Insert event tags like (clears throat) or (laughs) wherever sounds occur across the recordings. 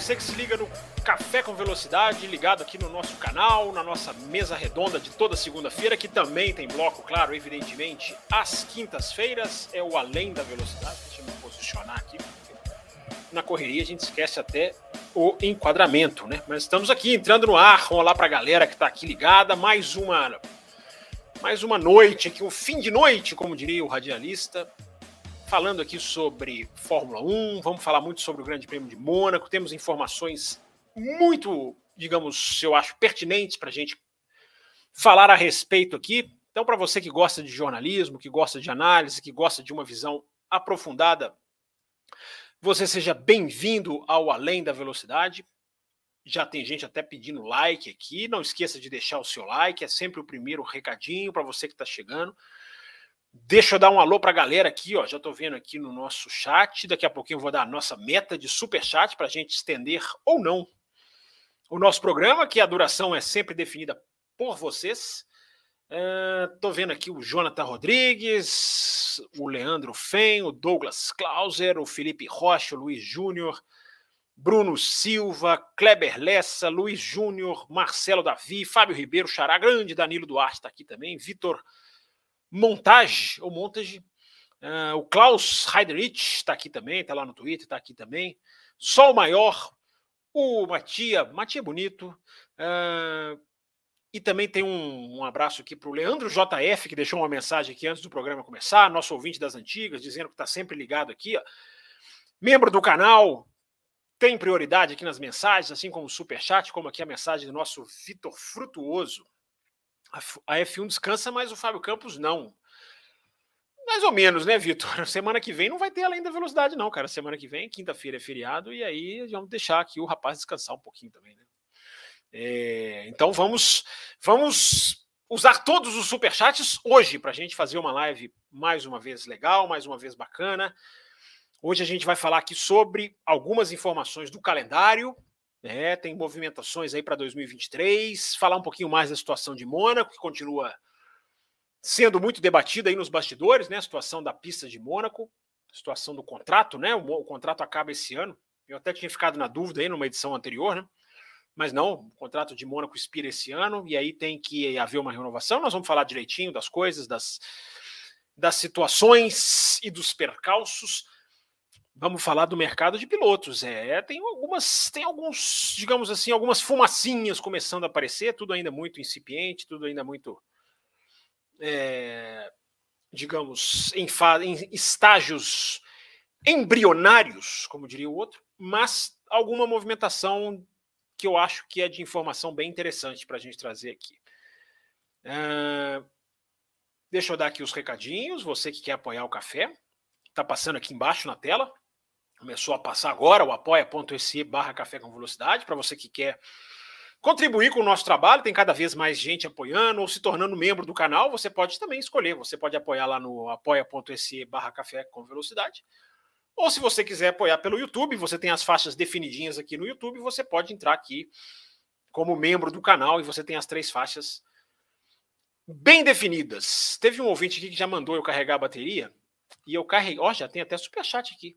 Você que se liga no Café com Velocidade, ligado aqui no nosso canal, na nossa mesa redonda de toda segunda-feira, que também tem bloco, claro, evidentemente, às quintas-feiras, é o Além da Velocidade. Deixa eu me posicionar aqui. Na correria a gente esquece até o enquadramento, né? Mas estamos aqui entrando no ar. Um olá para a galera que está aqui ligada. Mais uma, mais uma noite aqui, um fim de noite, como diria o radialista falando aqui sobre Fórmula 1, vamos falar muito sobre o Grande Prêmio de Mônaco, temos informações muito, digamos, eu acho, pertinentes para a gente falar a respeito aqui. Então, para você que gosta de jornalismo, que gosta de análise, que gosta de uma visão aprofundada, você seja bem-vindo ao Além da Velocidade. Já tem gente até pedindo like aqui. Não esqueça de deixar o seu like, é sempre o primeiro recadinho para você que está chegando. Deixa eu dar um alô para a galera aqui, ó. Já estou vendo aqui no nosso chat. Daqui a pouquinho eu vou dar a nossa meta de super chat para a gente estender ou não o nosso programa, que a duração é sempre definida por vocês. Estou uh, vendo aqui o Jonathan Rodrigues, o Leandro Fen, o Douglas Clauser, o Felipe Rocha, o Luiz Júnior, Bruno Silva, Kleber Lessa, Luiz Júnior, Marcelo Davi, Fábio Ribeiro, Xará Grande, Danilo Duarte está aqui também, Vitor Montage, ou Montage, uh, o Klaus Heiderich está aqui também, está lá no Twitter, está aqui também, Sol Maior, o Matia, Matia Bonito. Uh, e também tem um, um abraço aqui para o Leandro JF, que deixou uma mensagem aqui antes do programa começar, nosso ouvinte das antigas, dizendo que está sempre ligado aqui. Ó. Membro do canal, tem prioridade aqui nas mensagens, assim como o Superchat, como aqui a mensagem do nosso Vitor Frutuoso. A F1 descansa, mas o Fábio Campos não. Mais ou menos, né, Vitor? (laughs) Semana que vem não vai ter além da velocidade, não, cara. Semana que vem, quinta-feira é feriado, e aí vamos deixar aqui o rapaz descansar um pouquinho também, né? É, então vamos, vamos usar todos os superchats hoje para a gente fazer uma live mais uma vez legal, mais uma vez bacana. Hoje a gente vai falar aqui sobre algumas informações do calendário, né? Tem movimentações aí para 2023, falar um pouquinho mais da situação de Mônaco, que continua sendo muito debatida aí nos bastidores, né? A situação da pista de Mônaco, situação do contrato, né? O, o, contrato acaba esse ano. Eu até tinha ficado na dúvida aí numa edição anterior, né? Mas não, o contrato de Mônaco expira esse ano e aí tem que haver uma renovação. Nós vamos falar direitinho das coisas, das, das situações e dos percalços. Vamos falar do mercado de pilotos. É, tem algumas, tem alguns, digamos assim, algumas fumacinhas começando a aparecer, tudo ainda muito incipiente, tudo ainda muito é, digamos, em, em estágios embrionários, como diria o outro, mas alguma movimentação que eu acho que é de informação bem interessante para a gente trazer aqui. Uh, deixa eu dar aqui os recadinhos. Você que quer apoiar o café, está passando aqui embaixo na tela. Começou a passar agora o apoia.se barra café com velocidade. Para você que quer contribuir com o nosso trabalho, tem cada vez mais gente apoiando ou se tornando membro do canal, você pode também escolher, você pode apoiar lá no apoia.se barra café com velocidade, ou se você quiser apoiar pelo YouTube, você tem as faixas definidinhas aqui no YouTube, você pode entrar aqui como membro do canal e você tem as três faixas bem definidas. Teve um ouvinte aqui que já mandou eu carregar a bateria, e eu carreguei, ó, já tem até superchat aqui.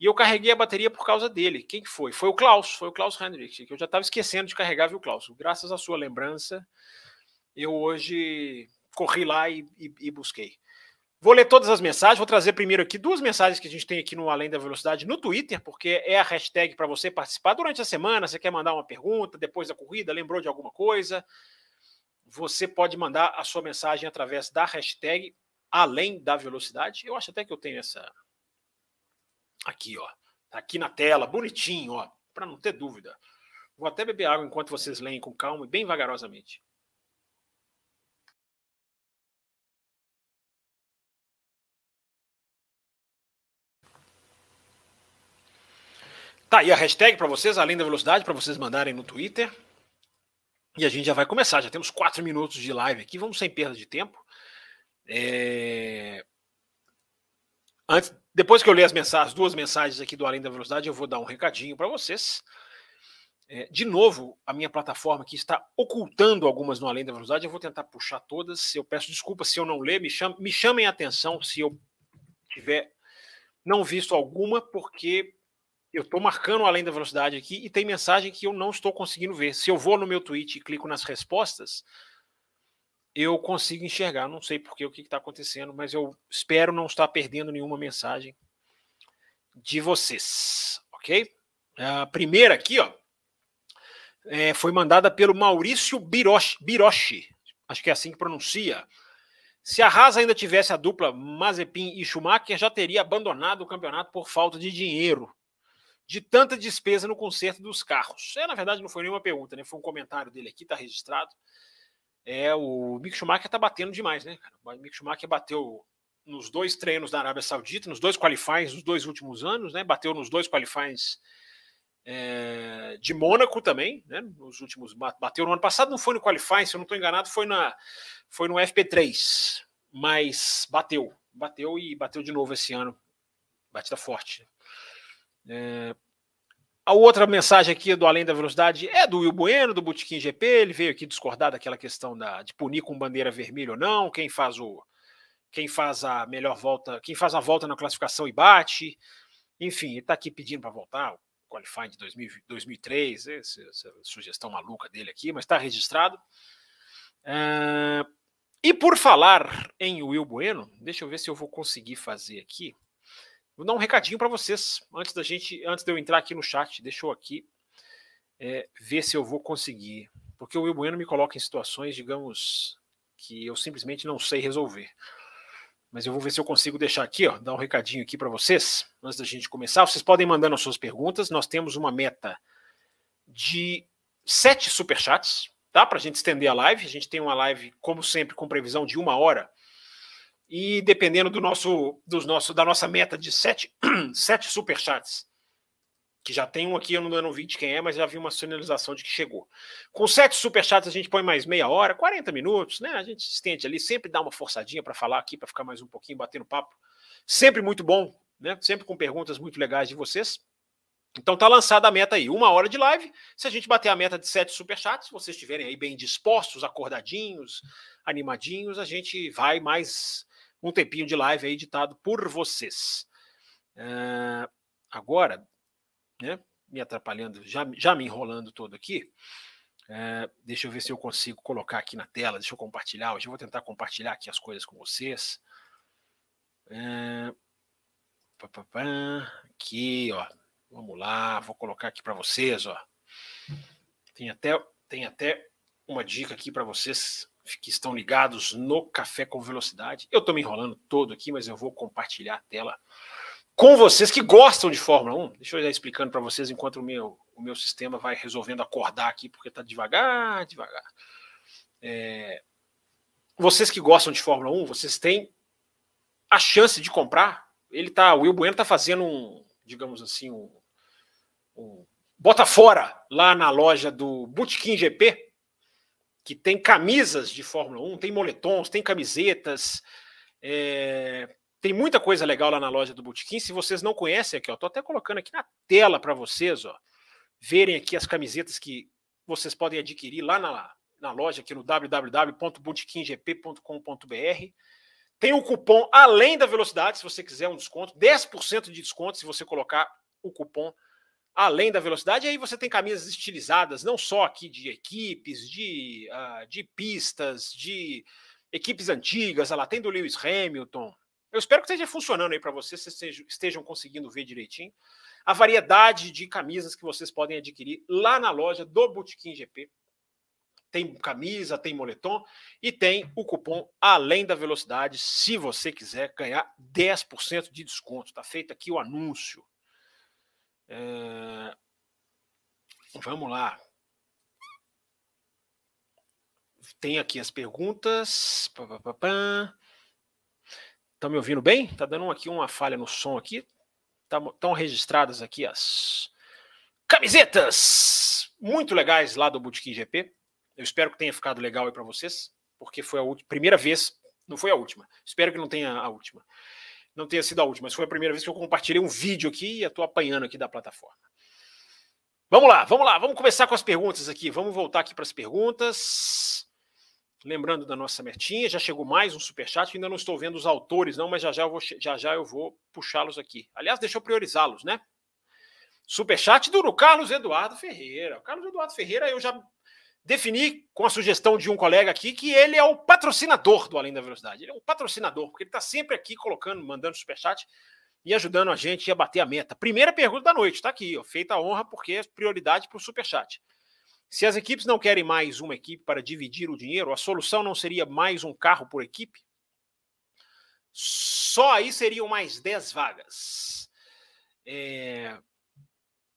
E eu carreguei a bateria por causa dele. Quem que foi? Foi o Klaus, foi o Klaus Hendrich, que eu já estava esquecendo de carregar, viu, Klaus? Graças à sua lembrança, eu hoje corri lá e, e, e, busquei. Vou ler todas as mensagens, vou trazer primeiro aqui duas mensagens que a gente tem aqui no Além da Velocidade no Twitter, porque é a hashtag para você participar durante a semana. Você quer mandar uma pergunta depois da corrida, lembrou de alguma coisa? Você pode mandar a sua mensagem através da hashtag Além da Velocidade. Eu acho até que eu tenho essa, Aqui, ó. Tá aqui na tela, bonitinho, ó, para não ter dúvida. Vou até beber água enquanto vocês leem com calma e bem vagarosamente. Tá aí a hashtag para vocês, além da velocidade, para vocês mandarem no Twitter. E a gente já vai começar, já temos quatro minutos de live aqui, vamos sem perda de tempo. É... Antes, depois que eu ler as mensagens, duas mensagens aqui do Além da Velocidade, eu vou dar um recadinho para vocês. É, de novo, a minha plataforma aqui está ocultando algumas no Além da Velocidade. Eu vou tentar puxar todas. Eu peço desculpa se eu não ler. Me, me chamem a atenção se eu tiver não visto alguma, porque eu estou marcando Além da Velocidade aqui e tem mensagem que eu não estou conseguindo ver. Se eu vou no meu tweet e clico nas respostas, eu consigo enxergar. Não sei porque o que está acontecendo, mas eu espero não estar perdendo nenhuma mensagem de vocês, ok? A primeira aqui, ó é, foi mandada pelo Maurício Biroshi, Biroshi, acho que é assim que pronuncia. Se a Haas ainda tivesse a dupla Mazepin e Schumacher, já teria abandonado o campeonato por falta de dinheiro, de tanta despesa no conserto dos carros. É, na verdade, não foi nenhuma pergunta, né? Foi um comentário dele aqui, está registrado. É, o Mick Schumacher está batendo demais, né? O Mick Schumacher bateu nos dois treinos da Arábia Saudita, nos dois qualifies dos dois últimos anos, né? Bateu nos dois qualifies é, de Mônaco também, né? Nos últimos bateu no ano passado, não foi no qualifying, se eu não estou enganado, foi na foi no FP3, mas bateu, bateu e bateu de novo esse ano, batida forte. É, a outra mensagem aqui do Além da Velocidade é do Will Bueno, do Botequim GP. Ele veio aqui discordar daquela questão da, de punir com bandeira vermelha ou não, quem faz o quem faz a melhor volta, quem faz a volta na classificação e bate. Enfim, ele está aqui pedindo para voltar qualifying de 2000, 2003, essa, essa, sugestão maluca dele aqui, mas está registrado. Uh, e por falar em Will Bueno, deixa eu ver se eu vou conseguir fazer aqui. Vou dar um recadinho para vocês antes da gente, antes de eu entrar aqui no chat. Deixa eu aqui é, ver se eu vou conseguir, porque o Will Bueno me coloca em situações, digamos, que eu simplesmente não sei resolver mas eu vou ver se eu consigo deixar aqui, ó, dar um recadinho aqui para vocês, antes da gente começar. Vocês podem mandando as suas perguntas. Nós temos uma meta de sete superchats, tá? Para a gente estender a live. A gente tem uma live, como sempre, com previsão de uma hora. E dependendo do nosso, dos nosso, da nossa meta de sete, (clears throat) sete superchats, que já tem um aqui, eu não, não vi de quem é, mas já vi uma sinalização de que chegou. Com sete superchats a gente põe mais meia hora, 40 minutos, né? A gente se estende ali, sempre dá uma forçadinha para falar aqui, para ficar mais um pouquinho, batendo papo. Sempre muito bom, né? Sempre com perguntas muito legais de vocês. Então tá lançada a meta aí, uma hora de live. Se a gente bater a meta de sete superchats, vocês estiverem aí bem dispostos, acordadinhos, animadinhos, a gente vai mais um tempinho de live aí editado por vocês. Uh, agora, né? Me atrapalhando, já, já me enrolando todo aqui. É, deixa eu ver se eu consigo colocar aqui na tela. Deixa eu compartilhar. Hoje eu vou tentar compartilhar aqui as coisas com vocês. É, aqui, ó. Vamos lá, vou colocar aqui para vocês, ó. Tem até, tem até uma dica aqui para vocês que estão ligados no Café com Velocidade. Eu estou me enrolando todo aqui, mas eu vou compartilhar a tela com vocês que gostam de Fórmula 1. Deixa eu ir explicando para vocês enquanto o meu, o meu sistema vai resolvendo acordar aqui, porque está devagar, devagar. É, vocês que gostam de Fórmula 1, vocês têm a chance de comprar. Ele tá, o Will Bueno está fazendo um, digamos assim, um, um bota fora lá na loja do Bootkin GP, que tem camisas de Fórmula 1, tem moletons, tem camisetas, é, tem muita coisa legal lá na loja do Botequim. Se vocês não conhecem aqui, ó, tô até colocando aqui na tela para vocês, ó, verem aqui as camisetas que vocês podem adquirir lá na, na loja aqui no www.botequimgp.com.br. Tem o cupom além da velocidade, se você quiser um desconto, 10% de desconto se você colocar o cupom além da velocidade. Aí você tem camisas estilizadas, não só aqui de equipes, de, uh, de pistas, de equipes antigas, ela tem do Lewis Hamilton, eu espero que esteja funcionando aí para vocês, vocês estejam conseguindo ver direitinho. A variedade de camisas que vocês podem adquirir lá na loja do Botequim GP. Tem camisa, tem moletom e tem o cupom Além da Velocidade, se você quiser ganhar 10% de desconto. Está feito aqui o anúncio. É... Vamos lá. Tem aqui as perguntas. Estão me ouvindo bem? Tá dando aqui uma falha no som aqui. Estão tá, registradas aqui as camisetas muito legais lá do Bootkin GP. Eu espero que tenha ficado legal aí para vocês, porque foi a primeira vez, não foi a última. Espero que não tenha a última. Não tenha sido a última, mas foi a primeira vez que eu compartilhei um vídeo aqui e estou apanhando aqui da plataforma. Vamos lá, vamos lá, vamos começar com as perguntas aqui. Vamos voltar aqui para as perguntas. Lembrando da nossa metinha, já chegou mais um superchat, ainda não estou vendo os autores, não, mas já já eu vou, já, já eu vou puxá-los aqui. Aliás, deixa eu priorizá-los, né? Superchat do Carlos Eduardo Ferreira. O Carlos Eduardo Ferreira, eu já defini com a sugestão de um colega aqui que ele é o patrocinador do Além da Velocidade. Ele é um patrocinador, porque ele está sempre aqui colocando, mandando superchat e ajudando a gente a bater a meta. Primeira pergunta da noite, está aqui, ó, feita a honra, porque é prioridade para o superchat. Se as equipes não querem mais uma equipe para dividir o dinheiro, a solução não seria mais um carro por equipe? Só aí seriam mais 10 vagas. É,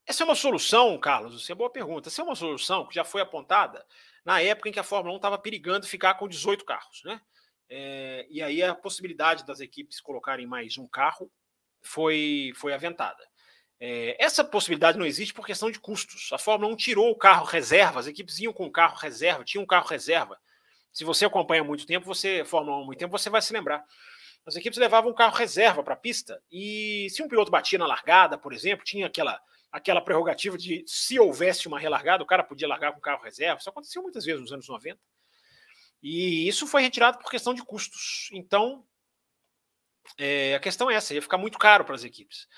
essa é uma solução, Carlos? Isso é boa pergunta. Essa é uma solução que já foi apontada na época em que a Fórmula 1 estava perigando ficar com 18 carros, né? É, e aí a possibilidade das equipes colocarem mais um carro foi, foi aventada. É, essa possibilidade não existe por questão de custos. A Fórmula 1 tirou o carro reserva, as equipes iam com o carro reserva, tinha um carro reserva. Se você acompanha muito tempo, você, Fórmula 1 há muito tempo, você vai se lembrar. As equipes levavam um carro reserva para a pista e se um piloto batia na largada, por exemplo, tinha aquela aquela prerrogativa de se houvesse uma relargada, o cara podia largar com carro reserva. Isso aconteceu muitas vezes nos anos 90. E isso foi retirado por questão de custos. Então, é, a questão é essa: ia ficar muito caro para as equipes.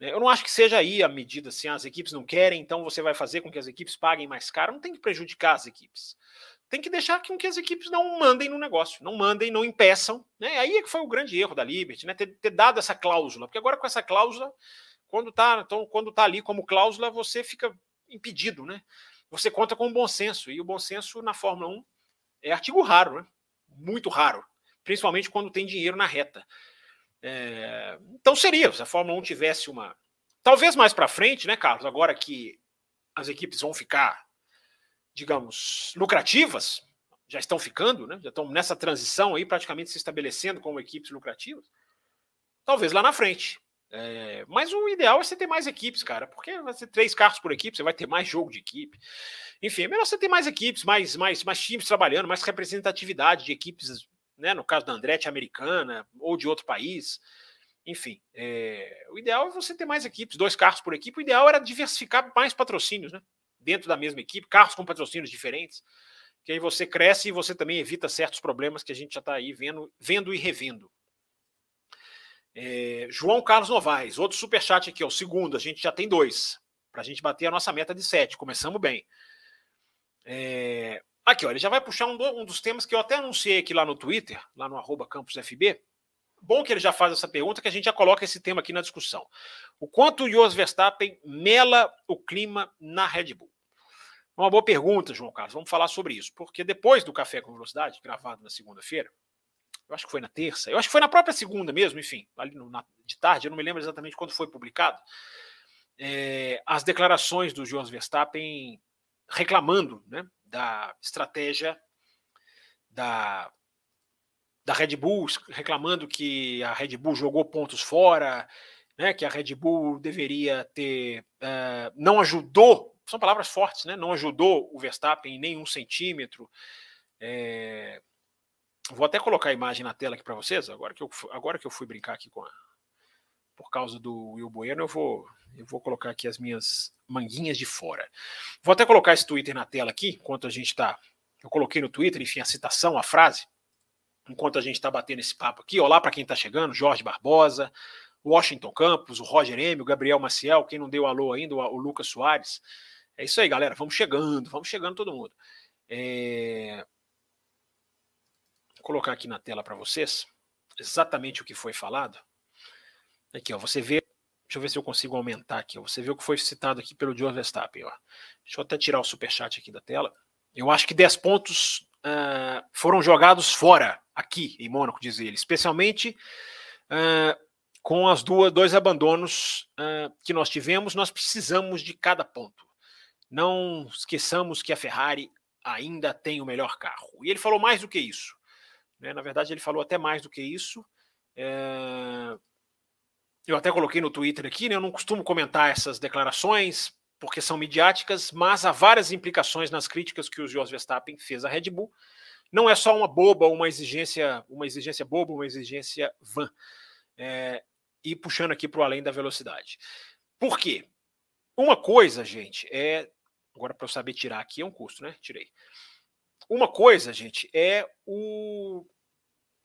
É, eu não acho que seja aí a medida assim, as equipes não querem, então você vai fazer com que as equipes paguem mais caro. Não tem que prejudicar as equipes. Tem que deixar com que as equipes não mandem no negócio, não mandem, não impeçam. Né? Aí é que foi o grande erro da Liberty, né? ter, ter dado essa cláusula, porque agora com essa cláusula quando está então, quando tá ali como cláusula, você fica impedido, né? Você conta com o bom senso, e o bom senso na Fórmula 1 é artigo raro, né? Muito raro, principalmente quando tem dinheiro na reta. É... Então seria, se a Fórmula 1 tivesse uma. Talvez mais para frente, né, Carlos? Agora que as equipes vão ficar, digamos, lucrativas, já estão ficando, né? Já estão nessa transição aí, praticamente se estabelecendo como equipes lucrativas. Talvez lá na frente é, mas o ideal é você ter mais equipes, cara, porque vai ser três carros por equipe, você vai ter mais jogo de equipe. Enfim, é melhor você ter mais equipes, mais, mais, mais times trabalhando, mais representatividade de equipes, né? No caso da Andretti americana ou de outro país. Enfim, é, o ideal é você ter mais equipes, dois carros por equipe. O ideal era diversificar mais patrocínios, né? Dentro da mesma equipe, carros com patrocínios diferentes. Que aí você cresce e você também evita certos problemas que a gente já está aí vendo, vendo e revendo. É, João Carlos Novaes, outro superchat aqui, ó, o segundo, a gente já tem dois, para a gente bater a nossa meta de sete. Começamos bem. É, aqui, ó, ele já vai puxar um, um, dos temas que eu até anunciei aqui lá no Twitter, lá no arroba campusfb. Bom que ele já faz essa pergunta, que a gente já coloca esse tema aqui na discussão. O quanto o Jos Verstappen mela o clima na Red Bull? Uma boa pergunta, João Carlos. Vamos falar sobre isso, porque depois do Café com Velocidade, gravado na segunda-feira, eu acho que foi na terça, eu acho que foi na própria segunda mesmo, enfim, ali no, na, de tarde, eu não me lembro exatamente quando foi publicado, é, as declarações do Jos Verstappen reclamando né, da estratégia da, da Red Bull, reclamando que a Red Bull jogou pontos fora, né, que a Red Bull deveria ter. Uh, não ajudou, são palavras fortes, né, não ajudou o Verstappen em nenhum centímetro. É, Vou até colocar a imagem na tela aqui para vocês, agora que, eu, agora que eu fui brincar aqui com a. Por causa do Will Bueno, eu vou, eu vou colocar aqui as minhas manguinhas de fora. Vou até colocar esse Twitter na tela aqui, enquanto a gente está. Eu coloquei no Twitter, enfim, a citação, a frase, enquanto a gente está batendo esse papo aqui. Olá para quem está chegando: Jorge Barbosa, Washington Campos, o Roger M, o Gabriel Maciel, quem não deu alô ainda, o Lucas Soares. É isso aí, galera. Vamos chegando, vamos chegando todo mundo. É... Vou colocar aqui na tela para vocês exatamente o que foi falado. Aqui, ó, você vê. Deixa eu ver se eu consigo aumentar aqui. Ó, você vê o que foi citado aqui pelo Joe Verstappen. Ó. Deixa eu até tirar o superchat aqui da tela. Eu acho que 10 pontos uh, foram jogados fora aqui em Mônaco, diz ele, especialmente uh, com as duas dois abandonos uh, que nós tivemos. Nós precisamos de cada ponto. Não esqueçamos que a Ferrari ainda tem o melhor carro. E ele falou mais do que isso. Né? Na verdade, ele falou até mais do que isso. É... Eu até coloquei no Twitter aqui, né? Eu não costumo comentar essas declarações, porque são midiáticas, mas há várias implicações nas críticas que o Jos Verstappen fez à Red Bull. Não é só uma boba, uma exigência, uma exigência boba, uma exigência vã. É, e puxando aqui para o além da velocidade. Por quê? Uma coisa, gente, é. Agora, para eu saber tirar aqui é um custo, né? Tirei. Uma coisa, gente, é o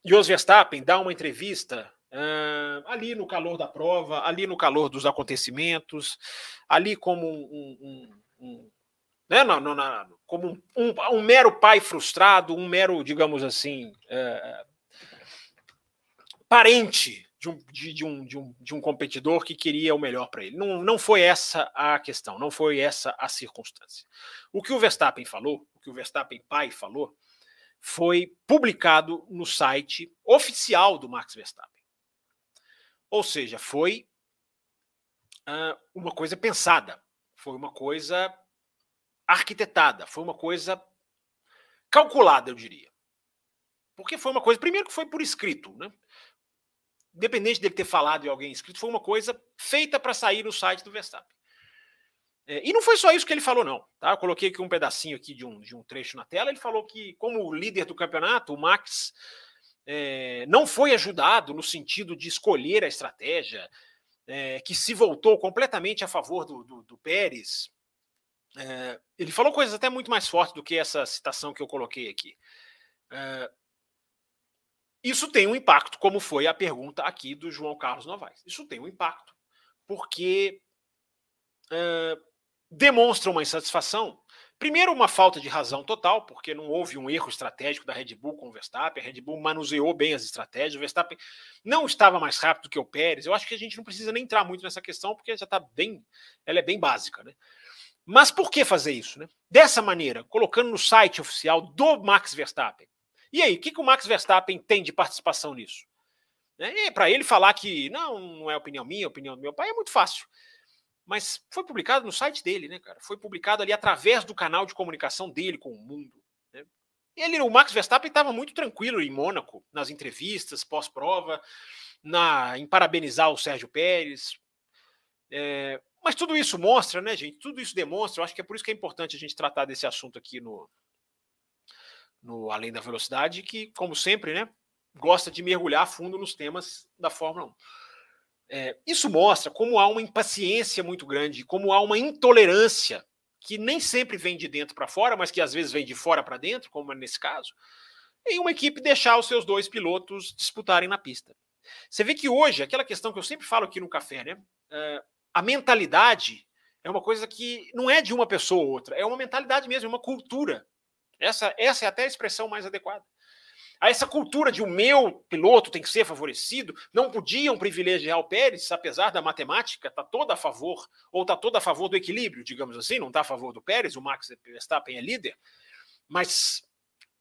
Jos Verstappen dar uma entrevista Uh, ali no calor da prova, ali no calor dos acontecimentos, ali como um, um, um né, no, no, no, como um, mero pai frustrado, um mero, digamos assim, uh, parente de um, de, de, um, de, um, de um competidor que queria o melhor para ele. Não, não foi essa a questão, não foi essa a circunstância. O que o Verstappen falou, o que o Verstappen pai falou, foi publicado no site oficial do Max Verstappen. Ou seja, foi uh, uma coisa pensada, foi uma coisa arquitetada, foi uma coisa calculada, eu diria. Porque foi uma coisa, primeiro que foi por escrito, né? Independente dele ter falado em alguém escrito, foi uma coisa feita para sair no site do Verstappen. É, e não foi só isso que ele falou, não. Tá? Eu coloquei aqui um pedacinho aqui de um, de um trecho na tela. Ele falou que, como líder do campeonato, o Max é, não foi ajudado no sentido de escolher a estratégia, é, que se voltou completamente a favor do, do, do Pérez. É, ele falou coisas até muito mais fortes do que essa citação que eu coloquei aqui. Isso tem um impacto, como foi a pergunta aqui do João Carlos Novaes. Isso tem um impacto, porque demonstra uma insatisfação Primeiro, uma falta de razão total, porque não houve um erro estratégico da Red Bull com o Verstappen. A Red Bull manuseou bem as estratégias. O Verstappen não estava mais rápido que o Pérez. Eu acho que a gente não precisa nem entrar muito nessa questão, porque já está bem. Ela é bem básica, né? Mas por que fazer isso? Né? Dessa maneira, colocando no site oficial do Max Verstappen. E aí, o que, que o Max Verstappen tem de participação nisso? É, Para ele falar que não, não é opinião minha, é opinião do meu pai, é muito fácil mas foi publicado no site dele, né, cara? Foi publicado ali através do canal de comunicação dele com o mundo. Né? Ele, o Max Verstappen estava muito tranquilo em Mônaco, nas entrevistas, pós-prova, na, em parabenizar o Sérgio Pérez. É, mas tudo isso mostra, né, gente? Tudo isso demonstra. Eu acho que é por isso que é importante a gente tratar desse assunto aqui no, no Além da Velocidade, que, como sempre, né, gosta de mergulhar fundo nos temas da Fórmula 1. É, isso mostra como há uma impaciência muito grande, como há uma intolerância que nem sempre vem de dentro para fora, mas que às vezes vem de fora para dentro, como é nesse caso, em uma equipe deixar os seus dois pilotos disputarem na pista. Você vê que hoje, aquela questão que eu sempre falo aqui no café, né? É, a mentalidade é uma coisa que não é de uma pessoa ou outra, é uma mentalidade mesmo, é uma cultura. Essa, essa é até a expressão mais adequada a essa cultura de o meu piloto tem que ser favorecido, não podiam privilegiar o Pérez, apesar da matemática estar tá toda a favor, ou está toda a favor do equilíbrio, digamos assim, não está a favor do Pérez, o Max Verstappen é líder, mas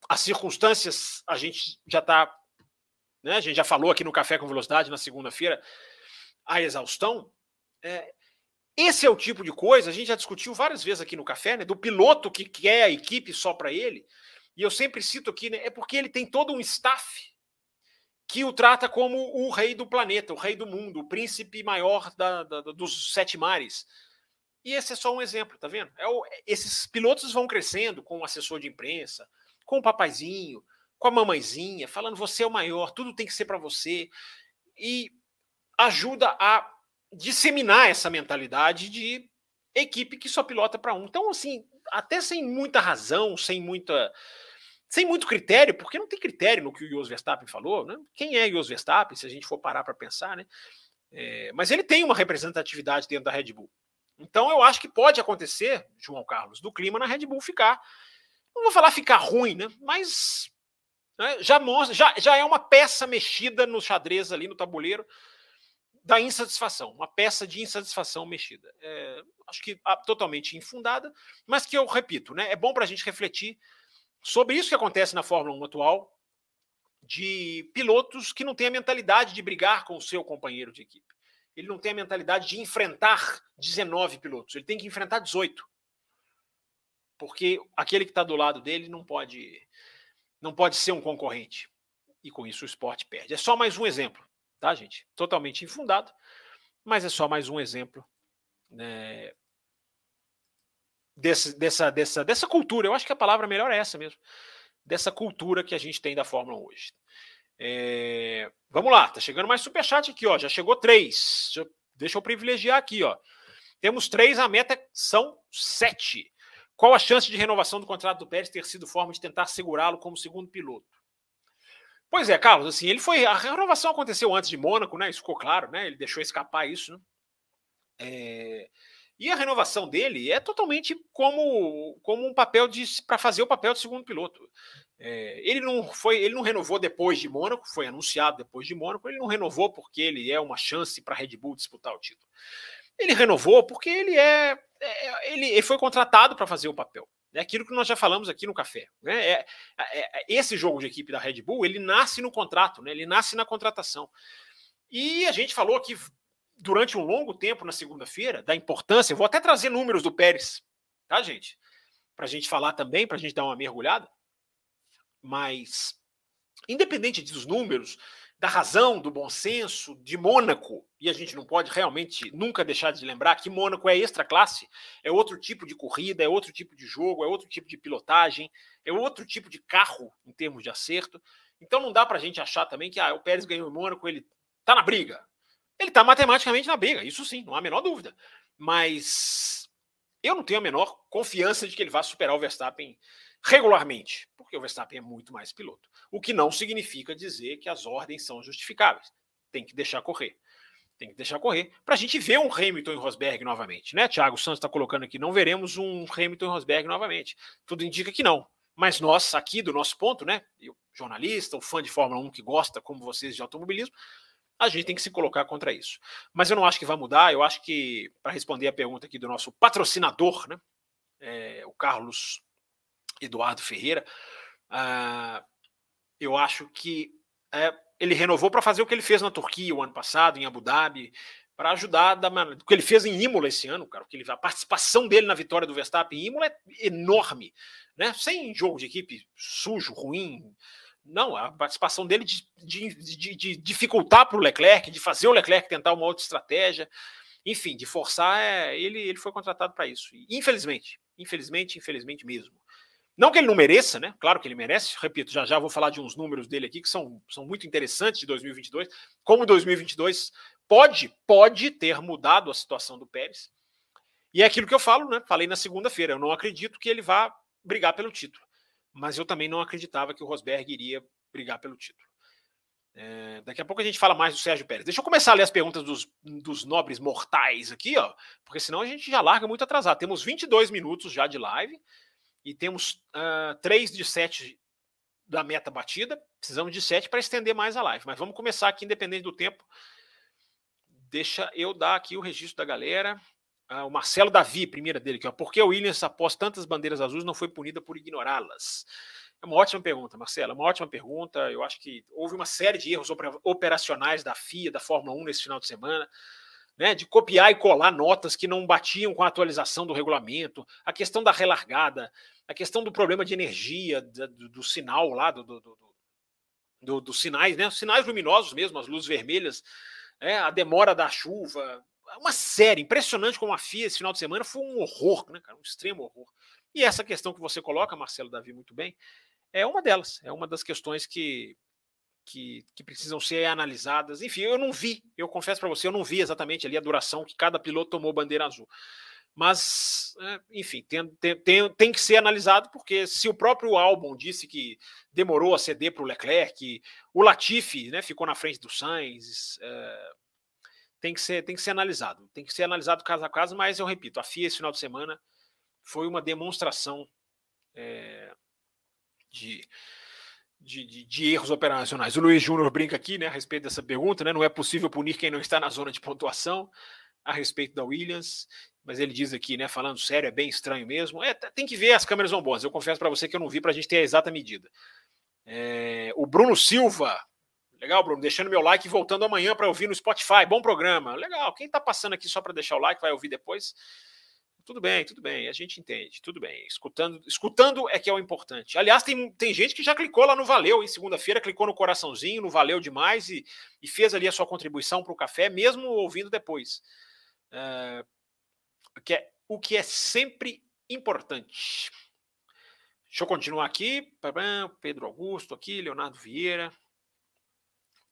as circunstâncias a gente já está, né, a gente já falou aqui no Café com Velocidade na segunda-feira, a exaustão. É, esse é o tipo de coisa, a gente já discutiu várias vezes aqui no café, né, do piloto que quer a equipe só para ele, e eu sempre cito aqui, né, é porque ele tem todo um staff que o trata como o rei do planeta, o rei do mundo, o príncipe maior da, da, dos sete mares. E esse é só um exemplo, tá vendo? É o, esses pilotos vão crescendo com o assessor de imprensa, com o papaizinho, com a mamãezinha, falando você é o maior, tudo tem que ser para você. E ajuda a disseminar essa mentalidade de equipe que só pilota para um. Então, assim, até sem muita razão, sem muita sem muito critério, porque não tem critério no que o Jos Verstappen falou, né? Quem é Jos Verstappen, se a gente for parar para pensar, né? É, mas ele tem uma representatividade dentro da Red Bull. Então eu acho que pode acontecer, João Carlos, do clima na Red Bull ficar, não vou falar ficar ruim, né? Mas né, já mostra, já, já é uma peça mexida no xadrez ali no tabuleiro da insatisfação, uma peça de insatisfação mexida. É, acho que ah, totalmente infundada, mas que eu repito, né? É bom para a gente refletir sobre isso que acontece na Fórmula 1 atual, de pilotos que não têm a mentalidade de brigar com o seu companheiro de equipe. Ele não tem a mentalidade de enfrentar 19 pilotos, ele tem que enfrentar 18. Porque aquele que está do lado dele não pode não pode ser um concorrente. E com isso o esporte perde. É só mais um exemplo, tá, gente? Totalmente infundado, mas é só mais um exemplo né, dessa, dessa, dessa cultura. Eu acho que a palavra melhor é essa mesmo. Dessa cultura que a gente tem da Fórmula 1 hoje. É, vamos lá, tá chegando mais superchat aqui, ó. Já chegou três. Deixa eu, privilegiar aqui, ó. Temos três, a meta são sete. Qual a chance de renovação do contrato do Pérez ter sido forma de tentar segurá-lo como segundo piloto? Pois é, Carlos, assim, ele foi. A renovação aconteceu antes de Mônaco, né? Isso ficou claro, né? Ele deixou escapar isso, né? É, e a renovação dele é totalmente como, como um papel de para fazer o papel de segundo piloto. É, ele não foi, ele não renovou depois de Mônaco, foi anunciado depois de Mônaco. Ele não renovou porque ele é uma chance para a Red Bull disputar o título. Ele renovou porque ele é, é ele, ele, foi contratado para fazer o papel. É aquilo que nós já falamos aqui no café. Né? É, é, é, esse jogo de equipe da Red Bull ele nasce no contrato, né? ele nasce na contratação. E a gente falou aqui durante um longo tempo na segunda-feira da importância. Vou até trazer números do Pérez, tá, gente? Para a gente falar também, para a gente dar uma mergulhada. Mas, independente dos números, da razão, do bom senso, de Mônaco, e a gente não pode realmente nunca deixar de lembrar que Mônaco é extra classe, é outro tipo de corrida, é outro tipo de jogo, é outro tipo de pilotagem, é outro tipo de carro em termos de acerto. Então não dá para a gente achar também que ah, o Pérez ganhou em Mônaco, ele tá na briga. Ele está matematicamente na briga, isso sim, não há a menor dúvida. Mas eu não tenho a menor confiança de que ele vá superar o Verstappen regularmente, porque o Verstappen é muito mais piloto. O que não significa dizer que as ordens são justificáveis. Tem que deixar correr. Tem que deixar correr para a gente ver um Hamilton e Rosberg novamente, né? Thiago Santos está colocando aqui, não veremos um Hamilton e Rosberg novamente. Tudo indica que não. Mas nós, aqui do nosso ponto, né? Eu, jornalista, o fã de Fórmula 1 que gosta, como vocês, de automobilismo, a gente tem que se colocar contra isso. Mas eu não acho que vai mudar. Eu acho que, para responder a pergunta aqui do nosso patrocinador, né, é, o Carlos Eduardo Ferreira, uh, eu acho que é, ele renovou para fazer o que ele fez na Turquia o ano passado, em Abu Dhabi, para ajudar da o que ele fez em Imola esse ano, cara, que ele, a participação dele na vitória do Verstappen em Imola é enorme, né? Sem jogo de equipe sujo, ruim, não, a participação dele de, de, de, de dificultar para o Leclerc, de fazer o Leclerc tentar uma outra estratégia, enfim, de forçar, é, ele, ele foi contratado para isso. infelizmente, infelizmente, infelizmente mesmo. Não que ele não mereça, né? Claro que ele merece. Repito, já já vou falar de uns números dele aqui que são, são muito interessantes de 2022. Como 2022 pode, pode ter mudado a situação do Pérez. E é aquilo que eu falo, né? Falei na segunda-feira. Eu não acredito que ele vá brigar pelo título mas eu também não acreditava que o Rosberg iria brigar pelo título. É, daqui a pouco a gente fala mais do Sérgio Pérez. Deixa eu começar a ler as perguntas dos, dos nobres mortais aqui, ó, porque senão a gente já larga muito atrasado. Temos 22 minutos já de live e temos uh, 3 de 7 da meta batida. Precisamos de 7 para estender mais a live, mas vamos começar aqui, independente do tempo. Deixa eu dar aqui o registro da galera. Ah, o Marcelo Davi, primeira dele aqui, ó. Por que o Williams, após tantas bandeiras azuis, não foi punida por ignorá-las? É uma ótima pergunta, Marcelo, é uma ótima pergunta. Eu acho que houve uma série de erros operacionais da FIA, da Fórmula 1 nesse final de semana, né, de copiar e colar notas que não batiam com a atualização do regulamento, a questão da relargada, a questão do problema de energia, do, do sinal lá, do, do, do, dos sinais, né, os sinais luminosos mesmo, as luzes vermelhas, né, a demora da chuva, uma série impressionante como a FIA esse final de semana foi um horror, né, cara? Um extremo horror. E essa questão que você coloca, Marcelo Davi, muito bem, é uma delas, é uma das questões que, que, que precisam ser analisadas. Enfim, eu não vi, eu confesso para você, eu não vi exatamente ali a duração que cada piloto tomou bandeira azul. Mas, é, enfim, tem, tem, tem que ser analisado, porque se o próprio Albon disse que demorou a ceder para o Leclerc, o Latifi né, ficou na frente do Sainz, é, tem que ser, tem que ser analisado. Tem que ser analisado caso a caso, mas eu repito, a FIA esse final de semana foi uma demonstração é, de, de, de, de, erros operacionais. O Luiz Júnior brinca aqui né, a respeito dessa pergunta, né? Não é possível punir quem não está na zona de pontuação a respeito da Williams, mas ele diz aqui, né, falando sério, é bem estranho mesmo. É, tem que ver, as câmeras vão boas. Eu confesso para você que eu não vi para a gente ter a exata medida. É, o Bruno Silva Legal, Bruno. Deixando meu like e voltando amanhã para ouvir no Spotify. Bom programa. Legal. Quem está passando aqui só para deixar o like vai ouvir depois. Tudo bem, tudo bem. A gente entende. Tudo bem. Escutando, escutando é que é o importante. Aliás, tem, tem gente que já clicou lá no Valeu em segunda-feira, clicou no coraçãozinho, no Valeu demais e, e fez ali a sua contribuição para o café, mesmo ouvindo depois. Uh, que é, o que é sempre importante. Deixa eu continuar aqui. Pedro Augusto aqui, Leonardo Vieira.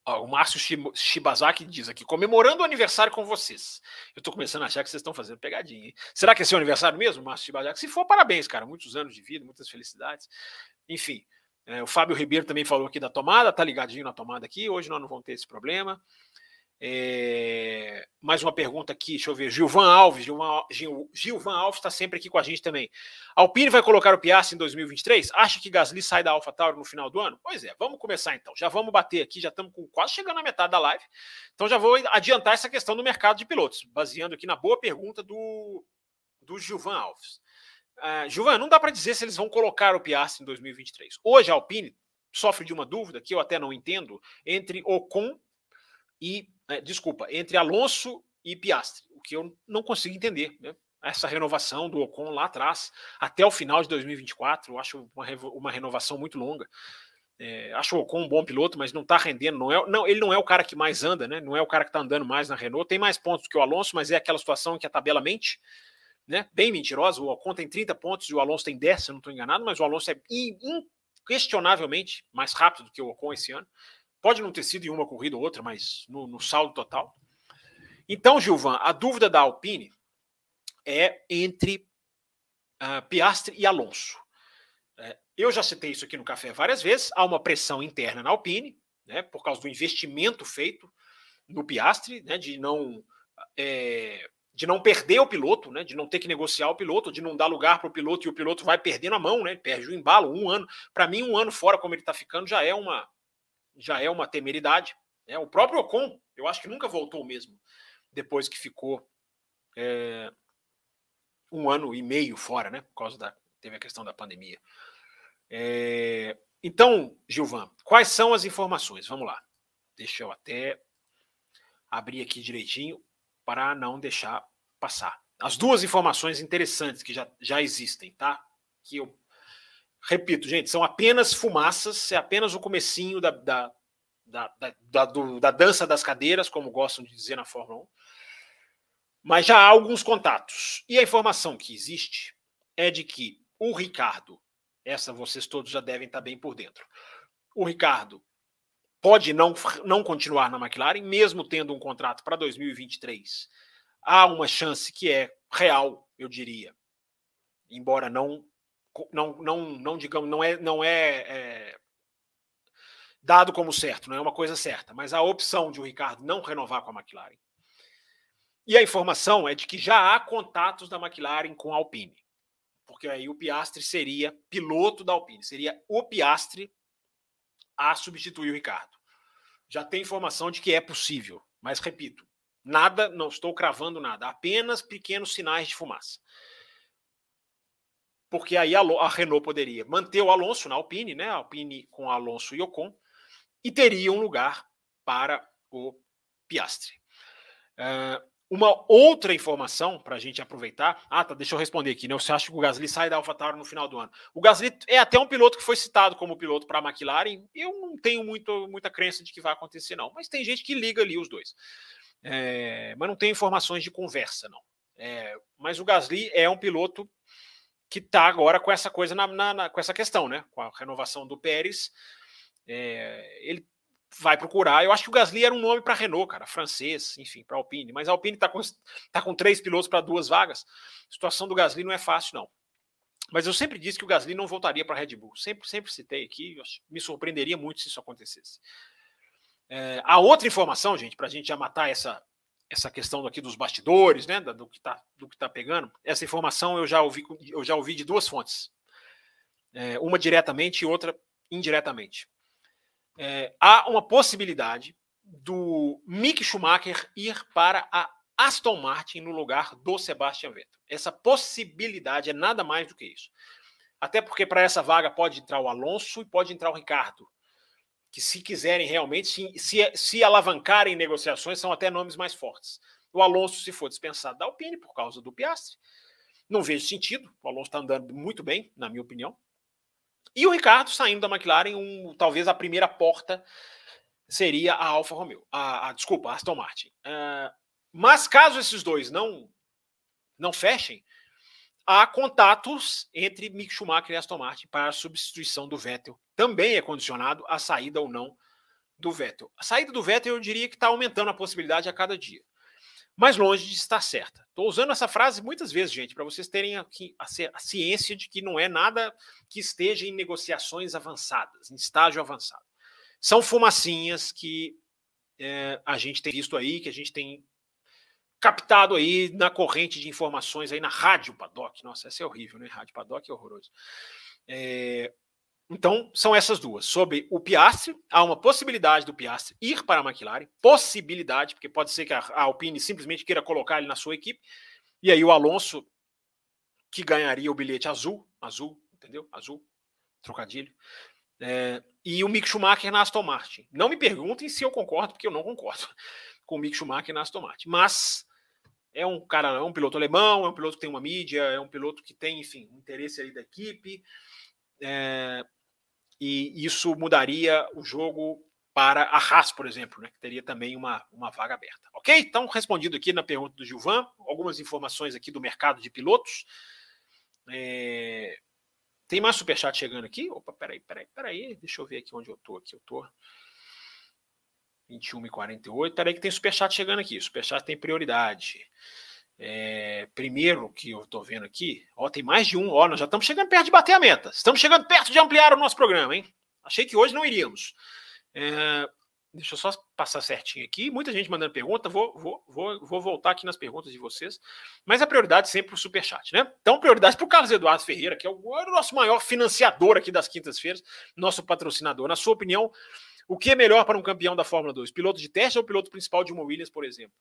Ó, o Márcio Shibazaki diz aqui, comemorando o aniversário com vocês. Eu estou começando a achar que vocês estão fazendo pegadinha. Hein? Será que é seu aniversário mesmo, Márcio Shibazaki? Se for, parabéns, cara. Muitos anos de vida, muitas felicidades. Enfim, é, o Fábio Ribeiro também falou aqui da tomada, tá ligadinho na tomada aqui. Hoje nós não vamos ter esse problema. É, mais uma pergunta aqui, deixa eu ver. Gilvan Alves, Gilvan, Gil, Gilvan Alves está sempre aqui com a gente também. Alpine vai colocar o Piastri em 2023? Acha que Gasly sai da AlphaTauri no final do ano? Pois é, vamos começar então. Já vamos bater aqui, já estamos com, quase chegando na metade da live. Então já vou adiantar essa questão do mercado de pilotos, baseando aqui na boa pergunta do, do Gilvan Alves. Uh, Gilvan, não dá para dizer se eles vão colocar o Piastri em 2023. Hoje a Alpine sofre de uma dúvida que eu até não entendo entre Ocon e é, desculpa, entre Alonso e Piastri, o que eu não consigo entender. Né? Essa renovação do Ocon lá atrás, até o final de 2024, eu acho uma, uma renovação muito longa. É, acho o Ocon um bom piloto, mas não está rendendo. Não é, não, ele não é o cara que mais anda, né? Não é o cara que está andando mais na Renault. Tem mais pontos que o Alonso, mas é aquela situação que a tabela mente, né? Bem mentirosa. O Ocon tem 30 pontos e o Alonso tem 10, se eu não estou enganado, mas o Alonso é inquestionavelmente mais rápido do que o Ocon esse ano. Pode não ter sido em uma corrida ou outra, mas no, no saldo total. Então, Gilvan, a dúvida da Alpine é entre uh, Piastri e Alonso. É, eu já citei isso aqui no café várias vezes. Há uma pressão interna na Alpine, né, por causa do investimento feito no Piastri, né, de não é, de não perder o piloto, né, de não ter que negociar o piloto, de não dar lugar para o piloto e o piloto vai perdendo a mão, né, perde o embalo, um ano. Para mim, um ano fora como ele está ficando já é uma já é uma temeridade. Né? O próprio Ocon, eu acho que nunca voltou mesmo, depois que ficou é, um ano e meio fora, né? Por causa da. Teve a questão da pandemia. É, então, Gilvan, quais são as informações? Vamos lá. Deixa eu até abrir aqui direitinho para não deixar passar. As duas informações interessantes que já, já existem, tá? Que eu repito, gente, são apenas fumaças, é apenas o comecinho da, da, da, da, do, da dança das cadeiras, como gostam de dizer na Fórmula 1. Mas já há alguns contatos. E a informação que existe é de que o Ricardo, essa vocês todos já devem estar bem por dentro. O Ricardo pode não, não continuar na McLaren, mesmo tendo um contrato para 2023. Há uma chance que é real, eu diria, embora não não, não, não digamos, não é, não é, é, dado como certo, não é uma coisa certa, mas a opção de o Ricardo não renovar com a McLaren. E a informação é de que já há contatos da McLaren com a Alpine, porque aí o Piastre seria piloto da Alpine, seria o Piastre a substituir o Ricardo. Já tem informação de que é possível, mas repito, nada, não estou cravando nada, apenas pequenos sinais de fumaça porque aí a, Renault poderia manter o Alonso na Alpine, né? Alpine com Alonso e Ocon, e teria um lugar para o Piastre. Uh, uma outra informação para a gente aproveitar. Ah, tá, deixa eu responder aqui. Né? Você acha que o Gasly sai da AlphaTauri no final do ano? O Gasly é até um piloto que foi citado como piloto para a McLaren. Eu não tenho muito, muita crença de que vai acontecer, não. Mas tem gente que liga ali os dois. É, mas não tem informações de conversa, não. É, mas o Gasly é um piloto que está agora com essa coisa na, na, na, com essa questão, né? Com a renovação do Pérez. É, ele vai procurar. Eu acho que o Gasly era um nome para Renault, cara, francês, enfim, para Alpine. Mas a Alpine está com, tá com três pilotos para duas vagas. A situação do Gasly não é fácil, não. Mas eu sempre disse que o Gasly não voltaria para a Red Bull. Sempre, sempre citei aqui. Me surpreenderia muito se isso acontecesse. É, a outra informação, gente, para a gente já matar essa, essa questão aqui dos bastidores, né, do que está do que tá pegando, essa informação eu já ouvi eu já ouvi de duas fontes, é, uma diretamente e outra indiretamente. É, há uma possibilidade do Mick Schumacher ir para a Aston Martin no lugar do Sebastian Vettel. Essa possibilidade é nada mais do que isso. Até porque para essa vaga pode entrar o Alonso e pode entrar o Ricardo que, se quiserem realmente, se, se, se alavancarem negociações, são até nomes mais fortes. O Alonso, se for dispensado da Alpine por causa do Piastre, não vejo sentido. O Alonso está andando muito bem, na minha opinião. E o Ricardo saindo da McLaren, um, talvez a primeira porta seria a Alfa Romeo. A, a, desculpa, a Aston Martin. Uh, mas caso esses dois não, não fechem, há contatos entre Mick Schumacher e Aston Martin para a substituição do Vettel. Também é condicionado a saída ou não do Vettel. A saída do Vettel eu diria que está aumentando a possibilidade a cada dia. Mas longe de estar certa. Estou usando essa frase muitas vezes, gente, para vocês terem aqui a, a ciência de que não é nada que esteja em negociações avançadas, em estágio avançado. São fumacinhas que é, a gente tem visto aí, que a gente tem captado aí na corrente de informações aí na Rádio Paddock. Nossa, essa é horrível, né? Rádio Paddock é horroroso. É, então, são essas duas. Sobre o Piastre, há uma possibilidade do Piastre ir para a McLaren, possibilidade, porque pode ser que a, Alpine simplesmente queira colocar ele na sua equipe, e aí o Alonso, que ganharia o bilhete azul, azul, entendeu? Azul, trocadilho, é, e o Mick Schumacher na Aston Martin. Não me perguntem se eu concordo, porque eu não concordo (laughs) com o Mick Schumacher na Aston Martin, mas é um cara, é um piloto alemão, é um piloto que tem uma mídia, é um piloto que tem, enfim, um interesse ali da equipe. É, e isso mudaria o jogo para a Haas, por exemplo, né, que teria também uma, uma vaga aberta. Ok? Então, respondido aqui na pergunta do Gilvan, algumas informações aqui do mercado de pilotos. É, tem mais superchat chegando aqui? Opa, peraí, peraí, peraí. Deixa eu ver aqui onde eu tô. Aqui eu tô. 21 e 48. Peraí que tem superchat chegando aqui. Superchat tem prioridade. É, primeiro que eu estou vendo aqui, ó, tem mais de um, ó, nós já estamos chegando perto de bater a meta. Estamos chegando perto de ampliar o nosso programa, hein? Achei que hoje não iríamos. É, deixa eu só passar certinho aqui. Muita gente mandando pergunta, vou, vou, vou, vou voltar aqui nas perguntas de vocês. Mas a prioridade sempre o superchat, né? Então, prioridade para o Carlos Eduardo Ferreira, que é o, é o nosso maior financiador aqui das quintas-feiras, nosso patrocinador. Na sua opinião, o que é melhor para um campeão da Fórmula 2? Piloto de teste ou piloto principal de uma Williams, por exemplo?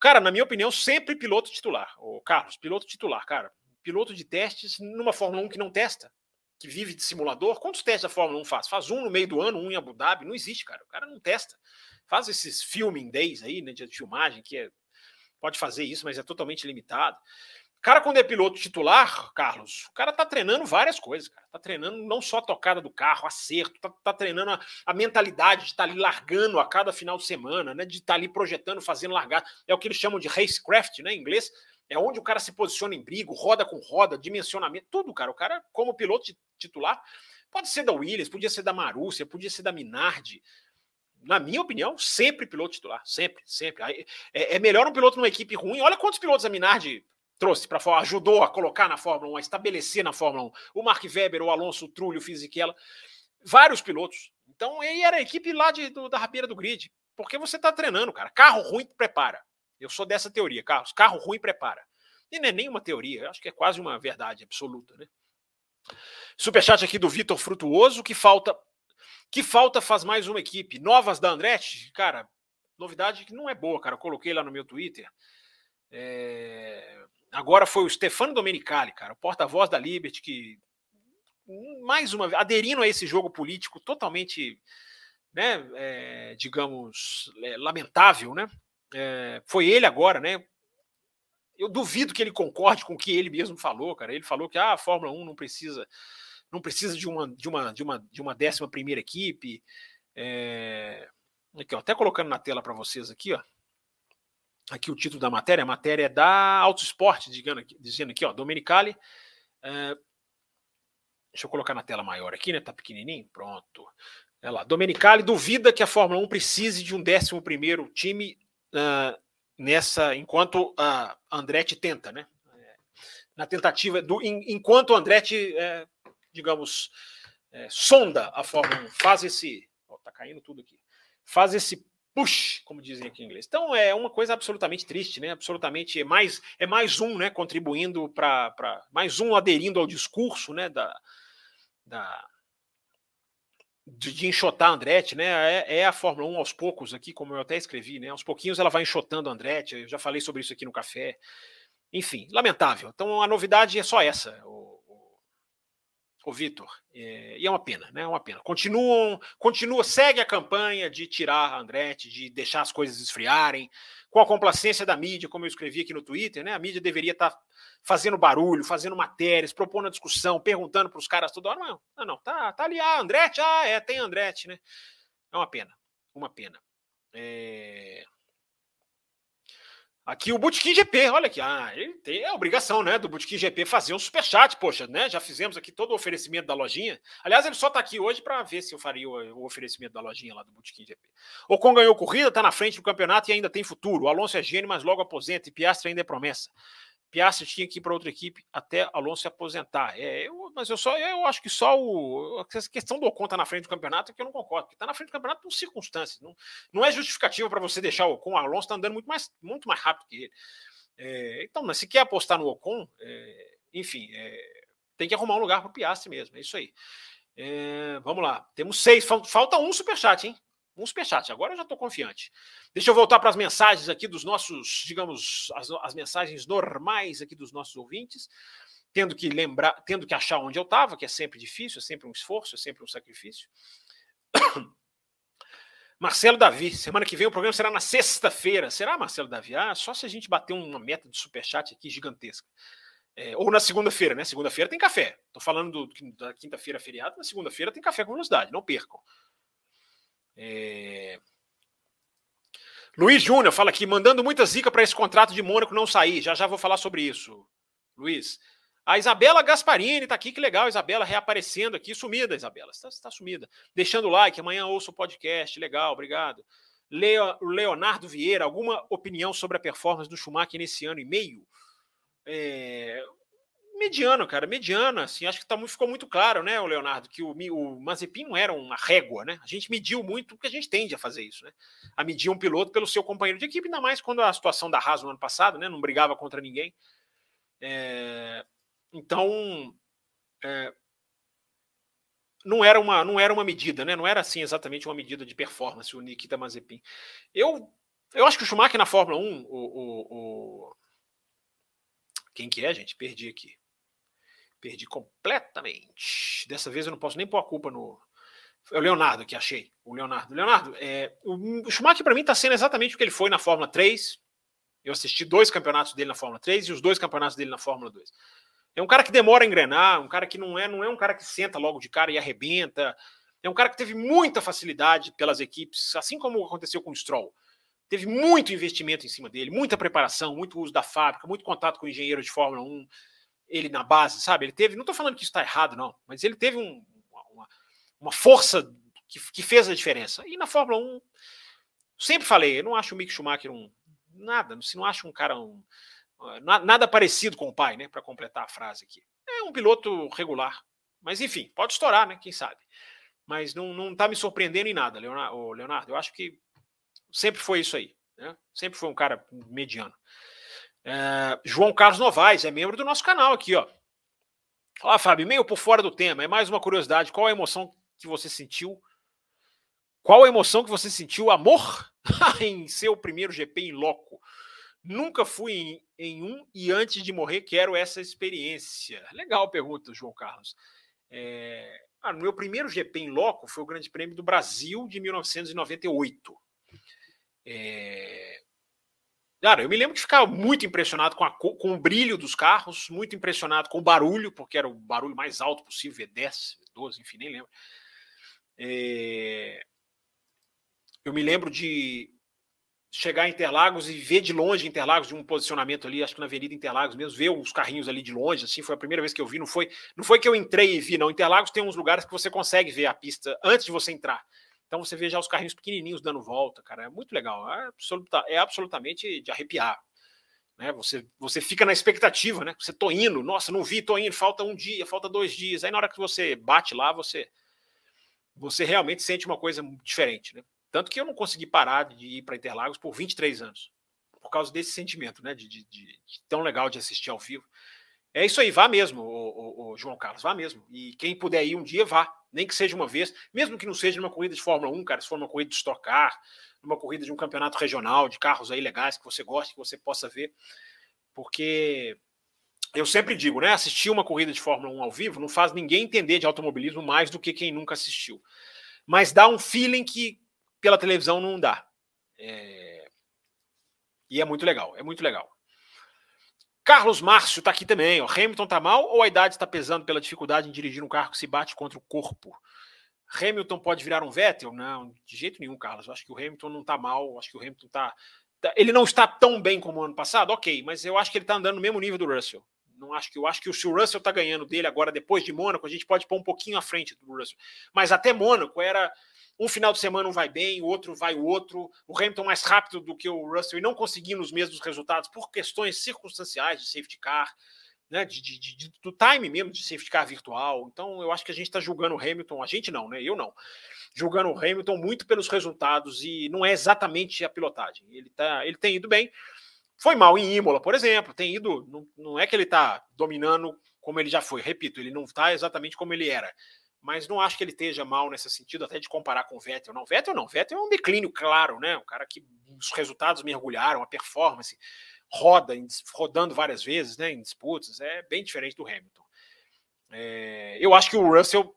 Cara, na minha opinião, sempre piloto titular. O Carlos, piloto titular, cara. Piloto de testes numa Fórmula 1 que não testa, que vive de simulador. Quantos testes a Fórmula 1 faz? Faz um no meio do ano, um em Abu Dhabi. Não existe, cara. O cara não testa. Faz esses filming days aí, né, de filmagem, que é, pode fazer isso, mas é totalmente limitado cara, quando é piloto titular, Carlos, o cara tá treinando várias coisas, cara. Tá treinando não só a tocada do carro, acerto, tá, tá treinando a, a, mentalidade de estar tá ali largando a cada final de semana, né? De estar tá ali projetando, fazendo largar. É o que eles chamam de racecraft, né? Em inglês. É onde o cara se posiciona em brigo, roda com roda, dimensionamento, tudo, cara. O cara, como piloto titular, pode ser da Williams, podia ser da Marúcia, podia ser da Minardi. Na minha opinião, sempre piloto titular. Sempre, sempre. É, é melhor um piloto numa equipe ruim. Olha quantos pilotos a Minardi trouxe para ajudou a colocar na Fórmula 1, a estabelecer na Fórmula 1. O Mark Webber, o Alonso, o Trulli, o Fisichella, vários pilotos. Então, aí era a equipe lá de, do, da rabeira do grid. Porque você está treinando, cara. Carro ruim prepara. Eu sou dessa teoria, Carlos. Carro ruim prepara. E não é nenhuma teoria, acho que é quase uma verdade absoluta, né? Superchat aqui do Vitor Frutuoso, que falta que falta faz mais uma equipe. Novas da Andretti, cara, novidade que não é boa, cara. Eu coloquei lá no meu Twitter. É, Agora foi o Stefano Domenicali, cara, o porta-voz da Liberty, que mais uma vez, aderindo a esse jogo político totalmente, né, é, digamos, é, lamentável, né? É, foi ele agora, né? Eu duvido que ele concorde com o que ele mesmo falou, cara. Ele falou que ah, a Fórmula 1 não precisa não precisa de uma de uma de uma de uma décima primeira equipe. É... Aqui, ó, até colocando na tela para vocês aqui, ó aqui o título da matéria, a matéria é da dizendo aqui, dizendo aqui ó, Domenicali. É, deixa eu colocar na tela maior aqui, né? Tá pequenininho. Pronto. É lá. Domenicali duvida que a Fórmula 1 precise de um 11 primeiro time uh, nessa, enquanto a Andretti tenta, né? na tentativa do enquanto o Andretti, é, digamos, é, sonda a Fórmula 1, faz esse, ó, tá caindo tudo aqui, faz esse push, como dizem aqui em inglês. Então é uma coisa absolutamente triste, né? Absolutamente é mais é mais um, né? Contribuindo para mais um aderindo ao discurso, né? Da, da de, de enxotar a Andretti, né? É, é, a Fórmula 1 aos poucos aqui, como eu até escrevi, né? Aos pouquinhos ela vai enxotando a Andretti. Eu já falei sobre isso aqui no café. Enfim, lamentável. Então a novidade é só essa. O, o Vitor. É, e é uma pena, né? É uma pena. Continuam, continua, segue a campanha de tirar a Andretti, de deixar as coisas esfriarem, com a complacência da mídia, como eu escrevi aqui no Twitter, né? A mídia deveria estar tá fazendo barulho, fazendo matérias, propondo a discussão, perguntando para os caras toda hora. Não, não, não, tá, tá ali, ah, Andretti, ah, é, tem Andretti, né? É uma pena, uma pena. É... Aqui o Botequim GP, olha aqui, ah, ele tem a obrigação, né, do Botequim GP fazer um superchat, poxa, né, já fizemos aqui todo o oferecimento da lojinha. Aliás, ele só tá aqui hoje para ver se eu faria o, o, oferecimento da lojinha lá do Botequim GP. Ocon ganhou corrida, tá na frente do campeonato e ainda tem futuro. O Alonso é gênio, mas logo aposenta e Piastri ainda é promessa. Piastri tinha que ir para outra equipe até Alonso se aposentar. É, eu, mas eu só eu acho que só o essa questão do Ocon tá na frente do campeonato é que eu não concordo, porque tá na frente do campeonato por circunstâncias, não, não é justificativa para você deixar o Ocon, o Alonso está andando muito mais muito mais rápido que ele. É, então, se quer apostar no Ocon, é, enfim, é, tem que arrumar um lugar para o Piastri mesmo, é isso aí. É, vamos lá, temos seis, falta um superchat, hein? Um superchat. Agora eu já estou confiante. Deixa eu voltar para as mensagens aqui dos nossos, digamos, as, as, mensagens normais aqui dos nossos ouvintes, tendo que lembrar, tendo que achar onde eu estava, que é sempre difícil, é sempre um esforço, é sempre um sacrifício. (coughs) Marcelo Davi, semana que vem o programa será na sexta-feira. Será, Marcelo Davi? Ah, só se a gente bater uma meta de superchat aqui gigantesca. É, ou na segunda-feira, né? Segunda-feira tem café. Estou falando do, da quinta-feira feriado, na segunda-feira tem café com velocidade, não percam. É... Luiz Júnior fala aqui, mandando muita zica para esse contrato de Mônaco não sair. Já já vou falar sobre isso, Luiz. A Isabela Gasparini está aqui, que legal, Isabela reaparecendo aqui, sumida, Isabela, está tá sumida. Deixando o like, amanhã ouço o podcast, legal, obrigado. Leo, Leonardo Vieira, alguma opinião sobre a performance do Schumacher nesse ano e meio? É, mediano, cara, mediano, assim, acho que tá, ficou muito claro, né, o Leonardo, que o, o Mazepin não era uma régua, né? A gente mediu muito porque a gente tende a fazer isso, né? A medir um piloto pelo seu companheiro de equipe, ainda mais quando a situação da Haas no ano passado, né? Não brigava contra ninguém. É, então, é, não era uma não era uma medida, né? Não era assim exatamente uma medida de performance o Nikita Mazepin. Eu eu acho que o Schumacher na Fórmula 1, o, o, o... quem que é, gente? Perdi aqui. Perdi completamente. Dessa vez eu não posso nem pôr a culpa no. É o Leonardo que achei. O Leonardo. Leonardo, é, o Schumacher para mim está sendo exatamente o que ele foi na Fórmula 3. Eu assisti dois campeonatos dele na Fórmula 3 e os dois campeonatos dele na Fórmula 2. É um cara que demora a engrenar, um cara que não é, não é um cara que senta logo de cara e arrebenta. É um cara que teve muita facilidade pelas equipes, assim como aconteceu com o Stroll. Teve muito investimento em cima dele, muita preparação, muito uso da fábrica, muito contato com engenheiro de Fórmula 1 ele na base, sabe? Ele teve, não estou falando que isso está errado, não, mas ele teve um, uma, uma, força que, que, fez a diferença. E na Fórmula 1, sempre falei, eu não acho o Mick Schumacher um nada, se não acho um cara um, nada parecido com o pai, né? Para completar a frase aqui. É um piloto regular, mas enfim, pode estourar, né? Quem sabe? Mas não, não tá me surpreendendo em nada, Leonardo. Leonardo eu acho que sempre foi isso aí, né? Sempre foi um cara mediano. É, João Carlos Novaes é membro do nosso canal aqui, ó. Olá, Fábio, meio por fora do tema. É mais uma curiosidade. Qual a emoção que você sentiu? Qual a emoção que você sentiu? Amor (laughs) em seu primeiro GP em loco. Nunca fui em, em, um e antes de morrer quero essa experiência. Legal pergunta, João Carlos. É, ah, meu primeiro GP em loco foi o Grande Prêmio do Brasil de 1998. É, Cara, eu me lembro de ficar muito impressionado com, a, com o brilho dos carros, muito impressionado com o barulho, porque era o barulho mais alto possível, V10, V12, enfim, nem lembro. É... Eu me lembro de chegar em Interlagos e ver de longe Interlagos, de um posicionamento ali, acho que na Avenida Interlagos mesmo, ver os carrinhos ali de longe, assim, foi a primeira vez que eu vi, não foi, não foi que eu entrei e vi, não. Interlagos tem uns lugares que você consegue ver a pista antes de você entrar. Então você vê já os carrinhos pequenininhos dando volta, cara, é muito legal, é, absoluta, é absolutamente de arrepiar. Né? Você, você fica na expectativa, né? Você tô indo, nossa, não vi, tô indo, falta um dia, falta dois dias. Aí na hora que você bate lá, você você realmente sente uma coisa diferente, né? Tanto que eu não consegui parar de ir para Interlagos por 23 anos, por causa desse sentimento, né? De, de, de, de, tão legal de assistir ao vivo. É isso aí, vá mesmo, o, o, o João Carlos, vá mesmo. E quem puder ir um dia, vá nem que seja uma vez, mesmo que não seja numa corrida de Fórmula 1, cara, se for uma corrida de Stock Car, numa corrida de um campeonato regional, de carros aí legais que você gosta, que você possa ver, porque eu sempre digo, né, assistir uma corrida de Fórmula 1 ao vivo não faz ninguém entender de automobilismo mais do que quem nunca assistiu, mas dá um feeling que pela televisão não dá. É... E é muito legal, é muito legal. Carlos Márcio está aqui também. Ó. Hamilton está mal ou a idade está pesando pela dificuldade em dirigir um carro que se bate contra o corpo? Hamilton pode virar um Vettel? Não, de jeito nenhum, Carlos. Eu acho que o Hamilton não está mal. Eu acho que o Hamilton está tá, ele não está tão bem como o ano passado, ok, mas eu acho que ele está andando no mesmo nível do Russell. Não acho que eu acho que se o Russell está ganhando dele agora depois de Mônaco, a gente pode pôr um pouquinho à frente do Russell. Mas até Mônaco era um final de semana um vai bem, o outro vai o outro, o Hamilton mais rápido do que o Russell e não conseguindo os mesmos resultados por questões circunstanciais de safety car, né, de, de, de, do time mesmo de safety car virtual. Então eu acho que a gente está julgando o Hamilton, a gente não, né? Eu não. Julgando o Hamilton muito pelos resultados e não é exatamente a pilotagem. Ele, tá, ele tem ido bem. Foi mal em Imola, por exemplo, tem ido. Não, não é que ele está dominando como ele já foi. Repito, ele não está exatamente como ele era mas não acho que ele esteja mal nesse sentido, até de comparar com o Vettel. Não, Vettel não, Vettel é um declínio claro, né? O cara que os resultados mergulharam, a performance roda, rodando várias vezes, né? Em disputas, é bem diferente do Hamilton. É, eu acho que o Russell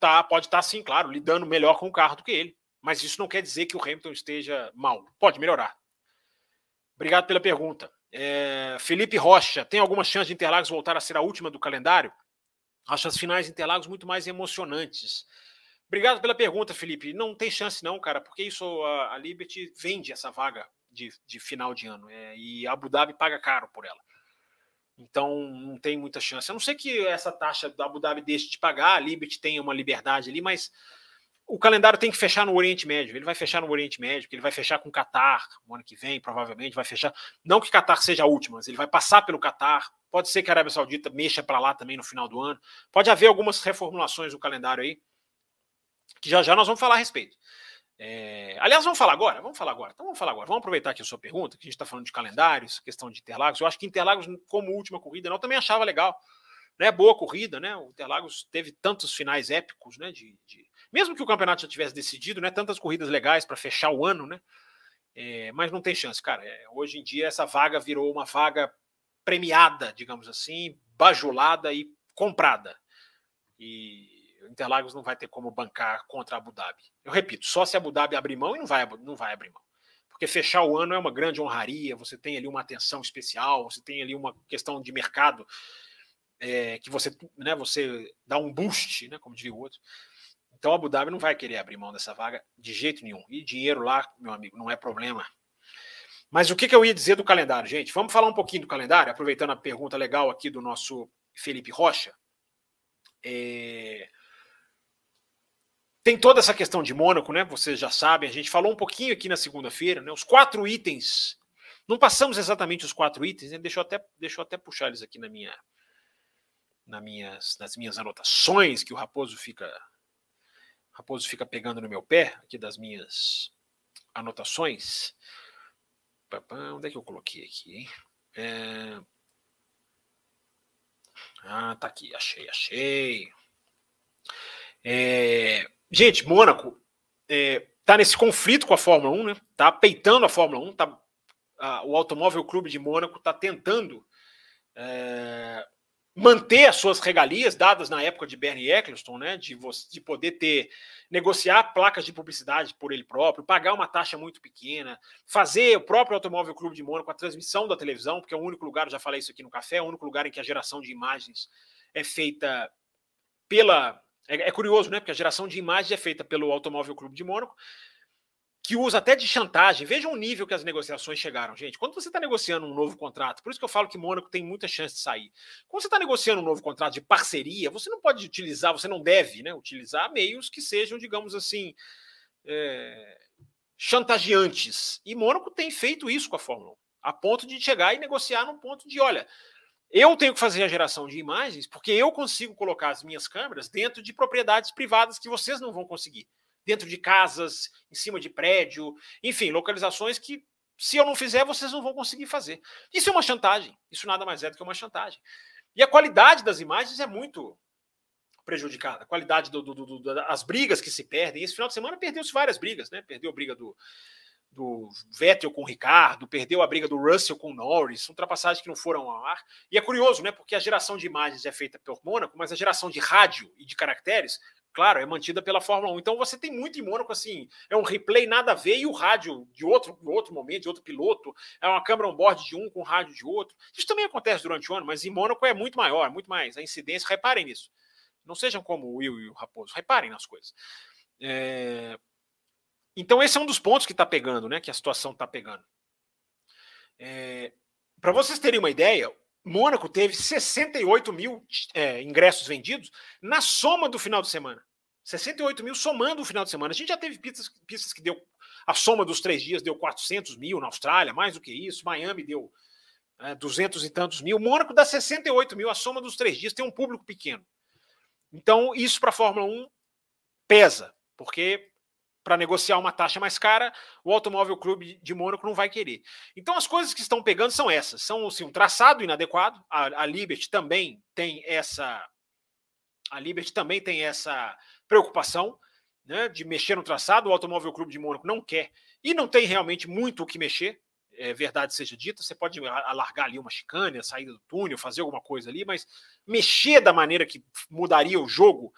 tá, pode estar, tá, sim, claro, lidando melhor com o carro do que ele, mas isso não quer dizer que o Hamilton esteja mal. Pode melhorar. Obrigado pela pergunta. É, Felipe Rocha, tem alguma chance de Interlagos voltar a ser a última do calendário? Acho as finais de Interlagos muito mais emocionantes. Obrigado pela pergunta, Felipe. Não tem chance, não, cara, porque isso a, a Liberty vende essa vaga de, de final de ano é, e a Abu Dhabi paga caro por ela. Então não tem muita chance. A não ser que essa taxa da Abu Dhabi deixe de pagar, a Liberty tenha uma liberdade ali, mas o calendário tem que fechar no Oriente Médio. Ele vai fechar no Oriente Médio, ele vai fechar com o Catar no ano que vem, provavelmente vai fechar. Não que o Catar seja a última, mas ele vai passar pelo Catar. Pode ser que a Arábia Saudita mexa para lá também no final do ano. Pode haver algumas reformulações do calendário aí, que já já nós vamos falar a respeito. É... Aliás, vamos falar agora? Vamos falar agora. Então vamos falar agora. Vamos aproveitar aqui a sua pergunta, que a gente está falando de calendários, questão de Interlagos. Eu acho que Interlagos, como última corrida, eu também achava legal. Né? Boa corrida, né? O Interlagos teve tantos finais épicos, né? de, de mesmo que o campeonato já tivesse decidido, né? Tantas corridas legais para fechar o ano, né? É, mas não tem chance, cara. É, hoje em dia essa vaga virou uma vaga premiada, digamos assim, bajulada e comprada. E o Interlagos não vai ter como bancar contra Abu Dhabi. Eu repito, só se Abu Dhabi abrir mão e não vai, não vai abrir mão. Porque fechar o ano é uma grande honraria, você tem ali uma atenção especial, você tem ali uma questão de mercado é, que você, né, você dá um boost, né, como diria o outro. Então, Abu Dhabi não vai querer abrir mão dessa vaga de jeito nenhum. E dinheiro lá, meu amigo, não é problema. Mas o que, que eu ia dizer do calendário, gente? Vamos falar um pouquinho do calendário, aproveitando a pergunta legal aqui do nosso Felipe Rocha. É... Tem toda essa questão de Mônaco, né? Vocês já sabem, a gente falou um pouquinho aqui na segunda-feira, né? Os quatro itens. Não passamos exatamente os quatro itens, né? Deixa eu até, deixa eu até puxar eles aqui na minha, na minhas, nas minhas anotações, que o Raposo fica Raposo fica pegando no meu pé aqui das minhas anotações. Onde é que eu coloquei aqui, hein? É... Ah, tá aqui, achei, achei. É... Gente, Mônaco é, tá nesse conflito com a Fórmula 1, né? Tá peitando a Fórmula 1, tá... O Automóvel Clube de Mônaco tá tentando é, manter as suas regalias dadas na época de Bernie Eccleston, né, de, de poder ter negociar placas de publicidade por ele próprio, pagar uma taxa muito pequena, fazer o próprio Automóvel Clube de Mônaco a transmissão da televisão, porque é o único lugar, já falei isso aqui no café, é o único lugar em que a geração de imagens é feita pela é, é curioso, né? Porque a geração de imagens é feita pelo Automóvel Clube de Mônaco, que usa até de chantagem. Vejam o nível que as negociações chegaram, gente. Quando você está negociando um novo contrato, por isso que eu falo que Mônaco tem muita chance de sair. Quando você está negociando um novo contrato de parceria, você não pode utilizar, você não deve né, utilizar meios que sejam, digamos assim, é, chantageantes. E Mônaco tem feito isso com a Fórmula 1, a ponto de chegar e negociar num ponto de, olha, eu tenho que fazer a geração de imagens porque eu consigo colocar as minhas câmeras dentro de propriedades privadas que vocês não vão conseguir dentro de casas, em cima de prédio, enfim, localizações que, se eu não fizer, vocês não vão conseguir fazer. Isso é uma chantagem. Isso nada mais é do que uma chantagem. E a qualidade das imagens é muito prejudicada. A qualidade do, do, do, das brigas que se perdem. Esse final de semana perdeu-se várias brigas, né? Perdeu a briga do, do Vettel com o Ricardo, perdeu a briga do Russell com o Norris, ultrapassagens que não foram ao ar. E é curioso, né? Porque a geração de imagens é feita por Mônaco, mas a geração de rádio e de caracteres claro, é mantida pela Fórmula 1. Então você tem muito em Mônaco, assim, é um replay nada a ver e o rádio de outro, outro momento, de outro piloto, é uma câmera on-board de um com rádio de outro. Isso também acontece durante o ano, mas em Mônaco é muito maior, muito mais. A incidência, reparem nisso. Não sejam como o Will e o Raposo, reparem nas coisas. É... Então esse é um dos pontos que está pegando, né? Que a situação está pegando. É, Para vocês terem uma ideia, Mônaco teve 68 mil é, ingressos vendidos na soma do final de semana. 68 mil somando o final de semana. A gente já teve pistas, pistas que deu. A soma dos três dias deu 400 mil na Austrália, mais do que isso. Miami deu é, 200 e tantos mil. Mônaco dá 68 mil. A soma dos três dias tem um público pequeno. Então, isso para a Fórmula 1 pesa, porque para negociar uma taxa mais cara, o Automóvel Clube de Mônaco não vai querer. Então as coisas que estão pegando são essas, são assim, um traçado inadequado. A, a Liberty também tem essa a Liberty também tem essa preocupação né, de mexer no traçado. O Automóvel Clube de Mônaco não quer e não tem realmente muito o que mexer. É, verdade seja dita, você pode alargar ali uma chicane, a saída do túnel, fazer alguma coisa ali, mas mexer da maneira que mudaria o jogo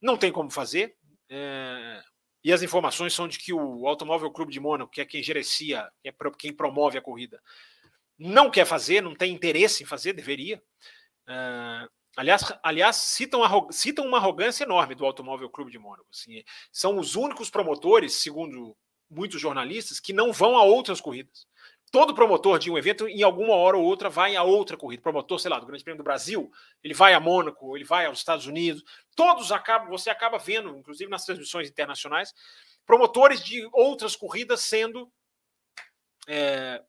não tem como fazer. É, e as informações são de que o Automóvel Clube de Mônaco, que é quem gerencia, é quem promove a corrida, não quer fazer, não tem interesse em fazer, deveria. Uh, aliás, aliás citam, citam uma arrogância enorme do Automóvel Clube de Mônaco. Assim, são os únicos promotores, segundo muitos jornalistas, que não vão a outras corridas todo promotor de um evento, em alguma hora ou outra, vai a outra corrida. Promotor, sei lá, do Grande Prêmio do Brasil, ele vai a Mônaco, ele vai aos Estados Unidos. Todos acabam, você acaba vendo, inclusive nas transmissões internacionais, promotores de outras corridas sendo. É,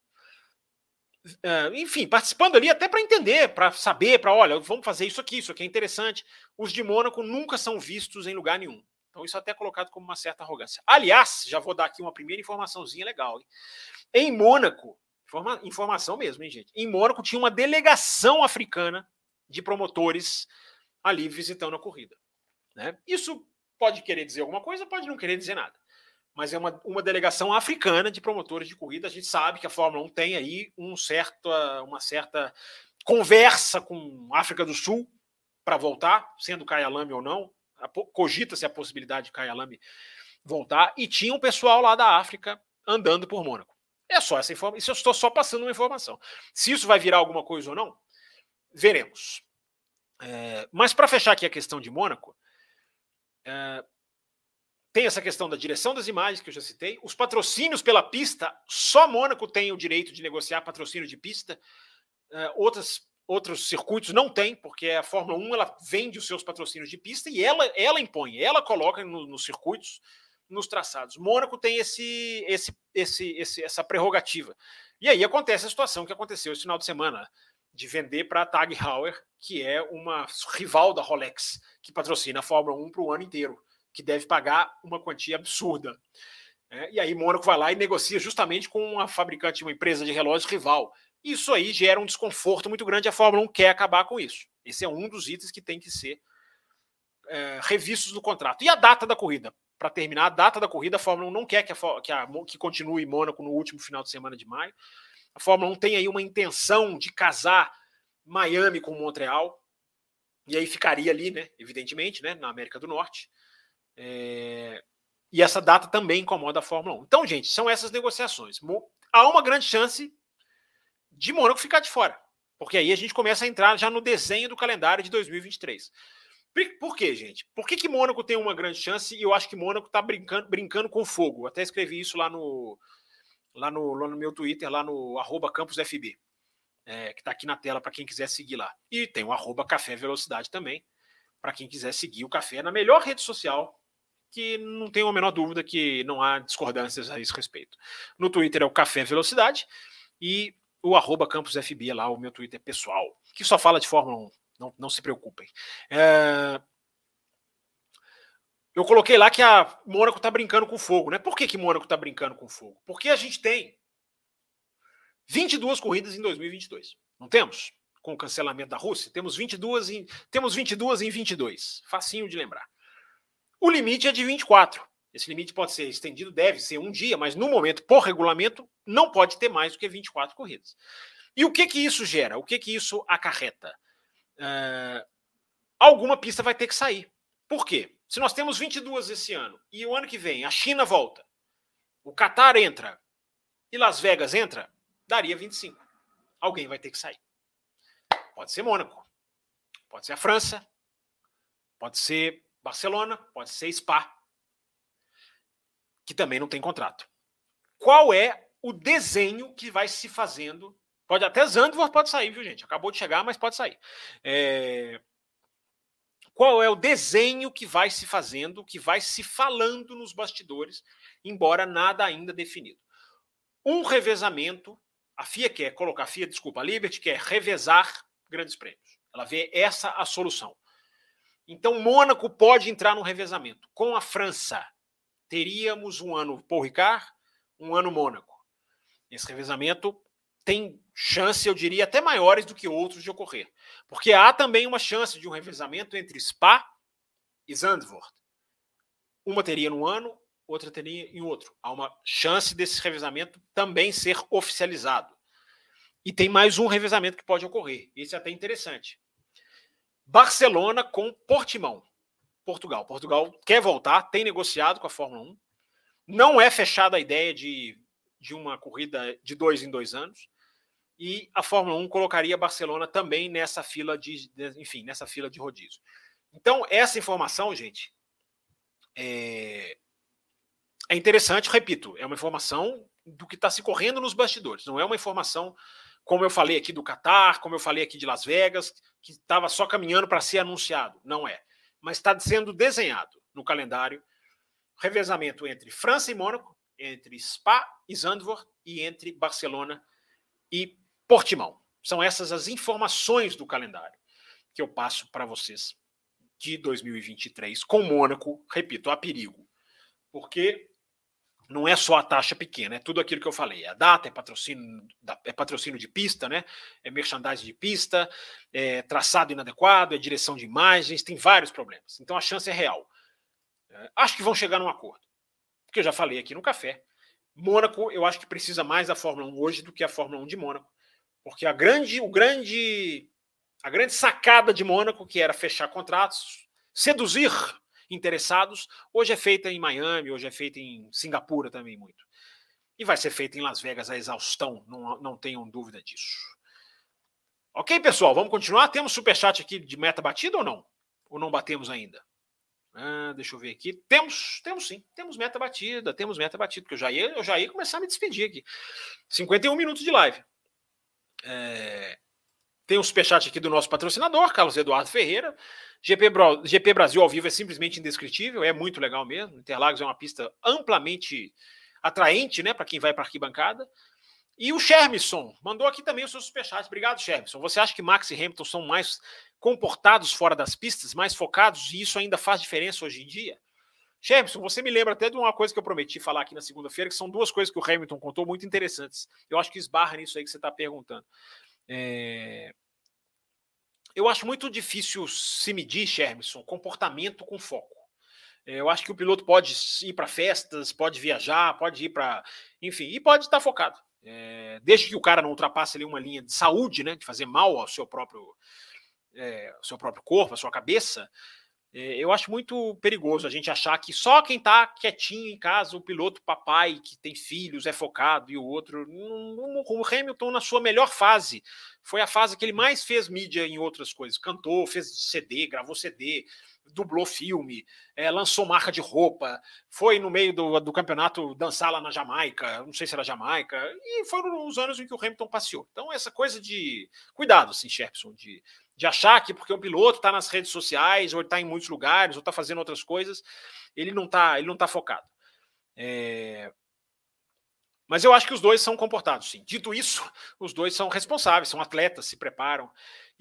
é, enfim, participando ali até para entender, para saber, para olha, vamos fazer isso aqui, isso aqui é interessante. Os de Mônaco nunca são vistos em lugar nenhum. Então, isso é até colocado como uma certa arrogância. Aliás, já vou dar aqui uma primeira informaçãozinha legal. Hein? Em Mônaco, informa, informação mesmo, hein, gente? Em Mônaco tinha uma delegação africana de promotores ali visitando a corrida. Né? Isso pode querer dizer alguma coisa, pode não querer dizer nada. Mas é uma, uma delegação africana de promotores de corrida. A gente sabe que a Fórmula 1 tem aí um certo, uma certa conversa com a África do Sul para voltar, sendo Kyalami ou não cogita-se a possibilidade de Kyalami voltar, e tinha um pessoal lá da África andando por Mônaco. É só essa informação. Isso eu estou só passando uma informação. Se isso vai virar alguma coisa ou não, veremos. É, mas para fechar aqui a questão de Mônaco, é, tem essa questão da direção das imagens que eu já citei, os patrocínios pela pista, só Mônaco tem o direito de negociar patrocínio de pista. É, outras outros circuitos não têm, porque a Fórmula 1 ela vende os seus patrocínios de pista e ela, ela impõe, ela coloca no, nos circuitos, nos traçados. Mônaco tem esse, esse, esse, esse, essa prerrogativa. E aí acontece a situação que aconteceu esse final de semana, de vender para a Tag Heuer, que é uma rival da Rolex, que patrocina a Fórmula 1 para o ano inteiro, que deve pagar uma quantia absurda. É, e aí Mônaco vai lá e negocia justamente com uma fabricante, uma empresa de relógios rival, isso aí gera um desconforto muito grande. A Fórmula 1 quer acabar com isso. Esse é um dos itens que tem que ser é, revistos no contrato. E a data da corrida? Para terminar, a data da corrida, a Fórmula 1 não quer que, a, que, a, que continue Mônaco no último final de semana de maio. A Fórmula 1 tem aí uma intenção de casar Miami com Montreal. E aí ficaria ali, né? Evidentemente, né? Na América do Norte. É... E essa data também incomoda a Fórmula 1. Então, gente, são essas negociações. Há uma grande chance de Mônaco ficar de fora. Porque aí a gente começa a entrar já no desenho do calendário de 2023. Por quê, gente? Por que, que Mônaco tem uma grande chance e eu acho que Mônaco está brincando, brincando com fogo? até escrevi isso lá no, lá no, lá no meu Twitter, lá no arroba campusfb, é, que está aqui na tela para quem quiser seguir lá. E tem o arroba Café Velocidade também, para quem quiser seguir o Café na melhor rede social, que não tenho a menor dúvida que não há discordâncias a esse respeito. No Twitter é o Café Velocidade e o arroba campusfb lá, o meu Twitter pessoal, que só fala de Fórmula 1. Não, não se preocupem. É... Eu coloquei lá que a Mônaco está brincando com fogo, né? Por que, que Mônaco está brincando com fogo? Porque a gente tem 22 corridas em 2022. Não temos? Com o cancelamento da Rússia, temos 22 em, temos 22 em 22. Facinho de lembrar. O limite é de 24. Esse limite pode ser estendido, deve ser um dia, mas no momento, por regulamento, não pode ter mais do que 24 corridas. E o que que isso gera? O que que isso acarreta? Uh, alguma pista vai ter que sair. Por quê? Se nós temos 22 esse ano e o ano que vem a China volta, o Qatar entra e Las Vegas entra, daria 25. Alguém vai ter que sair. Pode ser Mônaco, pode ser a França, pode ser Barcelona, pode ser Spa que também não tem contrato. Qual é o desenho que vai se fazendo Pode até Zandvoort pode sair, viu, gente? Acabou de chegar, mas pode sair. É... Qual é o desenho que vai se fazendo, que vai se falando nos bastidores, embora nada ainda definido? Um revezamento, a FIA quer colocar, a FIA, desculpa, a Liberty quer revezar grandes prêmios. Ela vê essa a solução. Então, Mônaco pode entrar no revezamento. Com a França, teríamos um ano Paul Ricard, um ano Mônaco. Esse revezamento tem chance, eu diria, até maiores do que outros de ocorrer. Porque há também uma chance de um revezamento entre Spa e Zandvoort. Uma teria no ano, outra teria em outro. Há uma chance desse revezamento também ser oficializado. E tem mais um revezamento que pode ocorrer. Esse é até interessante. Barcelona com Portimão, Portugal. Portugal quer voltar, tem negociado com a Fórmula 1. Não é fechada a ideia de, de uma corrida de dois em dois anos e a Fórmula 1 colocaria Barcelona também nessa fila de, enfim, nessa fila de rodízio. Então, essa informação, gente, é, é interessante, repito, é uma informação do que está se correndo nos bastidores, não é uma informação, como eu falei aqui do Qatar, como eu falei aqui de Las Vegas, que estava só caminhando para ser anunciado. Não é. Mas está sendo desenhado no calendário revezamento entre França e Mônaco, entre Spa e Zandvoort e entre Barcelona e Portimão. São essas as informações do calendário que eu passo para vocês de 2023 com Mônaco, repito, a perigo. Porque não é só a taxa pequena, é tudo aquilo que eu falei. A data é patrocínio, é patrocínio de pista, né? É merchandising de pista, é traçado inadequado, é direção de imagens, tem vários problemas. Então a chance é real. É, acho que vão chegar num acordo. Porque eu já falei aqui no café. Mônaco, eu acho que precisa mais da Fórmula 1 hoje do que a Fórmula 1 de Mônaco. Porque a grande, o grande, a grande sacada de Mônaco, que era fechar contratos, seduzir interessados, hoje é feita em Miami, hoje é feita em Singapura também muito. E vai ser feita em Las Vegas a exaustão, não, não tenham dúvida disso. Ok, pessoal, vamos continuar? Temos superchat aqui de meta batida ou não? Ou não batemos ainda? Ah, deixa eu ver aqui. Temos, temos sim, temos meta batida, temos meta batida, porque eu já ia, eu já ia começar a me despedir aqui. 51 minutos de live. É, tem um superchat aqui do nosso patrocinador, Carlos Eduardo Ferreira. GP, GP, Brasil ao vivo é simplesmente indescritível, é muito legal mesmo. Interlagos é uma pista amplamente atraente né, para quem vai para arquibancada. E o Shermisson mandou aqui também o seu superchat. Obrigado, Shermisson. Você acha que Max e Hamilton são mais comportados fora das pistas, mais focados, e isso ainda faz diferença hoje em dia? Jefferson, você me lembra até de uma coisa que eu prometi falar aqui na segunda-feira, que são duas coisas que o Hamilton contou muito interessantes. Eu acho que esbarra nisso aí que você está perguntando. É... Eu acho muito difícil se medir, Shermisson, comportamento com foco. É, eu acho que o piloto pode ir para festas, pode viajar, pode ir para. Enfim, e pode estar focado. É... desde que o cara não ultrapasse ali uma linha de saúde, né, de fazer mal ao seu próprio, é, ao seu próprio corpo, à sua cabeça, é, eu acho muito perigoso a gente achar que só quem está quietinho em casa, o piloto papai que tem filhos é focado e o outro. O Hamilton, na sua melhor fase, foi a fase que ele mais fez mídia em outras coisas. Cantou, fez CD, gravou CD, dublou filme, é, lançou marca de roupa, foi no meio do, do campeonato dançar lá na Jamaica, não sei se era Jamaica, e foram os anos em que o Hamilton passeou. Então, essa coisa de. Cuidado, assim, Sherpson, de de achar que porque o piloto está nas redes sociais, ou está em muitos lugares, ou está fazendo outras coisas, ele não está tá focado. É... Mas eu acho que os dois são comportados, sim. Dito isso, os dois são responsáveis, são atletas, se preparam.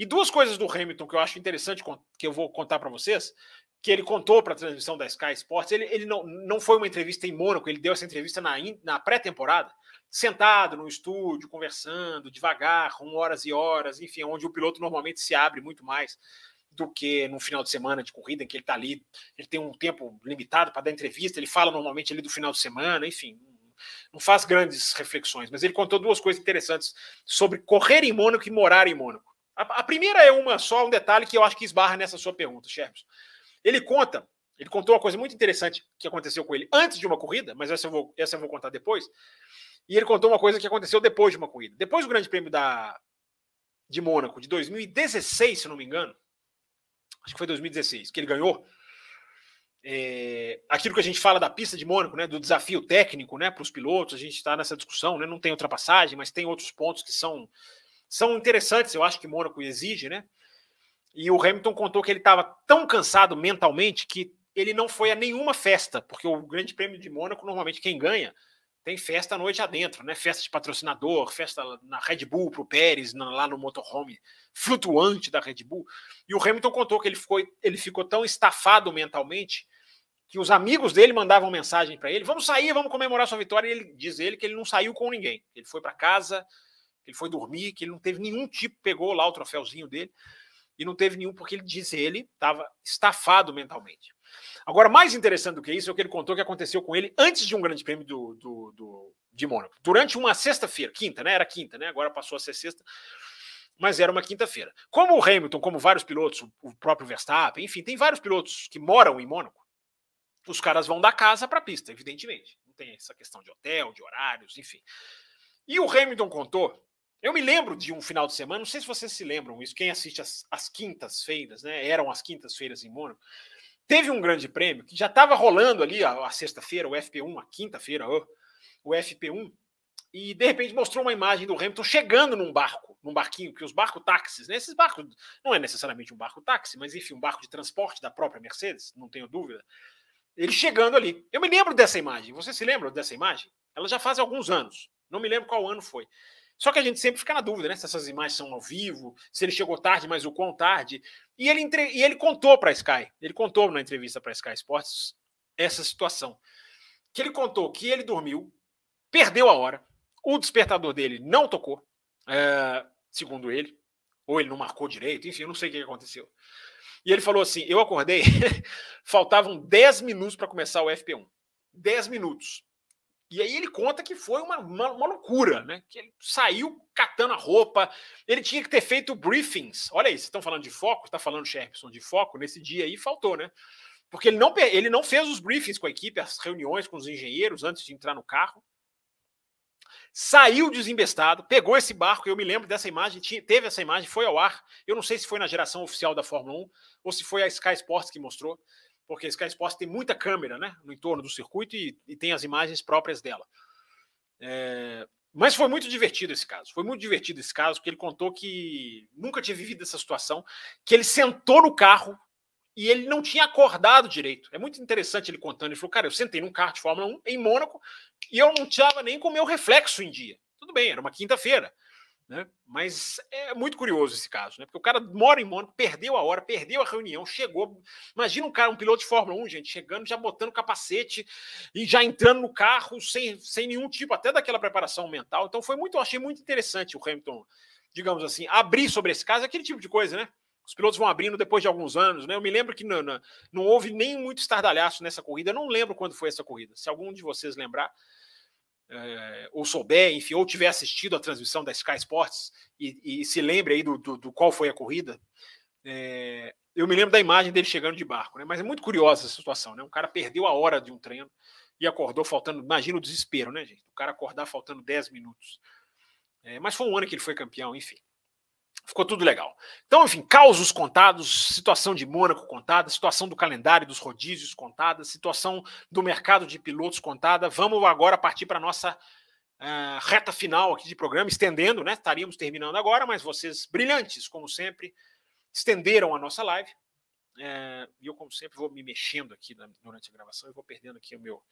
E duas coisas do Hamilton que eu acho interessante que eu vou contar para vocês, que ele contou para a transmissão da Sky Sports, ele, ele não, não foi uma entrevista em Mônaco, ele deu essa entrevista na, na pré-temporada, sentado no estúdio, conversando devagar, com horas e horas, enfim, onde o piloto normalmente se abre muito mais do que no final de semana de corrida, em que ele está ali, ele tem um tempo limitado para dar entrevista, ele fala normalmente ali do final de semana, enfim, não faz grandes reflexões, mas ele contou duas coisas interessantes sobre correr em Mônaco e morar em Mônaco. A, a primeira é uma só, um detalhe que eu acho que esbarra nessa sua pergunta, Sherps. Ele conta, ele contou uma coisa muito interessante que aconteceu com ele antes de uma corrida, mas essa eu vou, essa eu vou contar depois. E ele contou uma coisa que aconteceu depois de uma corrida. Depois do Grande Prêmio da, de Mônaco, de 2016, se não me engano, acho que foi 2016, que ele ganhou. É, aquilo que a gente fala da pista de Mônaco, né, do desafio técnico né, para os pilotos, a gente está nessa discussão, né, não tem ultrapassagem, mas tem outros pontos que são são interessantes, eu acho que Mônaco exige, né? E o Hamilton contou que ele estava tão cansado mentalmente que ele não foi a nenhuma festa, porque o Grande Prêmio de Mônaco, normalmente quem ganha, tem festa a noite adentro, né? Festa de patrocinador, festa na Red Bull para o Pérez, lá no motorhome flutuante da Red Bull. E o Hamilton contou que ele ficou, ele ficou tão estafado mentalmente que os amigos dele mandavam mensagem para ele: vamos sair, vamos comemorar sua vitória. E ele diz ele que ele não saiu com ninguém. Ele foi para casa, ele foi dormir, que ele não teve nenhum tipo, pegou lá o troféuzinho dele e não teve nenhum porque ele diz ele estava estafado mentalmente. Agora, mais interessante do que isso é o que ele contou que aconteceu com ele antes de um grande prêmio do, do, do de Mônaco. Durante uma sexta-feira, quinta, né? Era quinta, né? Agora passou a ser sexta, mas era uma quinta-feira. Como o Hamilton, como vários pilotos, o próprio Verstappen, enfim, tem vários pilotos que moram em Mônaco, os caras vão da casa para a pista, evidentemente. Não tem essa questão de hotel, de horários, enfim. E o Hamilton contou. Eu me lembro de um final de semana, não sei se vocês se lembram isso, quem assiste as, as quintas-feiras, né? Eram as quintas-feiras em Mônaco. Teve um grande prêmio que já estava rolando ali a, a sexta-feira, o FP1, a quinta-feira, o, o FP1, e de repente mostrou uma imagem do Hamilton chegando num barco, num barquinho, que os barcos táxis, né? Esses barcos não é necessariamente um barco táxi, mas enfim, um barco de transporte da própria Mercedes, não tenho dúvida. Ele chegando ali. Eu me lembro dessa imagem. Você se lembra dessa imagem? Ela já faz alguns anos. Não me lembro qual ano foi. Só que a gente sempre fica na dúvida, né? Se essas imagens são ao vivo, se ele chegou tarde, mas o quão tarde. E ele, entre... e ele contou para a Sky, ele contou na entrevista para a Sky Sports essa situação. Que ele contou que ele dormiu, perdeu a hora, o despertador dele não tocou, é, segundo ele, ou ele não marcou direito, enfim, eu não sei o que aconteceu. E ele falou assim: eu acordei, (laughs) faltavam 10 minutos para começar o FP1. 10 minutos. E aí ele conta que foi uma, uma, uma, loucura, né? Que ele saiu catando a roupa, ele tinha que ter feito briefings. Olha aí, vocês estão falando de foco, está falando Sherpson de foco, nesse dia aí faltou, né? Porque ele não, ele não fez os briefings com a equipe, as reuniões com os engenheiros antes de entrar no carro. Saiu desembestado, pegou esse barco, eu me lembro dessa imagem, tinha, teve essa imagem, foi ao ar. Eu não sei se foi na geração oficial da Fórmula 1 ou se foi a Sky Sports que mostrou porque Sky Sports tem muita câmera né, no entorno do circuito e, e tem as imagens próprias dela. É, mas foi muito divertido esse caso. Foi muito divertido esse caso, porque ele contou que nunca tinha vivido essa situação, que ele sentou no carro e ele não tinha acordado direito. É muito interessante ele contando. Ele falou, cara, eu sentei num carro de Fórmula 1 em Mônaco e eu não estava nem com o meu reflexo em dia. Tudo bem, era uma quinta-feira. Né? Mas é muito curioso esse caso, né? Porque o cara mora em Mônaco, perdeu a hora, perdeu a reunião, chegou. Imagina um cara, um piloto de Fórmula 1, gente, chegando, já botando capacete e já entrando no carro sem, sem nenhum tipo, até daquela preparação mental. Então foi muito, eu achei muito interessante o Hamilton, digamos assim, abrir sobre esse caso, aquele tipo de coisa, né? Os pilotos vão abrindo depois de alguns anos, né? Eu me lembro que não, não, não houve nem muito estardalhaço nessa corrida. Eu não lembro quando foi essa corrida. Se algum de vocês lembrar, é, ou souber, enfim, ou tiver assistido a transmissão da Sky Sports e, e se lembre aí do, do, do, qual foi a corrida, é, eu me lembro da imagem dele chegando de barco, né? Mas é muito curiosa essa situação, né? Um cara perdeu a hora de um treino e acordou faltando, imagina o desespero, né, gente? O cara acordar faltando 10 minutos. É, mas foi um ano que ele foi campeão, enfim. Ficou tudo legal. Então, enfim, causos contados, situação de Mônaco contada, situação do calendário dos rodízios contada, situação do mercado de pilotos contada. Vamos agora partir para a nossa uh, reta final aqui de programa, estendendo, né? Estaríamos terminando agora, mas vocês, brilhantes, como sempre, estenderam a nossa live. É, e eu, como sempre, vou me mexendo aqui durante a gravação e vou perdendo aqui o meu,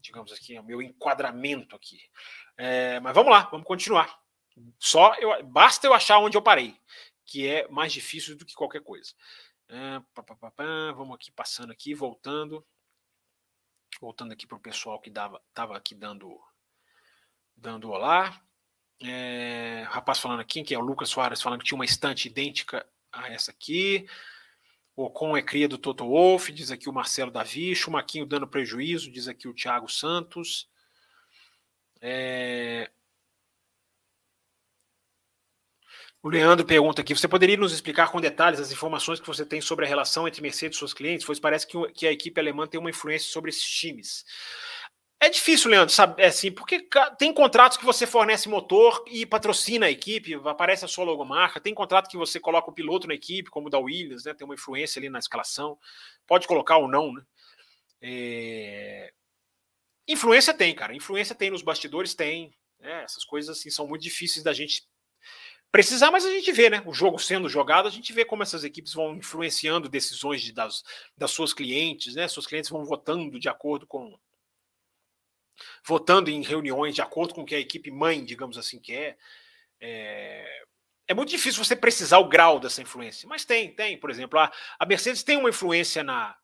digamos aqui, o meu enquadramento aqui. É, mas vamos lá, vamos continuar. Só eu, basta eu achar onde eu parei, que é mais difícil do que qualquer coisa. Ah, pá, pá, pá, vamos aqui passando aqui, voltando, voltando aqui para o pessoal que estava aqui dando, dando olá. É, rapaz falando aqui, que é o Lucas Soares, falando que tinha uma estante idêntica a essa aqui. O Ocon é cria do Toto Wolff, diz aqui o Marcelo Davi. Chumaquinho dando prejuízo, diz aqui o Thiago Santos. É, O Leandro pergunta aqui: você poderia nos explicar com detalhes as informações que você tem sobre a relação entre Mercedes e seus clientes? Pois parece que, que a equipe alemã tem uma influência sobre esses times. É difícil, Leandro, sabe? É assim, porque tem contratos que você fornece motor e patrocina a equipe, aparece a sua logomarca, tem contrato que você coloca o piloto na equipe, como o da Williams, né? Tem uma influência ali na escalação. Pode colocar ou não, né? É... Influência tem, cara. Influência tem nos bastidores, tem. É, essas coisas assim são muito difíceis da gente precisar, mas a gente vê, né? O jogo sendo jogado, a gente vê como essas equipes vão influenciando decisões de, das, das suas clientes, né? Suas clientes vão votando de acordo com. votando em reuniões de acordo com o que a equipe mãe, digamos assim, quer. É, é muito difícil você precisar o grau dessa influência, mas tem, tem. Por exemplo, a, a Mercedes tem uma influência na,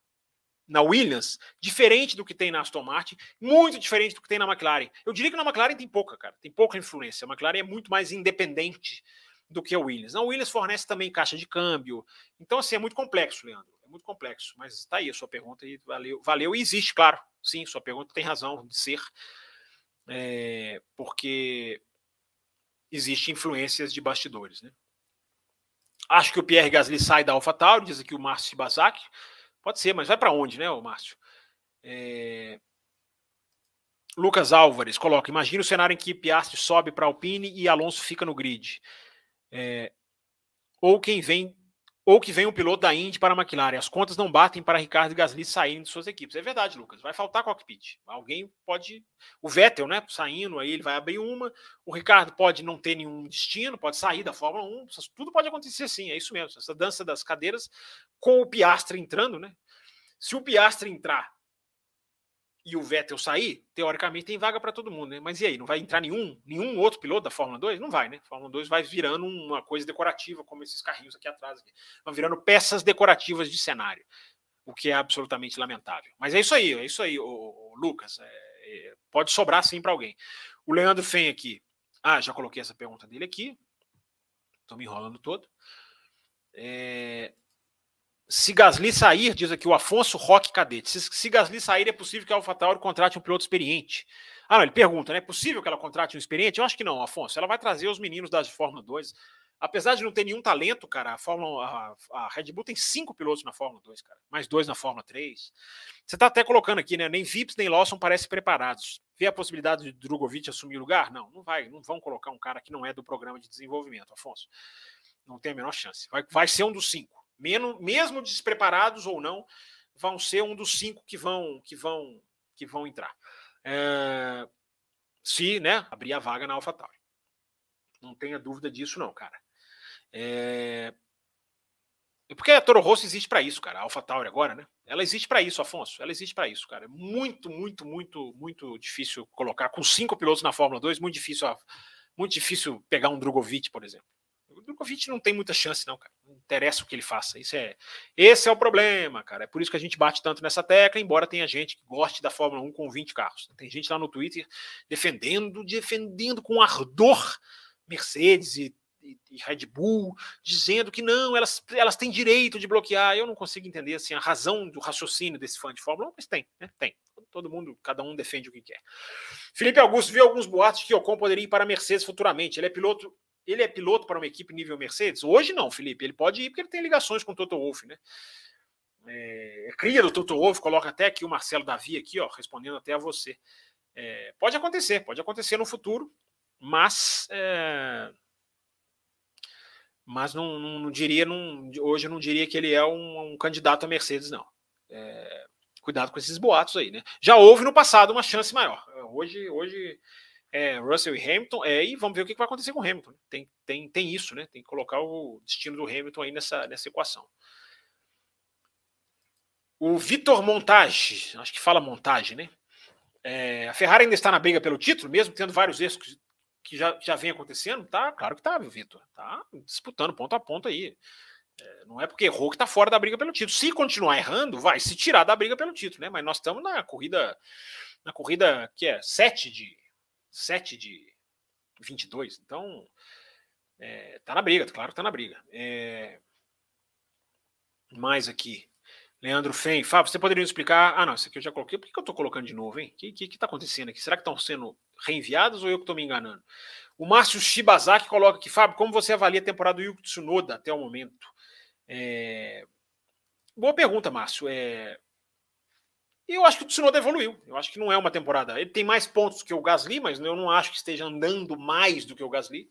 na Williams, diferente do que tem na Aston Martin, muito diferente do que tem na McLaren. Eu diria que na McLaren tem pouca, cara, tem pouca influência. A McLaren é muito mais independente do que a Williams. A Williams fornece também caixa de câmbio. Então, assim, é muito complexo, Leandro. É muito complexo. Mas está aí a sua pergunta e valeu. Valeu e existe, claro. Sim, sua pergunta tem razão de ser. É, porque existe influências de bastidores, né? Acho que o Pierre Gasly sai da AlphaTauri, diz aqui o Márcio Shibazaki. Pode ser, mas vai para onde, né, Márcio? É... Lucas Álvares coloca: imagina o cenário em que Piastri sobe para Alpine e Alonso fica no grid. É... Ou quem vem, ou que vem um piloto da Indy para a McLaren. As contas não batem para Ricardo e Gasly saírem de suas equipes. É verdade, Lucas. Vai faltar cockpit. Alguém pode. O Vettel, né? Saindo aí, ele vai abrir uma. O Ricardo pode não ter nenhum destino, pode sair da Fórmula 1. Tudo pode acontecer sim, é isso mesmo. Essa dança das cadeiras com o Piastre entrando, né? Se o Piastre entrar e o Vettel sair, teoricamente tem vaga para todo mundo, né? Mas e aí, não vai entrar nenhum, nenhum outro piloto da Fórmula 2? Não vai, né? A Fórmula 2 vai virando uma coisa decorativa, como esses carrinhos aqui atrás, aqui. virando peças decorativas de cenário, o que é absolutamente lamentável. Mas é isso aí, é isso aí, o, o Lucas. É, é, pode sobrar sim para alguém. O Leandro Fen aqui. Ah, já coloquei essa pergunta dele aqui. Estou me enrolando todo. É, se Gasly sair, diz aqui o Afonso Roque Cadete, se, se Gasly sair, é possível que a AlphaTauri contrate um piloto experiente. Ah, não, ele pergunta, né? É possível que ela contrate um experiente? Eu acho que não, Afonso. Ela vai trazer os meninos da Fórmula 2. Apesar de não ter nenhum talento, cara, a, Fórmula, a, a Red Bull tem cinco pilotos na Fórmula 2, cara. Mais dois na Fórmula 3. Você tá até colocando aqui, né? Nem Vips nem Lawson parecem preparados. Vê a possibilidade de Drogovic assumir o lugar? Não, não vai. Não vão colocar um cara que não é do programa de desenvolvimento, Afonso. Não tem a menor chance. Vai, vai ser um dos cinco mesmo, despreparados ou não, vão ser um dos cinco que vão que vão que vão entrar. É, se né, abrir a vaga na AlphaTauri. Não tenha dúvida disso, não, cara. É, porque a Toro Rosso existe para isso, cara. A AlphaTauri agora, né? Ela existe para isso, Afonso. Ela existe para isso, cara. É muito, muito, muito, muito difícil colocar com cinco pilotos na Fórmula 2, muito difícil, muito difícil pegar um Drogovic, por exemplo. Drogovic não tem muita chance, não, cara. Não interessa o que ele faça. Isso é, esse é o problema, cara. É por isso que a gente bate tanto nessa tecla, embora tenha gente que goste da Fórmula 1 com 20 carros. Tem gente lá no Twitter defendendo, defendendo com ardor Mercedes e, e, e Red Bull, dizendo que não, elas, elas têm direito de bloquear. Eu não consigo entender assim, a razão do raciocínio desse fã de Fórmula 1, mas tem, né? Tem. Todo mundo, cada um defende o que quer. Felipe Augusto viu alguns boatos que Ocon poderia ir para a Mercedes futuramente. Ele é piloto ele é piloto para uma equipe nível Mercedes? Hoje não, Felipe. Ele pode ir porque ele tem ligações com o Toto Wolff, né? É, é, cria do Toto Wolff, coloca até aqui o Marcelo Davi aqui, ó, respondendo até a você. É, pode acontecer, pode acontecer no futuro, mas é, mas não, não, não diria, não, hoje eu não diria que ele é um, um candidato a Mercedes, não. É, cuidado com esses boatos aí, né? Já houve no passado uma chance maior. Hoje, hoje é, Russell e Hamilton, é, e vamos ver o que vai acontecer com o Hamilton. Tem, tem, tem isso, né? Tem que colocar o destino do Hamilton aí nessa, nessa equação. O Vitor Montage, acho que fala montagem, né? É, a Ferrari ainda está na briga pelo título, mesmo tendo vários erros que, já, já vem acontecendo? Tá, claro que tá, Vitor. Tá disputando ponto a ponto aí. É, não é porque errou que está fora da briga pelo título. Se continuar errando, vai se tirar da briga pelo título, né? Mas nós estamos na corrida, na corrida que é 7 de 7 de 22. Então, é, tá na briga, claro que tá na briga. É, mais aqui. Leandro Fen, Fábio, você poderia explicar? Ah, não, isso aqui eu já coloquei. Por que eu estou colocando de novo, hein? O que, que, que tá acontecendo aqui? Será que estão sendo reenviados ou eu que estou me enganando? O Márcio Shibazaki coloca aqui, Fábio, como você avalia a temporada do Yuki Tsunoda até o momento? É... Boa pergunta, Márcio. É... E eu acho que o Tsunoda evoluiu. Eu acho que não é uma temporada. Ele tem mais pontos que o Gasly, mas eu não acho que esteja andando mais do que o Gasly.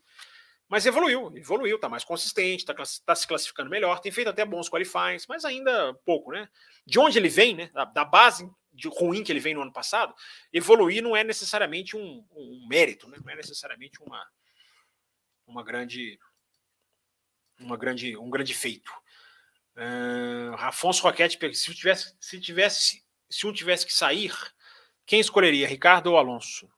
Mas evoluiu, evoluiu, tá mais consistente, tá, tá se classificando melhor, tem feito até bons qualifies, mas ainda pouco, né? De onde ele vem, né? Da, da base de ruim que ele vem no ano passado, evoluir não é necessariamente um, um mérito, né? Não é necessariamente uma, uma grande uma grande, um grande feito. Uh, Afonso Roquete, se tivesse, se tivesse, se um tivesse que sair, quem escolheria, Ricardo ou Alonso?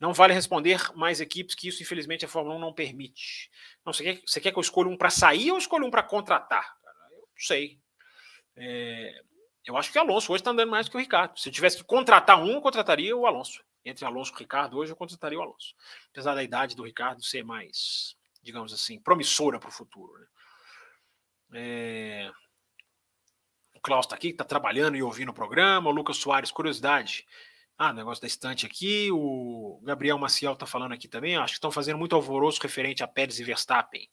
Não vale responder mais equipes que isso, infelizmente, a Fórmula 1 não permite. Não, você, quer, você quer que eu escolha um para sair ou escolha um para contratar? Eu não sei. É, eu acho que Alonso hoje está andando mais do que o Ricardo. Se eu tivesse que contratar um, eu contrataria o Alonso. Entre Alonso e Ricardo, hoje eu contrataria o Alonso. Apesar da idade do Ricardo ser mais, digamos assim, promissora para o futuro. Né? É... Klaus está aqui, está trabalhando e ouvindo o programa. O Lucas Soares, curiosidade. Ah, negócio da estante aqui. O Gabriel Maciel está falando aqui também. Acho que estão fazendo muito alvoroço referente a Pérez e Verstappen.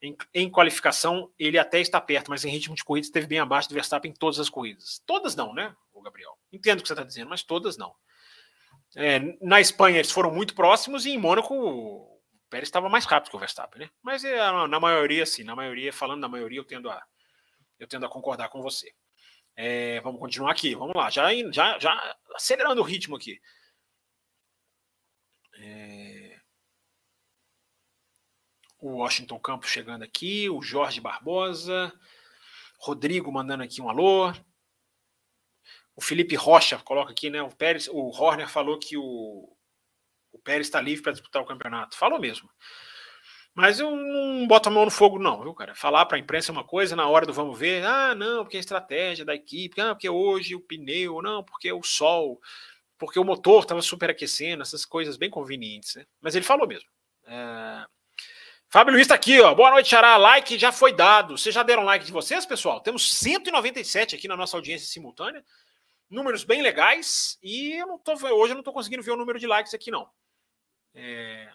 Em, em, qualificação, ele até está perto, mas em ritmo de corrida esteve bem abaixo do Verstappen em todas as corridas. Todas não, né, o Gabriel? Entendo o que você está dizendo, mas todas não. É, na Espanha eles foram muito próximos e em Mônaco o Pérez estava mais rápido que o Verstappen, né? Mas é, na maioria, sim, na maioria, falando na maioria, eu tendo a, eu tendo a concordar com você. É, vamos continuar aqui, vamos lá, já, já, já acelerando o ritmo aqui. É, o Washington Campos chegando aqui, o Jorge Barbosa, Rodrigo mandando aqui um alô. O Felipe Rocha coloca aqui, né? O Pérez, o Horner falou que o, o Pérez está livre para disputar o campeonato. Falou mesmo. Mas eu não boto a mão no fogo, não, viu, cara? Falar para a imprensa é uma coisa, na hora do vamos ver, ah, não, porque a estratégia da equipe, ah, porque hoje o pneu, não, porque o sol, porque o motor estava superaquecendo, essas coisas bem convenientes, né? Mas ele falou mesmo. É... Fábio Luiz está aqui, ó. Boa noite, Xará. Like já foi dado. Vocês já deram like de vocês, pessoal? Temos 197 aqui na nossa audiência simultânea. Números bem legais. E eu não tô, hoje eu não estou conseguindo ver o número de likes aqui, não. É...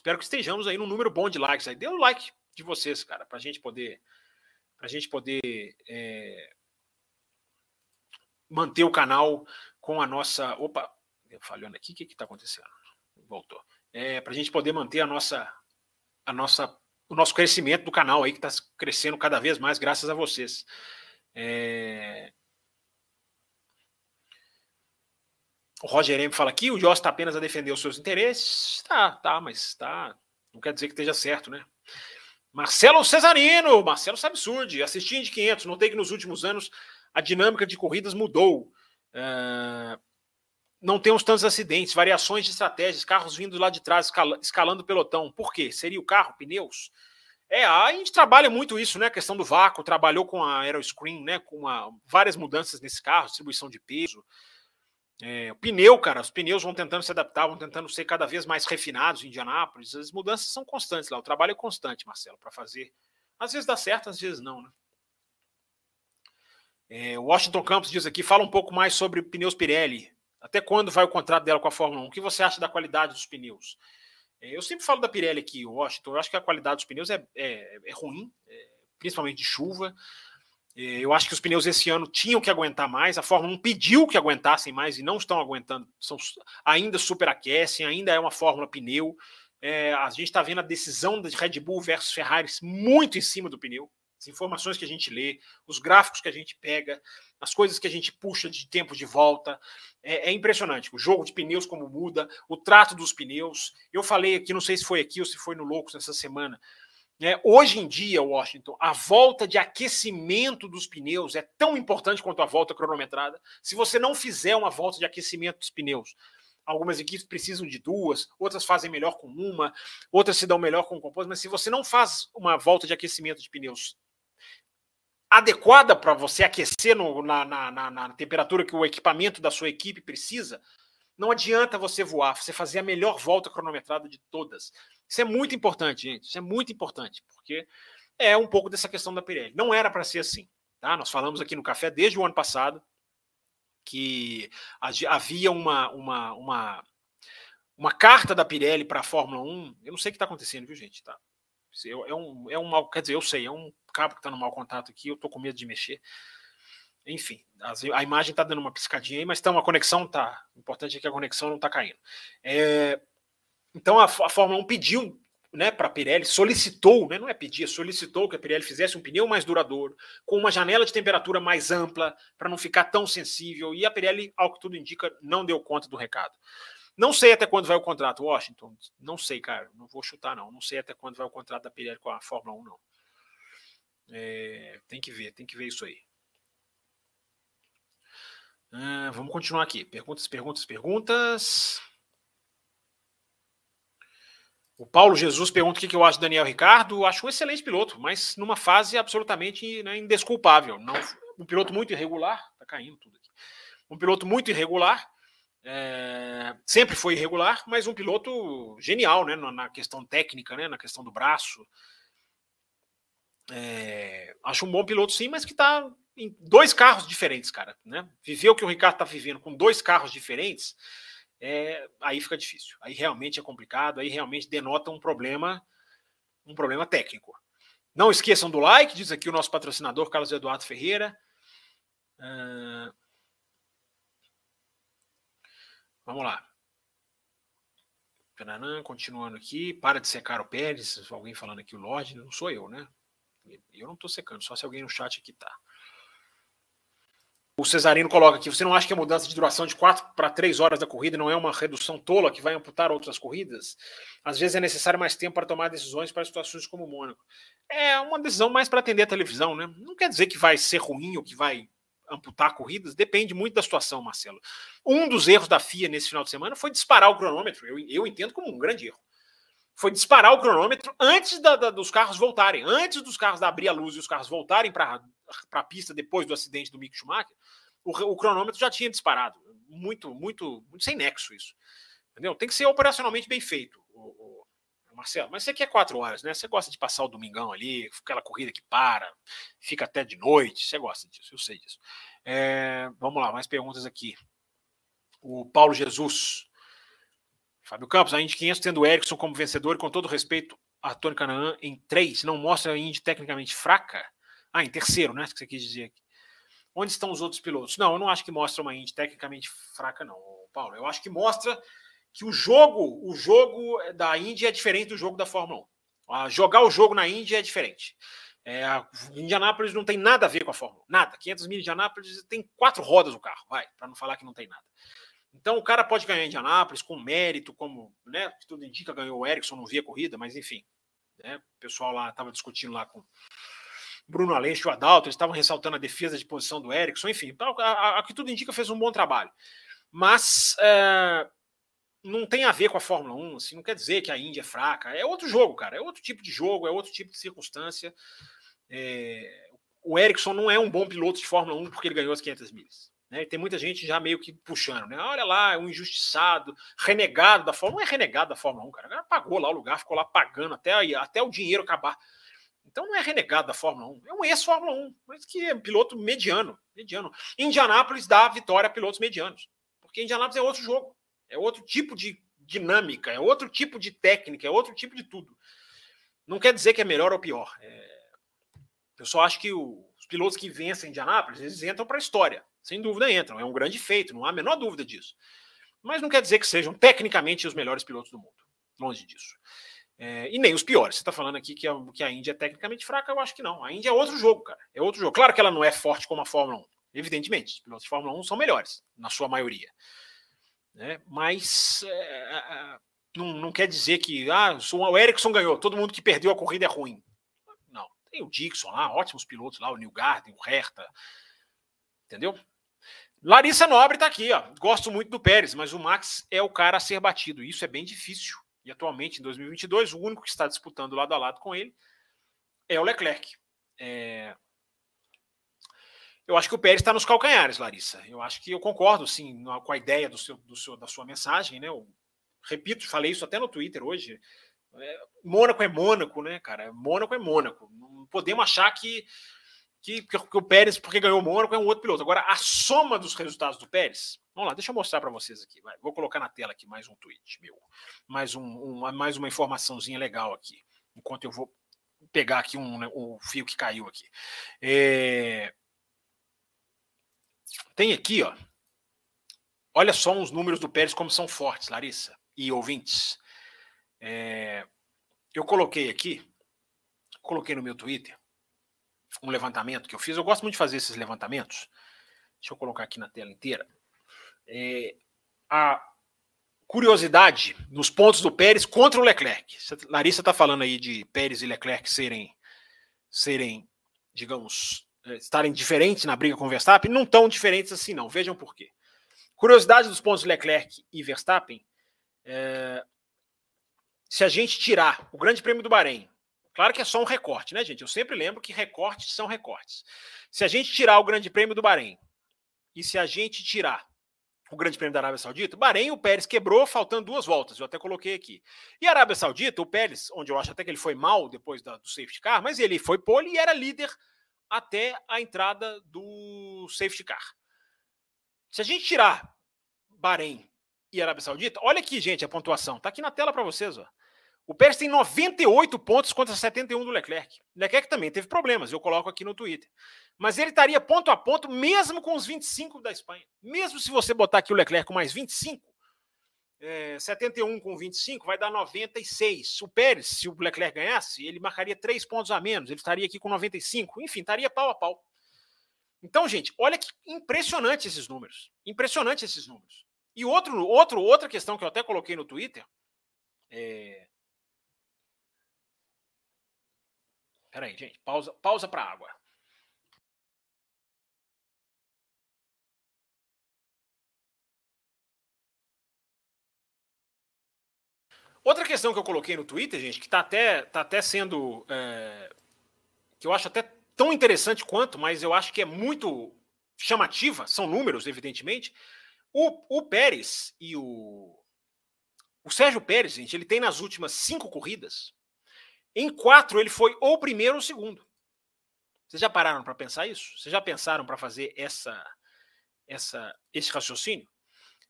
Espero que estejamos aí num número bom de likes. Aí dê o um like de vocês, cara, para a gente poder, pra gente poder é... manter o canal com a nossa. Opa, falhando aqui, o que está acontecendo? Voltou. É, para a gente poder manter a nossa a nossa, o nosso crescimento do canal aí, que está crescendo cada vez mais, graças a vocês. É... O Roger M fala aqui, o Joss está apenas a defender os seus interesses. Tá, tá, mas tá. Não quer dizer que esteja certo, né? Marcelo Cesarino, Marcelo Sabsurdi, assistindo de 500. Notei que nos últimos anos a dinâmica de corridas mudou. Uh, não temos tantos acidentes, variações de estratégias, carros vindo lá de trás, escalando o pelotão. Por quê? Seria o carro, pneus? É, a gente trabalha muito isso, né? A questão do vácuo, trabalhou com a Aeroscreen, né? Com várias mudanças nesse carro, distribuição de peso. É, o pneu, cara, os pneus vão tentando se adaptar, vão tentando ser cada vez mais refinados em Indianápolis. As mudanças são constantes lá, o trabalho é constante, Marcelo, para fazer. Às vezes dá certo, às vezes não, né? É, Washington Campos diz aqui: fala um pouco mais sobre pneus Pirelli. Até quando vai o contrato dela com a Fórmula 1? O que você acha da qualidade dos pneus? É, eu sempre falo da Pirelli aqui, Washington. Eu acho que a qualidade dos pneus é, é, é ruim, é, principalmente de chuva. É, eu acho que os pneus esse ano tinham que aguentar mais. A Fórmula 1 pediu que aguentassem mais e não estão aguentando. São, ainda superaquecem, ainda é uma Fórmula pneu. É, a gente está vendo a decisão de Red Bull versus Ferrari muito em cima do pneu. As informações que a gente lê, os gráficos que a gente pega, as coisas que a gente puxa de tempo de volta. É, é, impressionante. O jogo de pneus, como muda, o trato dos pneus. Eu falei aqui, não sei se foi aqui ou se foi no Loucos essa semana. Né? Hoje em dia, Washington, a volta de aquecimento dos pneus é tão importante quanto a volta cronometrada. Se você não fizer uma volta de aquecimento dos pneus, algumas equipes precisam de duas, outras fazem melhor com uma, outras se dão melhor com o composto, mas se você não faz uma volta de aquecimento de pneus adequada para você aquecer no, na, na, na, na, temperatura que o equipamento da sua equipe precisa, não adianta você voar, você fazer a melhor volta cronometrada de todas. Isso é muito importante, gente. Isso é muito importante, porque é um pouco dessa questão da Pirelli. Não era para ser assim. Tá? Nós falamos aqui no café desde o ano passado que havia uma, uma, uma, uma carta da Pirelli para a Fórmula 1. Eu não sei o que está acontecendo, viu, gente? Tá? É um, é um mal, quer dizer, eu sei, é um cabo que está no mau contato aqui, eu estou com medo de mexer. Enfim, a imagem está dando uma piscadinha aí, mas tá uma conexão, tá. O importante é que a conexão não está caindo. É, então a, a Fórmula 1 pediu né, para a Pirelli, solicitou, né, não é pedir, solicitou que a Pirelli fizesse um pneu mais duradouro, com uma janela de temperatura mais ampla, para não ficar tão sensível, e a Pirelli, ao que tudo indica, não deu conta do recado. Não sei até quando vai o contrato, Washington. Não sei, cara. Não vou chutar, não. Não sei até quando vai o contrato da Pirelli com a Fórmula 1, não. É, tem que ver, tem que ver isso aí. Ah, vamos continuar aqui. Perguntas, perguntas, perguntas. O Paulo Jesus pergunta o que eu acho do Daniel Ricardo. Acho um excelente piloto, mas numa fase absolutamente né, indesculpável. Não, um piloto muito irregular. Tá caindo tudo aqui. Um piloto muito irregular. É, sempre foi irregular, mas um piloto genial, né? Na, questão técnica, né? Na questão do braço. É, acho um bom piloto, sim, mas que está em dois carros diferentes, cara. Né? Viver o que o Ricardo está vivendo com dois carros diferentes é, aí fica difícil. Aí realmente é complicado, aí realmente denota um problema, um problema técnico. Não esqueçam do like, diz aqui o nosso patrocinador Carlos Eduardo Ferreira. Uh... Vamos lá. continuando aqui. Para de secar o Pérez. Alguém falando aqui o Lorde. Não sou eu, né? Eu não estou secando, só se alguém no chat aqui tá. O Cesarino coloca aqui: você não acha que a mudança de duração de 4 para 3 horas da corrida não é uma redução tola que vai amputar outras corridas? Às vezes é necessário mais tempo para tomar decisões para situações como o Mônaco. É uma decisão mais para atender a televisão, né? Não quer dizer que vai ser ruim ou que vai amputar corridas, depende muito da situação, Marcelo. Um dos erros da FIA nesse final de semana foi disparar o cronômetro. Eu, eu entendo como um grande erro. Foi disparar o cronômetro antes da, da, dos carros voltarem, antes dos carros abrir a luz e os carros voltarem para a pista depois do acidente do Mick Schumacher o, o cronômetro já tinha disparado. Muito, muito, muito sem nexo isso. Entendeu? Tem que ser operacionalmente bem feito, Marcelo. Mas você quer quatro horas, né? Você gosta de passar o domingão ali, aquela corrida que para, fica até de noite. Você gosta disso, eu sei disso. É, vamos lá, mais perguntas aqui. O Paulo Jesus. Fábio Campos, a Indy 500 tendo o Ericsson como vencedor, com todo respeito a Tony Canaan em três, não mostra a Indy tecnicamente fraca? Ah, em terceiro, né? Que você quis dizer aqui. Onde estão os outros pilotos? Não, eu não acho que mostra uma Indy tecnicamente fraca, não, Paulo. Eu acho que mostra que o jogo, o jogo da Indy é diferente do jogo da Fórmula 1. Ah, jogar o jogo na Indy é diferente. É, a Indianápolis não tem nada a ver com a Fórmula 1. Nada. 500 mil Indianápolis tem quatro rodas o carro, vai, para não falar que não tem nada. Então o cara pode ganhar Indianápolis com mérito, como né, tudo indica, ganhou o Ericsson, não via corrida, mas enfim. Né, o pessoal lá estava discutindo lá com Bruno Aleixo e o Adalto, eles estavam ressaltando a defesa de posição do Erickson, enfim, a, a, a que tudo indica fez um bom trabalho. Mas é, não tem a ver com a Fórmula 1, assim, não quer dizer que a Índia é fraca, é outro jogo, cara, é outro tipo de jogo, é outro tipo de circunstância. É, o Erickson não é um bom piloto de Fórmula 1 porque ele ganhou as 500 milhas. Né? Tem muita gente já meio que puxando, né? Olha lá, um injustiçado, renegado da Fórmula 1. Não é renegado da Fórmula 1, cara. O cara pagou lá o lugar, ficou lá pagando até, até o dinheiro acabar. Então não é renegado da Fórmula 1, é um ex-Fórmula 1, mas que é piloto mediano. mediano. Indianápolis dá vitória a pilotos medianos, porque Indianápolis é outro jogo, é outro tipo de dinâmica, é outro tipo de técnica, é outro tipo de tudo. Não quer dizer que é melhor ou pior. É... Eu só acho que o... os pilotos que vencem Indianápolis, eles entram para a história. Sem dúvida entram, é um grande feito, não há a menor dúvida disso. Mas não quer dizer que sejam tecnicamente os melhores pilotos do mundo. Longe disso. É, e nem os piores. Você está falando aqui que a, que a Índia é tecnicamente fraca, eu acho que não. A Índia é outro jogo, cara. É outro jogo. Claro que ela não é forte como a Fórmula 1. Evidentemente, os pilotos de Fórmula 1 são melhores, na sua maioria. Né? Mas é, não, não quer dizer que ah, o Ericsson ganhou, todo mundo que perdeu a corrida é ruim. Não. Tem o Dixon lá, ótimos pilotos lá, o New Garden, o Herta. Entendeu? Larissa Nobre está aqui, ó. Gosto muito do Pérez, mas o Max é o cara a ser batido. Isso é bem difícil. E atualmente, em 2022, o único que está disputando lado a lado com ele é o Leclerc. É... Eu acho que o Pérez está nos calcanhares, Larissa. Eu acho que eu concordo, sim, com a ideia do seu, do seu, da sua mensagem, né? Eu, repito, falei isso até no Twitter hoje. É, Mônaco é Mônaco, né, cara? Mônaco é Mônaco. Não podemos achar que, que, que o Pérez, porque ganhou o Mônaco, é um outro piloto. Agora, a soma dos resultados do Pérez Vamos lá, deixa eu mostrar para vocês aqui. Vai. Vou colocar na tela aqui mais um tweet meu. Mais, um, uma, mais uma informaçãozinha legal aqui. Enquanto eu vou pegar aqui um, né, um fio que caiu aqui. É... Tem aqui, ó. Olha só os números do Pérez como são fortes, Larissa e ouvintes. É... Eu coloquei aqui, coloquei no meu Twitter um levantamento que eu fiz. Eu gosto muito de fazer esses levantamentos. Deixa eu colocar aqui na tela inteira. É, a curiosidade nos pontos do Pérez contra o Leclerc. Larissa está falando aí de Pérez e Leclerc serem, serem, digamos, eh, estarem diferentes na briga com o Verstappen. Não tão diferentes assim, não. Vejam por quê. Curiosidade dos pontos Leclerc e Verstappen. É, se a gente tirar o Grande Prêmio do Bahrein, claro que é só um recorte, né, gente? Eu sempre lembro que recortes são recortes. Se a gente tirar o Grande Prêmio do Bahrein e se a gente tirar o Grande Prêmio da Arábia Saudita, Bahrein, o Pérez quebrou faltando duas voltas, eu até coloquei aqui. E a Arábia Saudita, o Pérez, onde eu acho até que ele foi mal depois da, do safety car, mas ele foi pole e era líder até a entrada do safety car. Se a gente tirar Bahrein e Arábia Saudita, olha aqui, gente, a pontuação. Tá aqui na tela para vocês, ó. O Pérez tem 98 pontos contra 71 do Leclerc. Leclerc também teve problemas, eu coloco aqui no Twitter. Mas ele estaria ponto a ponto mesmo com os 25 da Espanha. Mesmo se você botar aqui o Leclerc com mais 25, é, 71 com 25 vai dar 96. O Pérez, se o Leclerc ganhasse, ele marcaria 3 pontos a menos. Ele estaria aqui com 95. Enfim, estaria pau a pau. Então, gente, olha que impressionante esses números. Impressionante esses números. E outro, outro, outra questão que eu até coloquei no Twitter. É, Peraí, gente, pausa, pausa para água. Outra questão que eu coloquei no Twitter, gente, que está até, tá até sendo. É, que eu acho até tão interessante quanto, mas eu acho que é muito chamativa, são números, evidentemente. O, o Pérez e o. O Sérgio Pérez, gente, ele tem nas últimas cinco corridas em quatro, ele foi ou primeiro ou segundo. Vocês já pararam para pensar isso? Vocês já pensaram para fazer essa, essa, esse raciocínio?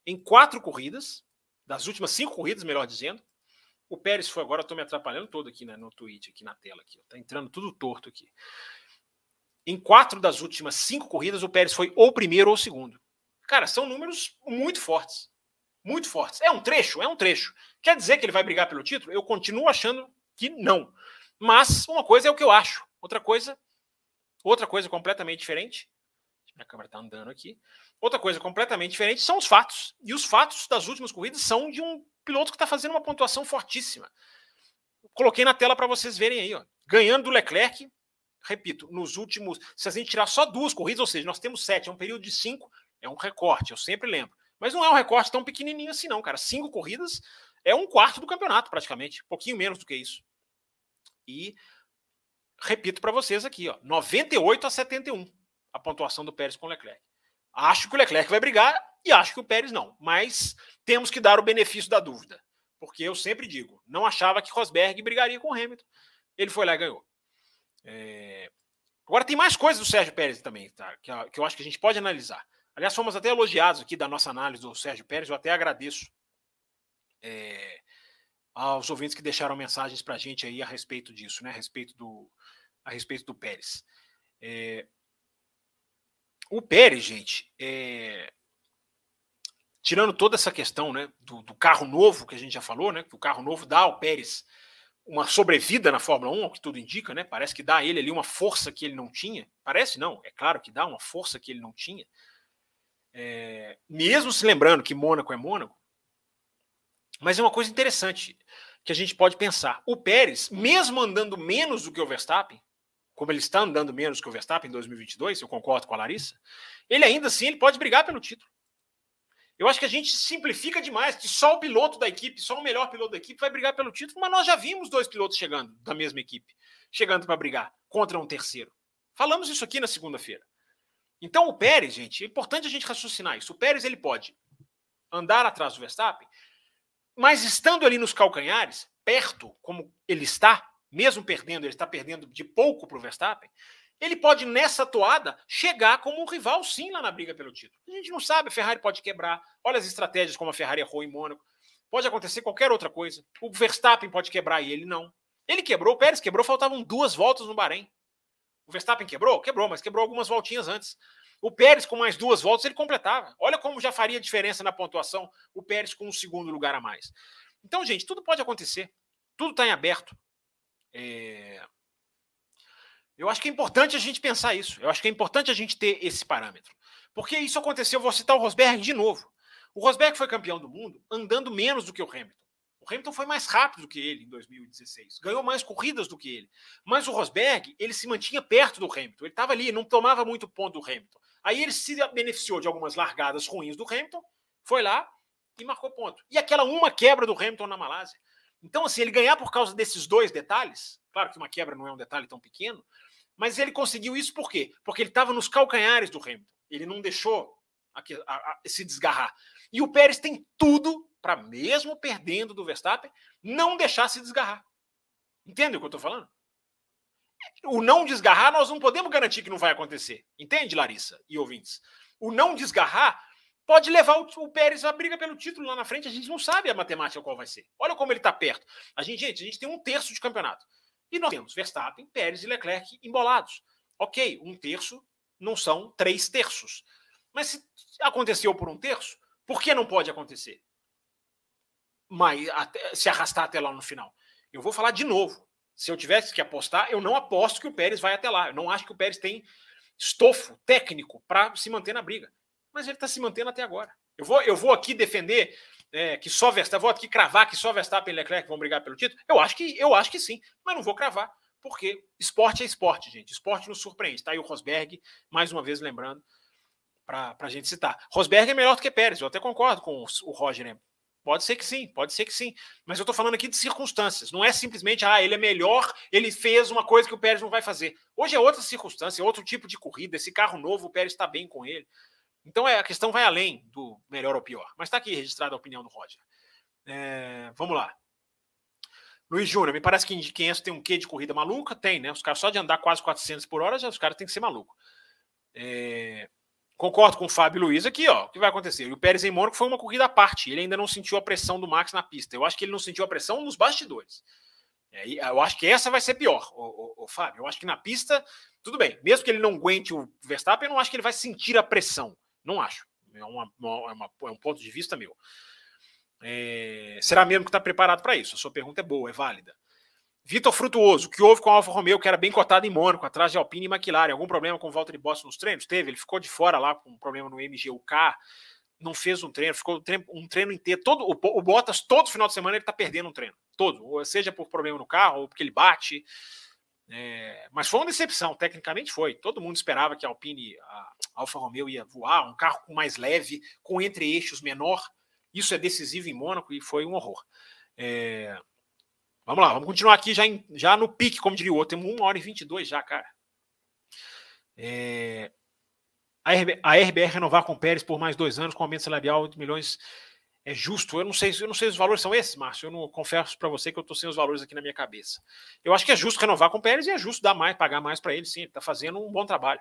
Em quatro corridas, das últimas cinco corridas, melhor dizendo, o Pérez foi agora, estou me atrapalhando todo aqui né, no tweet, aqui na tela, aqui, tá entrando tudo torto aqui. Em quatro das últimas cinco corridas, o Pérez foi ou primeiro ou segundo. Cara, são números muito fortes. Muito fortes. É um trecho? É um trecho. Quer dizer que ele vai brigar pelo título? Eu continuo achando que não. Mas uma coisa é o que eu acho, outra coisa, outra coisa completamente diferente. Minha câmera está andando aqui. Outra coisa completamente diferente são os fatos. E os fatos das últimas corridas são de um piloto que está fazendo uma pontuação fortíssima. Coloquei na tela para vocês verem aí, ó. ganhando do Leclerc. Repito, nos últimos. Se a gente tirar só duas corridas, ou seja, nós temos sete, é um período de cinco, é um recorte, eu sempre lembro. Mas não é um recorte tão pequenininho assim, não, cara. Cinco corridas é um quarto do campeonato, praticamente. Um pouquinho menos do que isso. E repito para vocês aqui, ó, 98 a 71 a pontuação do Pérez com o Leclerc. Acho que o Leclerc vai brigar e acho que o Pérez não, mas temos que dar o benefício da dúvida, porque eu sempre digo, não achava que Rosberg brigaria com o Hamilton. Ele foi lá e ganhou. É... Agora tem mais coisas do Sérgio Pérez também, tá? que, que eu acho que a gente pode analisar. Aliás, fomos até elogiados aqui da nossa análise do Sérgio Pérez, eu até agradeço. É aos ouvintes que deixaram mensagens para a gente aí a respeito disso, né? A respeito do, a respeito do Pérez. É, o Pérez, gente, é, tirando toda essa questão, né, do, do, carro novo que a gente já falou, né, que o carro novo dá ao Pérez uma sobrevida na Fórmula 1, o que tudo indica, né? Parece que dá a ele ali uma força que ele não tinha. Parece não, é claro que dá uma força que ele não tinha. É, mesmo se lembrando que Mônaco é Mônaco, mas é uma coisa interessante que a gente pode pensar. O Pérez, mesmo andando menos do que o Verstappen, como ele está andando menos que o Verstappen em 2022, eu concordo com a Larissa, ele ainda assim ele pode brigar pelo título. Eu acho que a gente simplifica demais que só o piloto da equipe, só o melhor piloto da equipe vai brigar pelo título, mas nós já vimos dois pilotos chegando da mesma equipe, chegando para brigar contra um terceiro. Falamos isso aqui na segunda-feira. Então o Pérez, gente, é importante a gente raciocinar isso. O Pérez ele pode andar atrás do Verstappen mas estando ali nos calcanhares, perto, como ele está, mesmo perdendo, ele está perdendo de pouco para o Verstappen, ele pode, nessa toada, chegar como um rival, sim, lá na briga pelo título. A gente não sabe, a Ferrari pode quebrar. Olha as estratégias como a Ferrari errou em Mônaco. Pode acontecer qualquer outra coisa. O Verstappen pode quebrar e ele não. Ele quebrou, o Pérez quebrou, faltavam duas voltas no Bahrein. O Verstappen quebrou? Quebrou, mas quebrou algumas voltinhas antes. O Pérez, com mais duas voltas, ele completava. Olha como já faria diferença na pontuação o Pérez com um segundo lugar a mais. Então, gente, tudo pode acontecer. Tudo está em aberto. É... Eu acho que é importante a gente pensar isso. Eu acho que é importante a gente ter esse parâmetro. Porque isso aconteceu, vou citar o Rosberg de novo. O Rosberg foi campeão do mundo andando menos do que o Hamilton. O Hamilton foi mais rápido do que ele em 2016, ganhou mais corridas do que ele. Mas o Rosberg, ele se mantinha perto do Hamilton, ele estava ali, não tomava muito ponto do Hamilton. Aí ele se beneficiou de algumas largadas ruins do Hamilton, foi lá e marcou ponto. E aquela uma quebra do Hamilton na Malásia. Então, assim, ele ganhar por causa desses dois detalhes, claro que uma quebra não é um detalhe tão pequeno, mas ele conseguiu isso por quê? Porque ele estava nos calcanhares do Hamilton. Ele não deixou a, a, se desgarrar. E o Pérez tem tudo para, mesmo perdendo do Verstappen, não deixar se desgarrar. Entende o que eu estou falando? O não desgarrar, nós não podemos garantir que não vai acontecer. Entende, Larissa e ouvintes? O não desgarrar pode levar o, Pérez à briga pelo título lá na frente. A gente não sabe a matemática qual vai ser. Olha como ele está perto. A gente, gente, a gente tem um terço de campeonato. E nós temos Verstappen, Pérez e Leclerc embolados. Ok, um terço não são três terços. Mas se aconteceu por um terço, por que não pode acontecer? Mas até, se arrastar até lá no final. Eu vou falar de novo. Se eu tivesse que apostar, eu não aposto que o Pérez vai até lá. Eu não acho que o Pérez tem estofo técnico para se manter na briga. Mas ele está se mantendo até agora. Eu vou, eu vou aqui defender é, que só Verstappen, vou aqui cravar que só Verstappen e Leclerc vão brigar pelo título. Eu acho que eu acho que sim, mas não vou cravar, porque esporte é esporte, gente. Esporte nos surpreende. Tá aí o Rosberg, mais uma vez lembrando, para a gente citar. Rosberg é melhor do que Pérez, eu até concordo com o Roger. Pode ser que sim, pode ser que sim. Mas eu estou falando aqui de circunstâncias. Não é simplesmente, ah, ele é melhor, ele fez uma coisa que o Pérez não vai fazer. Hoje é outra circunstância, outro tipo de corrida. Esse carro novo, o Pérez está bem com ele. Então é, a questão vai além do melhor ou pior. Mas está aqui registrada a opinião do Roger. É, vamos lá. Luiz Júnior, me parece que em 500 tem um quê de corrida maluca? Tem, né? Os caras só de andar quase 400 por hora, já os caras têm que ser maluco. É, concordo com o Fábio Luiz aqui, ó. O que vai acontecer? O Pérez em Mônaco foi uma corrida à parte. Ele ainda não sentiu a pressão do Max na pista. Eu acho que ele não sentiu a pressão nos bastidores. É, eu acho que essa vai ser pior, o, Fábio. Eu acho que na pista, tudo bem. Mesmo que ele não aguente o Verstappen, eu não acho que ele vai sentir a pressão. Não acho. É, uma, uma, é, é um ponto de vista meu. É, será mesmo que está preparado para isso? A sua pergunta é boa, é válida. Vitor Frutuoso, o que houve com a Alfa Romeo, que era bem cotado em Mônaco, atrás de Alpine e McLaren? Algum problema com volta de Bottas nos treinos? Teve, ele ficou de fora lá com um problema no MGUK, não fez um treino, ficou um treino, um treino inteiro. Todo, o, o Bottas, todo final de semana, ele está perdendo um treino. Todo. Ou seja por problema no carro, ou porque ele bate. É, mas foi uma decepção, tecnicamente foi. Todo mundo esperava que a Alpine, a Alfa Romeo ia voar, um carro mais leve, com entre-eixos menor. Isso é decisivo em Mônaco e foi um horror. É, vamos lá, vamos continuar aqui já, em, já no pique, como diria o outro. Temos 1 hora e 22 já, cara. É, a, RB, a RBR renovar com o Pérez por mais dois anos com aumento salarial de milhões é justo. Eu não sei, eu não sei se os valores são esses, Márcio. Eu não confesso para você que eu estou sem os valores aqui na minha cabeça. Eu acho que é justo renovar com o Pérez e é justo dar mais, pagar mais para ele, sim. Ele está fazendo um bom trabalho.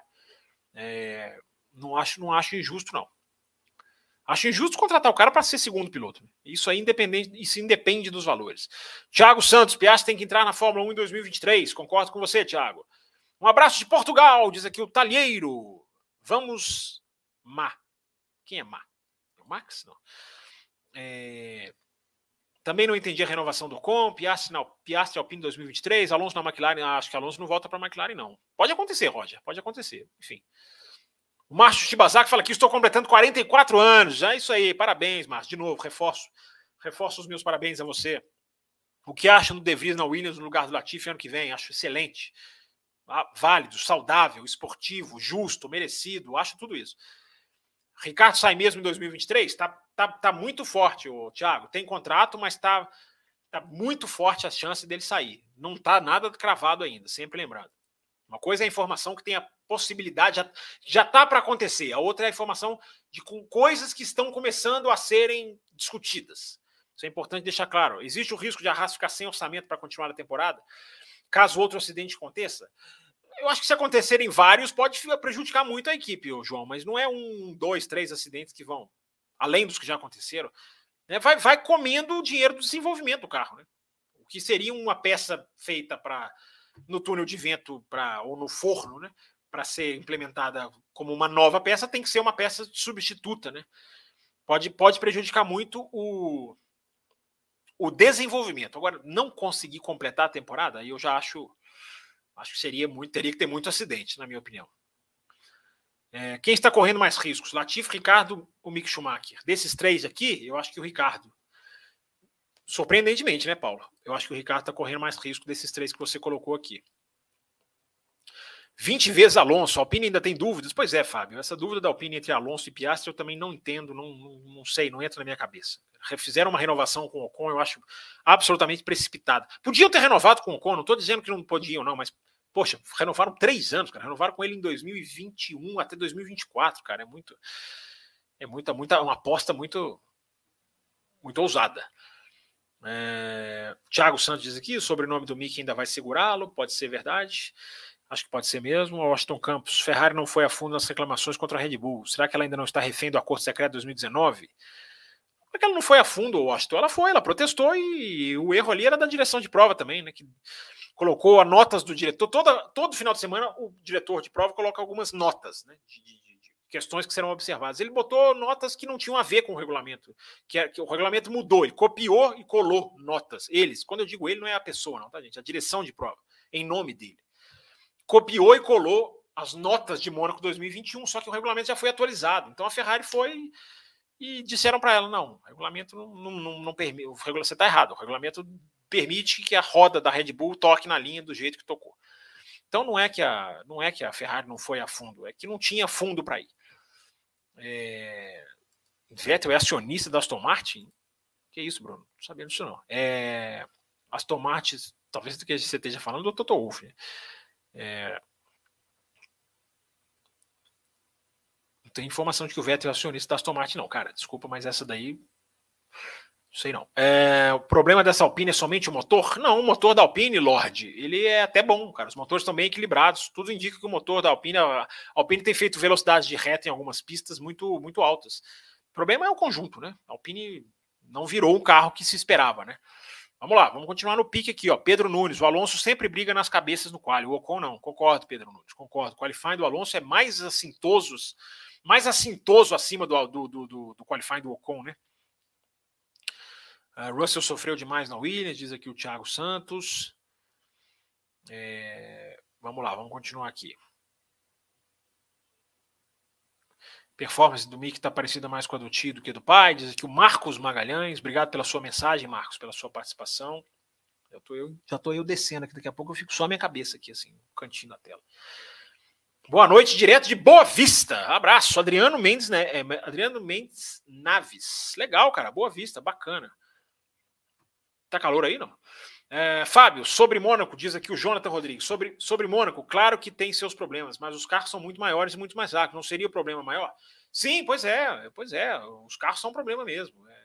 É, não acho, não acho injusto, não. Acho injusto contratar o cara para ser segundo piloto. Isso aí independente, isso independe dos valores. Thiago Santos, Piastri tem que entrar na Fórmula 1 em 2023. Concordo com você, Thiago. Um abraço de Portugal, diz aqui o Talheiro. Vamos, Má. Quem é Má? É o Max? Não. É... Também não entendi a renovação do Com, Piastri, não, Piastri Alpine 2023, Alonso na McLaren, ah, acho que Alonso não volta para a McLaren, não. Pode acontecer, Roger, pode acontecer, enfim. O Márcio Shibazaki fala que estou completando 44 anos. É isso aí, parabéns, Márcio. De novo, reforço, reforço os meus parabéns a você. O que acha no De Vries na Williams no lugar do Latifi ano que vem? Acho excelente. Ah, válido, saudável, esportivo, justo, merecido, acho tudo isso. Ricardo sai mesmo em 2023? Tá, tá, tá muito forte, o Thiago. Tem contrato, mas tá, tá muito forte a chance dele sair. Não tá nada cravado ainda, sempre lembrando. Uma coisa é a informação que tem a possibilidade, já, tá para acontecer. A outra é a informação de com coisas que estão começando a serem discutidas. Isso é importante deixar claro. Existe o risco de a Haas ficar sem orçamento para continuar a temporada, caso outro acidente aconteça? Eu acho que se acontecerem vários, pode prejudicar muito a equipe, João, mas não é um, dois, três acidentes que vão, além dos que já aconteceram, né, vai, vai comendo o dinheiro do desenvolvimento do carro. Né? O que seria uma peça feita para no túnel de vento pra, ou no forno, né, para ser implementada como uma nova peça, tem que ser uma peça substituta. Né? Pode, pode prejudicar muito o, o desenvolvimento. Agora, não conseguir completar a temporada, aí eu já acho Acho que seria muito, teria que ter muito acidente, na minha opinião. É, quem está correndo mais riscos? Latifi, Ricardo ou Mick Schumacher? Desses três aqui, eu acho que o Ricardo. Surpreendentemente, né, Paulo? Eu acho que o Ricardo está correndo mais risco desses três que você colocou aqui. 20 vezes Alonso, a Alpine ainda tem dúvidas? Pois é, Fábio. Essa dúvida da Alpine entre Alonso e Piastri eu também não entendo, não, não, não sei, não entra na minha cabeça. Fizeram uma renovação com o Ocon, eu acho absolutamente precipitada. Podiam ter renovado com o Ocon, não estou dizendo que não podiam, não, mas, poxa, renovaram três anos, cara. Renovaram com ele em 2021 até 2024, cara. É muito. É muita, muita, uma aposta muito, muito ousada. É, Thiago Santos diz aqui: o sobrenome do Mickey ainda vai segurá-lo, pode ser verdade. Acho que pode ser mesmo. Washington Campos, Ferrari não foi a fundo nas reclamações contra a Red Bull. Será que ela ainda não está refém do acordo secreto de 2019? Como é que ela não foi a fundo, Washington? Ela foi, ela protestou e o erro ali era da direção de prova também, né? Que colocou as notas do diretor. Toda, todo final de semana o diretor de prova coloca algumas notas, né? De, de, de questões que serão observadas. Ele botou notas que não tinham a ver com o regulamento, que, é, que o regulamento mudou, ele copiou e colou notas. Eles, quando eu digo ele, não é a pessoa, não, tá, gente? A direção de prova, em nome dele copiou e colou as notas de Mônaco 2021, só que o regulamento já foi atualizado. Então a Ferrari foi e disseram para ela: não, o regulamento não, não, não permite, você está errado, o regulamento permite que a roda da Red Bull toque na linha do jeito que tocou. Então não é que a, não é que a Ferrari não foi a fundo, é que não tinha fundo para ir. É... Vettel é acionista da Aston Martin? Que isso, Bruno? Não sabia disso não. É... Aston Martin, talvez do que você esteja falando do Toto Wolff. Né? É... Não tem informação de que o Vettel é acionista da Aston Martin, não, cara. Desculpa, mas essa daí. Não sei não. É... O problema dessa Alpine é somente o motor? Não, o motor da Alpine, Lorde, ele é até bom, cara. Os motores estão bem equilibrados. Tudo indica que o motor da Alpine. A Alpine tem feito velocidades de reta em algumas pistas muito, muito altas. O problema é o conjunto, né? A Alpine não virou um carro que se esperava, né? Vamos lá, vamos continuar no pique aqui, ó. Pedro Nunes, o Alonso sempre briga nas cabeças no quali. O Ocon não. Concordo, Pedro Nunes, concordo. O qualifying do Alonso é mais assintoso, mais assintoso acima do, do, do, do, do qualifying do Ocon, né? Uh, Russell sofreu demais na Williams, diz aqui o Thiago Santos. É, vamos lá, vamos continuar aqui. Performance do Mick está parecida mais com a do tio do que do pai. Diz aqui o Marcos Magalhães. Obrigado pela sua mensagem, Marcos, pela sua participação. Eu tô eu, já estou eu descendo aqui, daqui a pouco eu fico só a minha cabeça aqui, assim, no cantinho da tela. Boa noite, direto de Boa Vista. Abraço, Adriano Mendes, né? É, Adriano Mendes Naves. Legal, cara. Boa Vista, bacana. Tá calor aí, não? É, Fábio, sobre Mônaco, diz aqui o Jonathan Rodrigues. Sobre, sobre Mônaco, claro que tem seus problemas, mas os carros são muito maiores e muito mais rápidos. Não seria o problema maior? Sim, pois é, pois é. Os carros são um problema mesmo. É.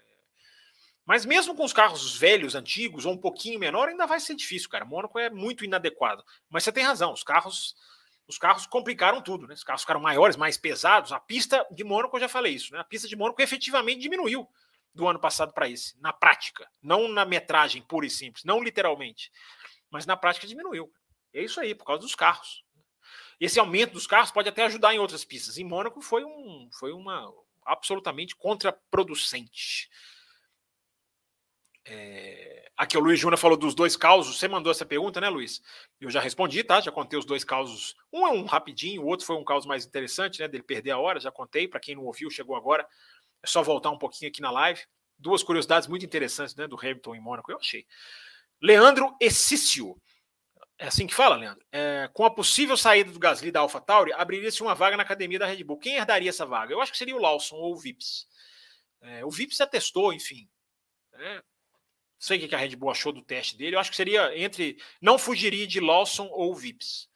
Mas mesmo com os carros velhos, antigos, ou um pouquinho menor, ainda vai ser difícil, cara. Mônaco é muito inadequado. Mas você tem razão, os carros. Os carros complicaram tudo, né? Os carros ficaram maiores, mais pesados. A pista de Mônaco, eu já falei isso, né? A pista de Mônaco efetivamente diminuiu do ano passado para esse, na prática, não na metragem pura e simples, não literalmente, mas na prática diminuiu. É isso aí, por causa dos carros. Esse aumento dos carros pode até ajudar em outras pistas. Em Mônaco foi, um, foi uma absolutamente contraproducente. É... Aqui o Luiz Júnior falou dos dois causos. Você mandou essa pergunta, né, Luiz? Eu já respondi, tá? Já contei os dois causos. Um é um rapidinho, o outro foi um caso mais interessante, né? Dele perder a hora. Já contei. Para quem não ouviu, chegou agora. É só voltar um pouquinho aqui na live. Duas curiosidades muito interessantes né, do Hamilton em Mônaco, eu achei. Leandro Essício. É assim que fala, Leandro? É, com a possível saída do Gasly da AlphaTauri, abriria-se uma vaga na academia da Red Bull. Quem herdaria essa vaga? Eu acho que seria o Lawson ou o Vips. É, o Vips já testou, enfim. É, sei o que a Red Bull achou do teste dele. Eu acho que seria entre. Não fugiria de Lawson ou Vips.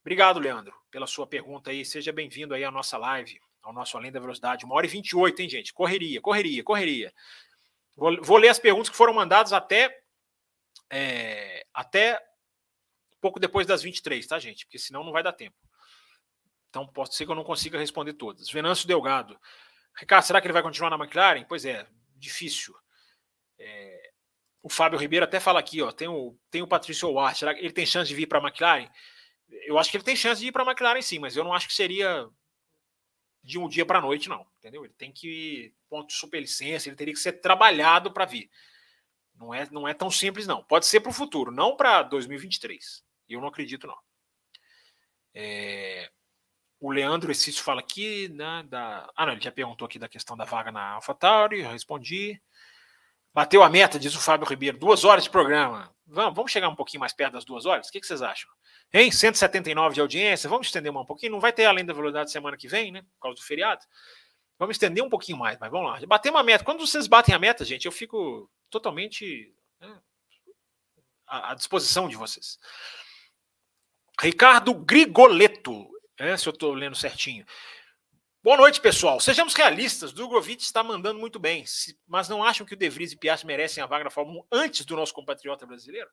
Obrigado, Leandro, pela sua pergunta aí. Seja bem-vindo aí à nossa live ao nosso Além da Velocidade. Uma hora e 28, hein, gente? Correria, correria, correria. Vou, vou ler as perguntas que foram mandadas até, é, até pouco depois das 23, tá, gente? Porque senão não vai dar tempo. Então pode ser que eu não consiga responder todas. Venâncio Delgado. Ricardo, será que ele vai continuar na McLaren? Pois é, difícil. É, o Fábio Ribeiro até fala aqui, ó, tem o, tem o Patrício Ward, será que ele tem chance de vir para a McLaren? Eu acho que ele tem chance de ir para a McLaren sim, mas eu não acho que seria de um dia para a noite, não. Entendeu? Ele tem que ponto de superlicença, ele teria que ser trabalhado para vir. Não é, não é tão simples, não. Pode ser para o futuro, não para 2023. Eu não acredito, não. É... O Leandro Exício fala aqui, né? Da... Ah, não, ele já perguntou aqui da questão da vaga na AlphaTauri, eu respondi. Bateu a meta, diz o Fábio Ribeiro. Duas horas de programa. Vamos, vamos chegar um pouquinho mais perto das duas horas? O que, que vocês acham? Hein? 179 de audiência. Vamos estender um pouquinho. Não vai ter além da velocidade semana que vem, né? Por causa do feriado. Vamos estender um pouquinho mais, mas vamos lá. Bater uma meta. Quando vocês batem a meta, gente, eu fico totalmente né, à, disposição de vocês. Ricardo Grigoleto, é, se eu estou lendo certinho. Boa noite, pessoal. Sejamos realistas. Drogovic está mandando muito bem, mas não acham que o De Vries e Piastri merecem a vaga na Fórmula 1 antes do nosso compatriota brasileiro?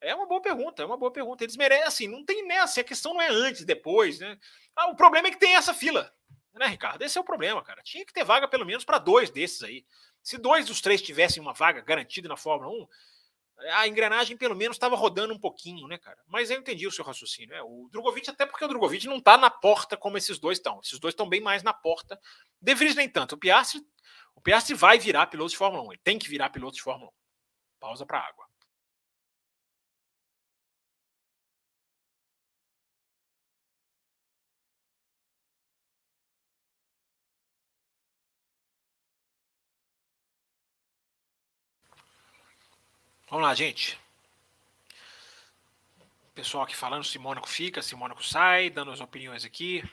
É uma boa pergunta, é uma boa pergunta. Eles merecem, assim, não tem nessa, a questão não é antes, depois, né? Ah, o problema é que tem essa fila, né, Ricardo? Esse é o problema, cara. Tinha que ter vaga pelo menos para dois desses aí. Se dois dos três tivessem uma vaga garantida na Fórmula 1, a engrenagem pelo menos estava rodando um pouquinho, né, cara? Mas eu entendi o seu raciocínio. É, o Drogovic, até porque o Drogovic não está na porta como esses dois estão. Esses dois estão bem mais na porta. De Vries nem tanto. O Piastri, o Piastri vai virar piloto de Fórmula 1. Ele tem que virar piloto de Fórmula 1. Pausa para água. Vamos lá, gente. Pessoal aqui falando se Mônaco fica, se Mônaco sai, dando as opiniões aqui.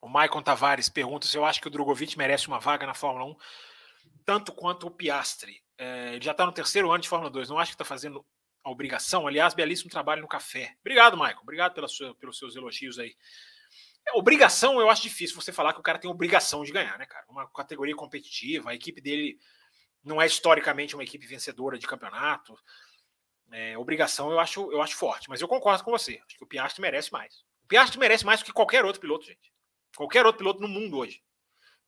O Maicon Tavares pergunta se eu acho que o Drogovic merece uma vaga na Fórmula 1, tanto quanto o Piastri. É, ele já está no terceiro ano de Fórmula 2, não acho que está fazendo a obrigação. Aliás, belíssimo trabalho no café. Obrigado, Maicon. Obrigado pela sua, pelos seus elogios aí. É, obrigação, eu acho difícil você falar que o cara tem obrigação de ganhar, né, cara? Uma categoria competitiva, a equipe dele não é historicamente uma equipe vencedora de campeonato. É, obrigação eu acho, eu acho forte, mas eu concordo com você. Acho que o Piastri merece mais. O Piastri merece mais do que qualquer outro piloto, gente. Qualquer outro piloto no mundo hoje.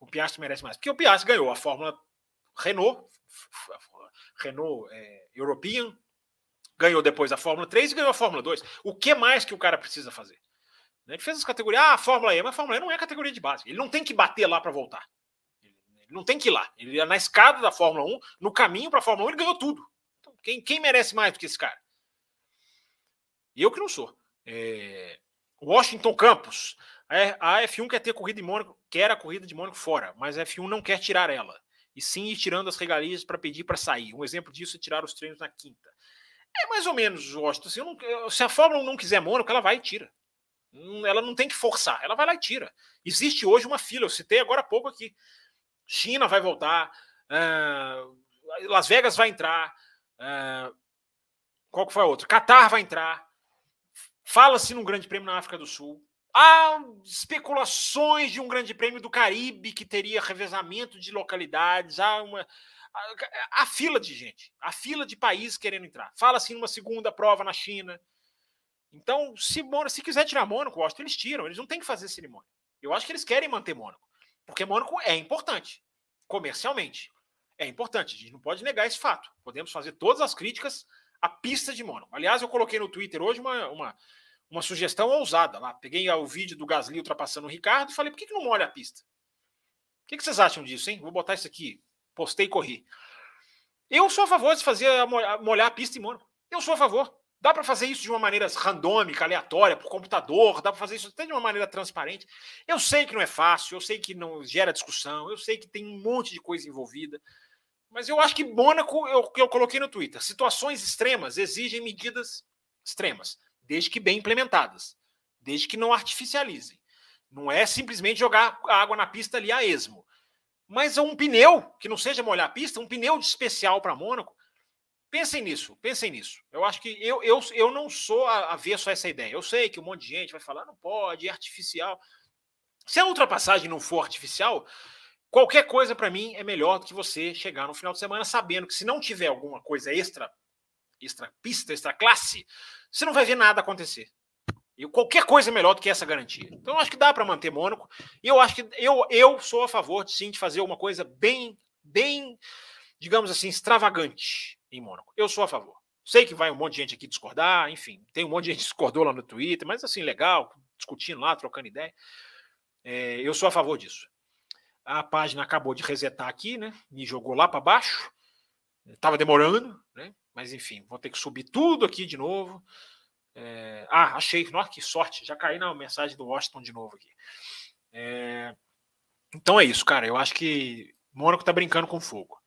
O Piastri merece mais. Porque o Piastri ganhou a Fórmula Renault, Renault é, European, ganhou depois a Fórmula 3 e ganhou a Fórmula 2. O que mais que o cara precisa fazer? Ele fez as categorias, ah, a Fórmula E, mas a Fórmula E não é categoria de base. Ele não tem que bater lá para voltar. Não tem que ir lá. Ele na escada da Fórmula 1, no caminho para a Fórmula 1, ele ganhou tudo. Então, quem, quem merece mais do que esse cara? Eu que não sou. É... Washington Campos. A F1 quer ter corrida de Mônaco, quer a corrida de Mônaco fora, mas a F1 não quer tirar ela. E sim ir tirando as regalias para pedir para sair. Um exemplo disso é tirar os treinos na quinta. É mais ou menos, Washington. Assim, não, se a Fórmula 1 não quiser Mônaco, ela vai e tira. Ela não tem que forçar, ela vai lá e tira. Existe hoje uma fila, eu citei agora há pouco aqui. China vai voltar, uh, Las Vegas vai entrar, uh, qual que foi a outra? Qatar vai entrar. Fala-se num grande prêmio na África do Sul. Há especulações de um grande prêmio do Caribe que teria revezamento de localidades. Há uma. A fila de gente, a fila de países querendo entrar. Fala-se numa segunda prova na China. Então, se, se quiser tirar Mônaco, eu acho que eles tiram. Eles não têm que fazer cerimônia. Eu acho que eles querem manter Mônaco. Porque Mônaco é importante, comercialmente. É importante, a gente não pode negar esse fato. Podemos fazer todas as críticas à pista de Mônaco. Aliás, eu coloquei no Twitter hoje uma, uma, uma sugestão ousada lá. Peguei o vídeo do Gasly ultrapassando o Ricardo e falei: por que, que não molha a pista? O que, que vocês acham disso, hein? Vou botar isso aqui. Postei e corri. Eu sou a favor de fazer molhar a pista em Mônaco. Eu sou a favor. Dá para fazer isso de uma maneira randômica, aleatória, por computador, dá para fazer isso até de uma maneira transparente. Eu sei que não é fácil, eu sei que não gera discussão, eu sei que tem um monte de coisa envolvida. Mas eu acho que Mônaco, eu, eu coloquei no Twitter, situações extremas exigem medidas extremas, desde que bem implementadas, desde que não artificializem. Não é simplesmente jogar água na pista ali a esmo. Mas um pneu, que não seja molhar a pista, um pneu especial para Mônaco, Pensem nisso, pensem nisso. Eu acho que eu, eu, eu não sou avesso a essa ideia. Eu sei que um monte de gente vai falar, não pode, é artificial. Se a ultrapassagem não for artificial, qualquer coisa para mim é melhor do que você chegar no final de semana sabendo que se não tiver alguma coisa extra, extra pista, extra classe, você não vai ver nada acontecer. E qualquer coisa é melhor do que essa garantia. Então eu acho que dá para manter Mônaco. E eu acho que eu, eu sou a favor, sim, de fazer uma coisa bem, bem, digamos assim, extravagante em Mônaco. Eu sou a favor. Sei que vai um monte de gente aqui discordar, enfim, tem um monte de gente que discordou lá no Twitter, mas assim, legal, discutindo lá, trocando ideia. É, eu sou a favor disso. A página acabou de resetar aqui, né? Me jogou lá para baixo. Estava demorando, né? Mas enfim, vou ter que subir tudo aqui de novo. É... Ah, achei. Nossa, que sorte. Já caí na mensagem do Washington de novo aqui. É... Então é isso, cara. Eu acho que Mônaco tá brincando com fogo.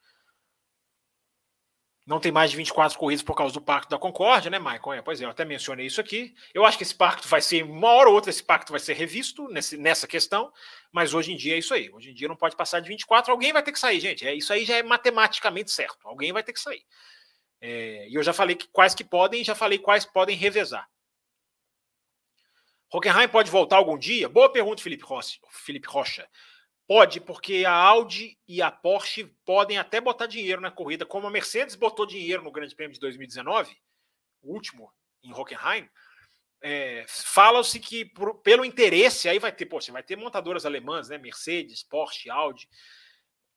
Não tem mais de 24 corridas por causa do Pacto da Concórdia, né, Michael? É, pois é, eu até mencionei isso aqui. Eu acho que esse pacto vai ser, uma hora ou outra, esse pacto vai ser revisto nesse, nessa questão, mas hoje em dia é isso aí. Hoje em dia não pode passar de 24, alguém vai ter que sair, gente. É, isso aí já é matematicamente certo. Alguém vai ter que sair. É, e eu já falei que, quais que podem, já falei quais podem revezar. Hockenheim pode voltar algum dia? Boa pergunta, Felipe Rocha. Felipe Rocha. Pode, porque a Audi e a Porsche podem até botar dinheiro na corrida, como a Mercedes botou dinheiro no Grande Prêmio de 2019, o último em Hockenheim. É, Fala-se que por, pelo interesse, aí vai ter, poxa, vai ter montadoras alemãs, né? Mercedes, Porsche, Audi.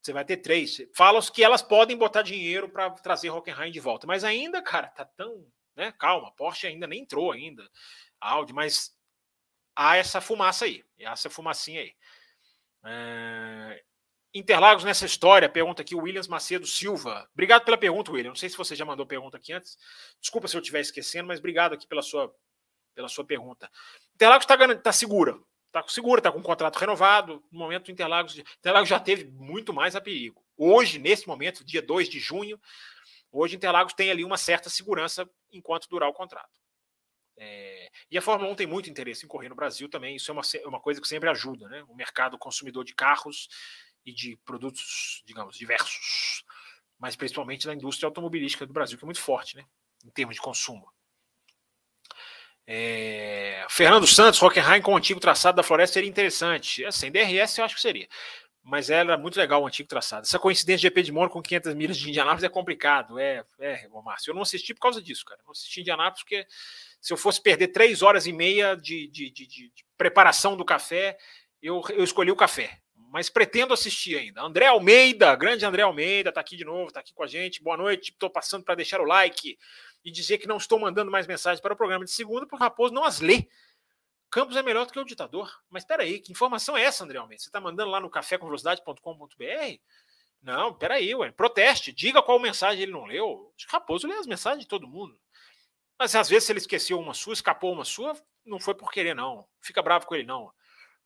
Você vai ter três. Fala-se que elas podem botar dinheiro para trazer Hockenheim de volta. Mas ainda, cara, tá tão. Né? Calma, Porsche ainda nem entrou ainda. Audi, mas há essa fumaça aí, essa fumacinha aí. É... Interlagos nessa história, pergunta aqui o Williams Macedo Silva. Obrigado pela pergunta, William. Não sei se você já mandou pergunta aqui antes. Desculpa se eu estiver esquecendo, mas obrigado aqui pela sua, pela sua pergunta. Interlagos está tá segura. Está segura, está com um contrato renovado. No momento, o Interlagos, Interlagos já teve muito mais a perigo. Hoje, nesse momento, dia 2 de junho, hoje Interlagos tem ali uma certa segurança enquanto durar o contrato. É, e a Fórmula 1 tem muito interesse em correr no Brasil também, isso é uma, é uma coisa que sempre ajuda, né? O mercado consumidor de carros e de produtos, digamos, diversos, mas principalmente na indústria automobilística do Brasil, que é muito forte, né? Em termos de consumo. É, Fernando Santos, Hockenheim com o antigo traçado da floresta seria interessante. É, sem DRS eu acho que seria. Mas era muito legal o antigo traçado. Essa coincidência de GP de Mônaco com 500 milhas de Indianápolis é complicado. É, é, Márcio. Eu não assisti por causa disso, cara. Não assisti Indianápolis porque se eu fosse perder três horas e meia de, de, de, de preparação do café, eu, eu escolhi o café. Mas pretendo assistir ainda. André Almeida, grande André Almeida, está aqui de novo, está aqui com a gente. Boa noite. Estou passando para deixar o like e dizer que não estou mandando mais mensagens para o programa de segunda, porque o Raposo não as lê. Campos é melhor do que o ditador. Mas espera aí, que informação é essa, André Almeida? Você está mandando lá no cafécomvelocidade.com.br? Não, peraí, ué. Proteste, diga qual mensagem ele não leu. Raposo lê as mensagens de todo mundo. Mas às vezes, se ele esqueceu uma sua, escapou uma sua, não foi por querer, não. Fica bravo com ele, não,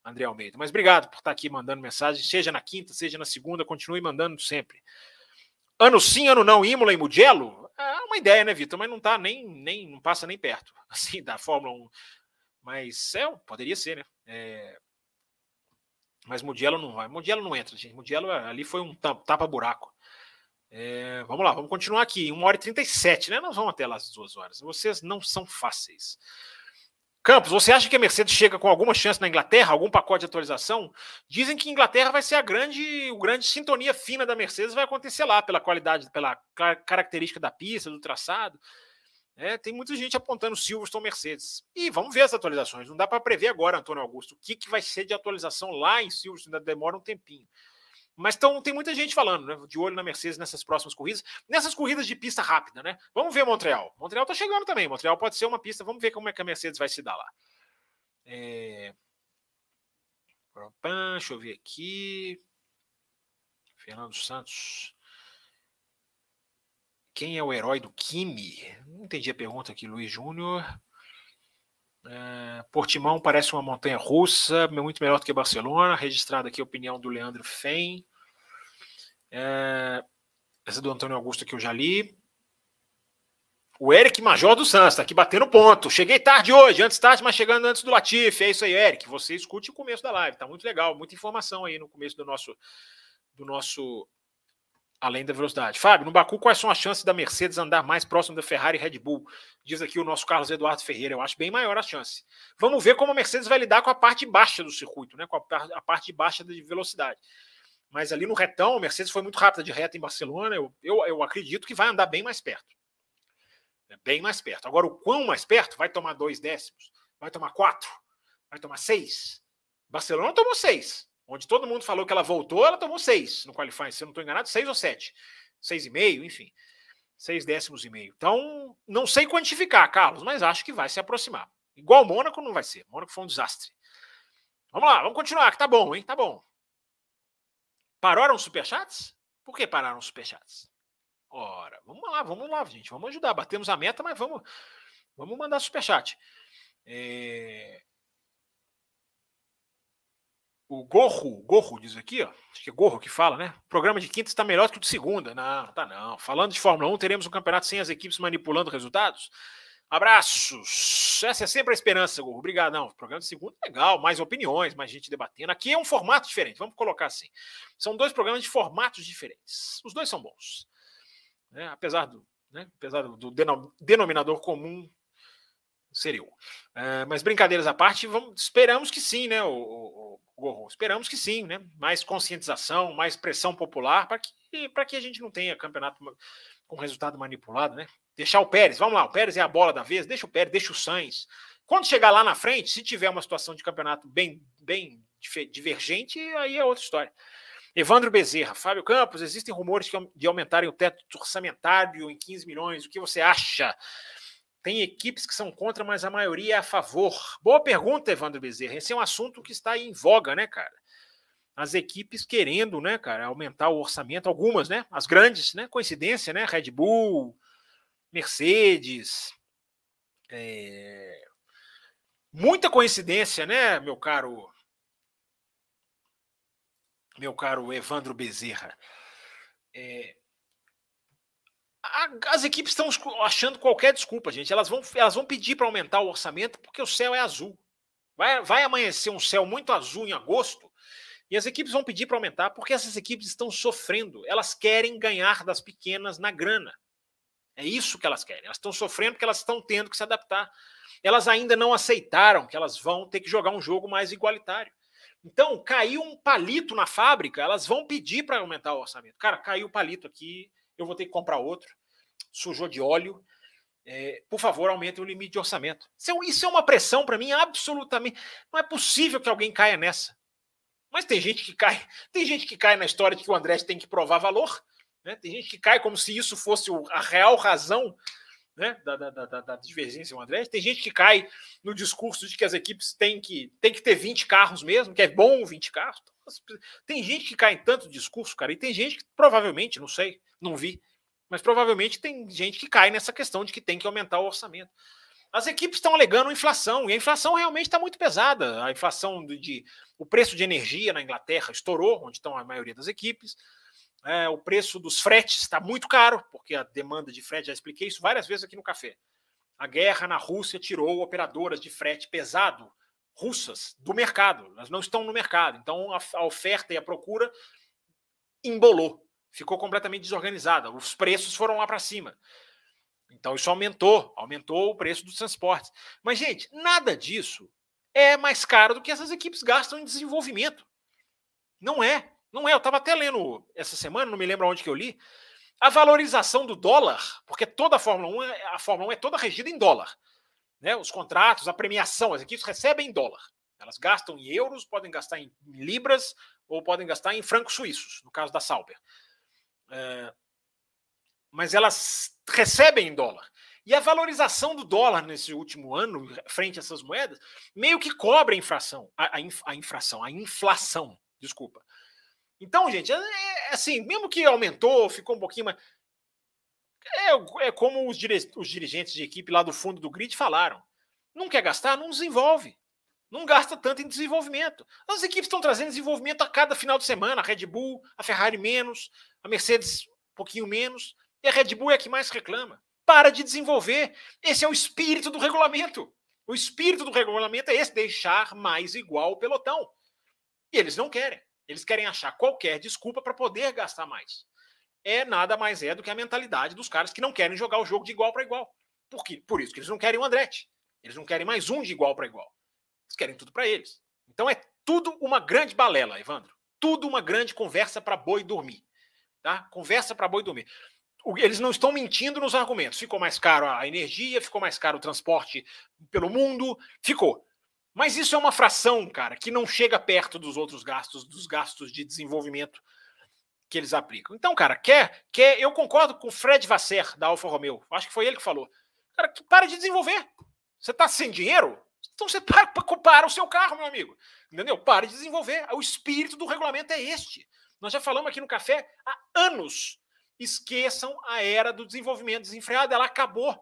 André Almeida. Mas obrigado por estar aqui mandando mensagem, seja na quinta, seja na segunda, continue mandando sempre. Ano sim, ano não, Imola e Mugello? É uma ideia, né, Vitor? Mas não tá nem, nem, não passa nem perto, (laughs) assim, da Fórmula 1. Mas é, poderia ser, né? É... Mas Mugello não vai. Mugello não entra, gente. Mugello ali foi um tapa-buraco. É, vamos lá, vamos continuar aqui. 1 hora e 37, né? Nós vamos até lá às duas horas. Vocês não são fáceis. Campos, você acha que a Mercedes chega com alguma chance na Inglaterra, algum pacote de atualização? Dizem que Inglaterra vai ser a grande, o grande sintonia fina da Mercedes vai acontecer lá pela qualidade, pela característica da pista, do traçado. É, tem muita gente apontando Silverstone Mercedes. E vamos ver as atualizações. Não dá para prever agora, Antônio Augusto, o que, que vai ser de atualização lá em Silverstone. Ainda demora um tempinho. Mas tão, tem muita gente falando, né? De olho na Mercedes nessas próximas corridas, nessas corridas de pista rápida, né? Vamos ver Montreal. Montreal tá chegando também. Montreal pode ser uma pista. Vamos ver como é que a Mercedes vai se dar lá. É... Deixa eu ver aqui. Fernando Santos. Quem é o herói do Kimi? Não entendi a pergunta aqui, Luiz Júnior. É, Portimão parece uma montanha russa, muito melhor do que Barcelona. Registrada aqui a opinião do Leandro Fen. É, essa do Antônio Augusto que eu já li. O Eric Major do Santos está aqui batendo ponto. Cheguei tarde hoje, antes tarde, mas chegando antes do Latifi. É isso aí, Eric. Você escute o começo da live, tá muito legal, muita informação aí no começo do nosso do nosso além da velocidade. Fábio, no Baku, quais são as chances da Mercedes andar mais próximo da Ferrari e Red Bull? Diz aqui o nosso Carlos Eduardo Ferreira. Eu acho bem maior a chance. Vamos ver como a Mercedes vai lidar com a parte baixa do circuito, né? com a, parte baixa de velocidade. Mas ali no retão, a Mercedes foi muito rápida de reta em Barcelona. Eu, eu, eu acredito que vai andar bem mais perto. É bem mais perto. Agora, o quão mais perto? Vai tomar dois décimos? Vai tomar quatro? Vai tomar seis? Barcelona tomou seis onde todo mundo falou que ela voltou, ela tomou seis no qualifying, se eu não estou enganado, seis ou sete. Seis e meio, enfim. Seis décimos e meio. Então, não sei quantificar, Carlos, mas acho que vai se aproximar. Igual Mônaco não vai ser. Mônaco foi um desastre. Vamos lá, vamos continuar, que tá bom, hein? Tá bom. Pararam superchats? Por que pararam superchats? Ora, vamos lá, vamos lá, gente. Vamos ajudar. Batemos a meta, mas vamos Vamos mandar superchat. É... O Gorro, Gorro diz aqui, ó. Acho que é Gorro que fala, né? O programa de quinta está melhor que o de segunda. Não, tá não. Falando de Fórmula 1, teremos um campeonato sem as equipes manipulando resultados? Abraços. Essa é sempre a esperança, Gorro. Obrigado. Não, programa de segunda é legal, mais opiniões, mais gente debatendo. Aqui é um formato diferente, vamos colocar assim. São dois programas de formatos diferentes. Os dois são bons. Né? Apesar do, né? Apesar do denominador comum seria o. Uh, mas brincadeiras à parte, vamos, esperamos que sim, né, o, o Gorro? Esperamos que sim, né? Mais conscientização, mais pressão popular para que, que a gente não tenha campeonato com resultado manipulado, né? Deixar o Pérez, vamos lá, o Pérez é a bola da vez, deixa o Pérez, deixa o Sainz. Quando chegar lá na frente, se tiver uma situação de campeonato bem, bem divergente, aí é outra história. Evandro Bezerra, Fábio Campos, existem rumores de aumentarem o teto orçamentário em 15 milhões. O que você acha? Tem equipes que são contra, mas a maioria é a favor. Boa pergunta, Evandro Bezerra. Esse é um assunto que está em voga, né, cara? As equipes querendo, né, cara, aumentar o orçamento, algumas, né? As grandes, né? Coincidência, né? Red Bull, Mercedes. É... Muita coincidência, né, meu caro meu caro Evandro Bezerra. É, as equipes estão achando qualquer desculpa, gente. Elas vão, elas vão pedir para aumentar o orçamento porque o céu é azul. Vai, vai amanhecer um céu muito azul em agosto e as equipes vão pedir para aumentar porque essas equipes estão sofrendo. Elas querem ganhar das pequenas na grana. É isso que elas querem. Elas estão sofrendo porque elas estão tendo que se adaptar. Elas ainda não aceitaram que elas vão ter que jogar um jogo mais igualitário. Então, caiu um palito na fábrica, elas vão pedir para aumentar o orçamento. Cara, caiu o palito aqui, eu vou ter que comprar outro. Sujou de óleo. É, por favor, aumente o limite de orçamento. Isso é, é uma pressão para mim absolutamente. Não é possível que alguém caia nessa. Mas tem gente que cai, tem gente que cai na história de que o André tem que provar valor. Né? Tem gente que cai como se isso fosse a real razão né, da, da, da, da divergência com o André. Tem gente que cai no discurso de que as equipes têm que, têm que ter 20 carros mesmo, que é bom 20 carros. Tem gente que cai em tanto discurso, cara, e tem gente que provavelmente, não sei, não vi, mas provavelmente tem gente que cai nessa questão de que tem que aumentar o orçamento. As equipes estão alegando inflação, e a inflação realmente está muito pesada. A inflação de, de, o preço de energia na Inglaterra estourou, onde estão a maioria das equipes. É, o preço dos fretes está muito caro, porque a demanda de frete, já expliquei isso várias vezes aqui no café. A guerra na Rússia tirou operadoras de frete pesado russas do mercado, elas não estão no mercado. Então a, a oferta e a procura embolou, ficou completamente desorganizada. Os preços foram lá para cima. Então isso aumentou, aumentou o preço dos transportes. Mas, gente, nada disso é mais caro do que essas equipes gastam em desenvolvimento. Não é. Não é, eu estava até lendo essa semana, não me lembro onde que eu li, a valorização do dólar, porque toda a Fórmula 1, é, a Fórmula 1 é toda regida em dólar. Né? Os contratos, a premiação, as equipes recebem em dólar. Elas gastam em euros, podem gastar em libras ou podem gastar em francos suíços, no caso da Sauber. É, mas elas recebem em dólar. E a valorização do dólar nesse último ano, frente a essas moedas, meio que cobre a inflação, a, a, a inflação, a inflação, desculpa. Então, gente, é, é, assim, mesmo que aumentou, ficou um pouquinho mais. É, é como os, dire... os dirigentes de equipe lá do fundo do grid falaram. Não quer gastar? Não desenvolve. Não gasta tanto em desenvolvimento. As equipes estão trazendo desenvolvimento a cada final de semana. A Red Bull, a Ferrari menos, a Mercedes um pouquinho menos. E a Red Bull é a que mais reclama. Para de desenvolver. Esse é o espírito do regulamento. O espírito do regulamento é esse: deixar mais igual o pelotão. E eles não querem. Eles querem achar qualquer desculpa para poder gastar mais. É nada mais é do que a mentalidade dos caras que não querem jogar o jogo de igual para igual. Por quê? Por isso que eles não querem o Andretti. Eles não querem mais um de igual para igual. Eles querem tudo para eles. Então é tudo uma grande balela, Evandro. Tudo uma grande conversa para boi dormir. Tá? Conversa para boi dormir. Eles não estão mentindo nos argumentos. Ficou mais caro a energia, ficou mais caro o transporte pelo mundo, ficou. Mas isso é uma fração, cara, que não chega perto dos outros gastos, dos gastos de desenvolvimento que eles aplicam. Então, cara, quer, quer, eu concordo com o Fred Vasser da Alfa Romeo. Acho que foi ele que falou. Cara, que para de desenvolver. Você está sem dinheiro? Então você (laughs) para, para o seu carro, meu amigo. Entendeu? Pare de desenvolver. O espírito do regulamento é este. Nós já falamos aqui no café há anos. Esqueçam a era do desenvolvimento desenfreado. Ela acabou.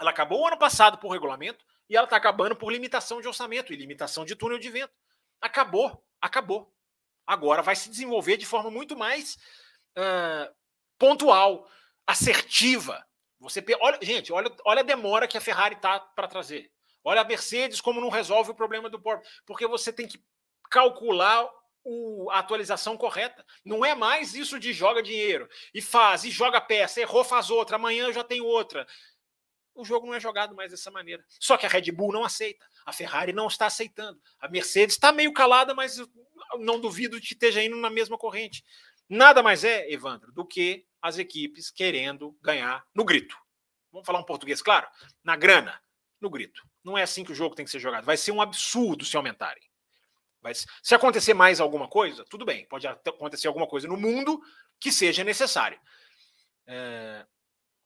Ela acabou o ano passado por regulamento e ela está acabando por limitação de orçamento e limitação de túnel de vento. Acabou, acabou. Agora vai se desenvolver de forma muito mais uh, pontual, assertiva. Você olha, gente, olha, olha a demora que a Ferrari tá para trazer. Olha a Mercedes como não resolve o problema do porto, porque você tem que calcular o, a atualização correta. Não é mais isso de joga dinheiro e faz, e joga peça, errou, faz outra, amanhã já tenho outra. O jogo não é jogado mais dessa maneira. Só que a Red Bull não aceita, a Ferrari não está aceitando, a Mercedes está meio calada, mas não duvido que esteja indo na mesma corrente. Nada mais é, Evandro, do que as equipes querendo ganhar no grito. Vamos falar um português claro? Na grana, no grito. Não é assim que o jogo tem que ser jogado. Vai ser um absurdo se aumentarem. Mas se acontecer mais alguma coisa, tudo bem, pode acontecer alguma coisa no mundo que seja necessário. É,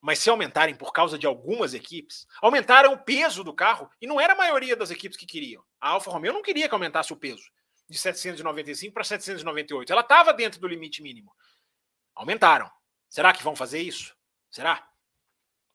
mas se aumentarem por causa de algumas equipes, aumentaram o peso do carro e não era a maioria das equipes que queriam. A Alfa Romeo não queria que aumentasse o peso de 795 para 798. Ela estava dentro do limite mínimo. Aumentaram. Será que vão fazer isso? Será?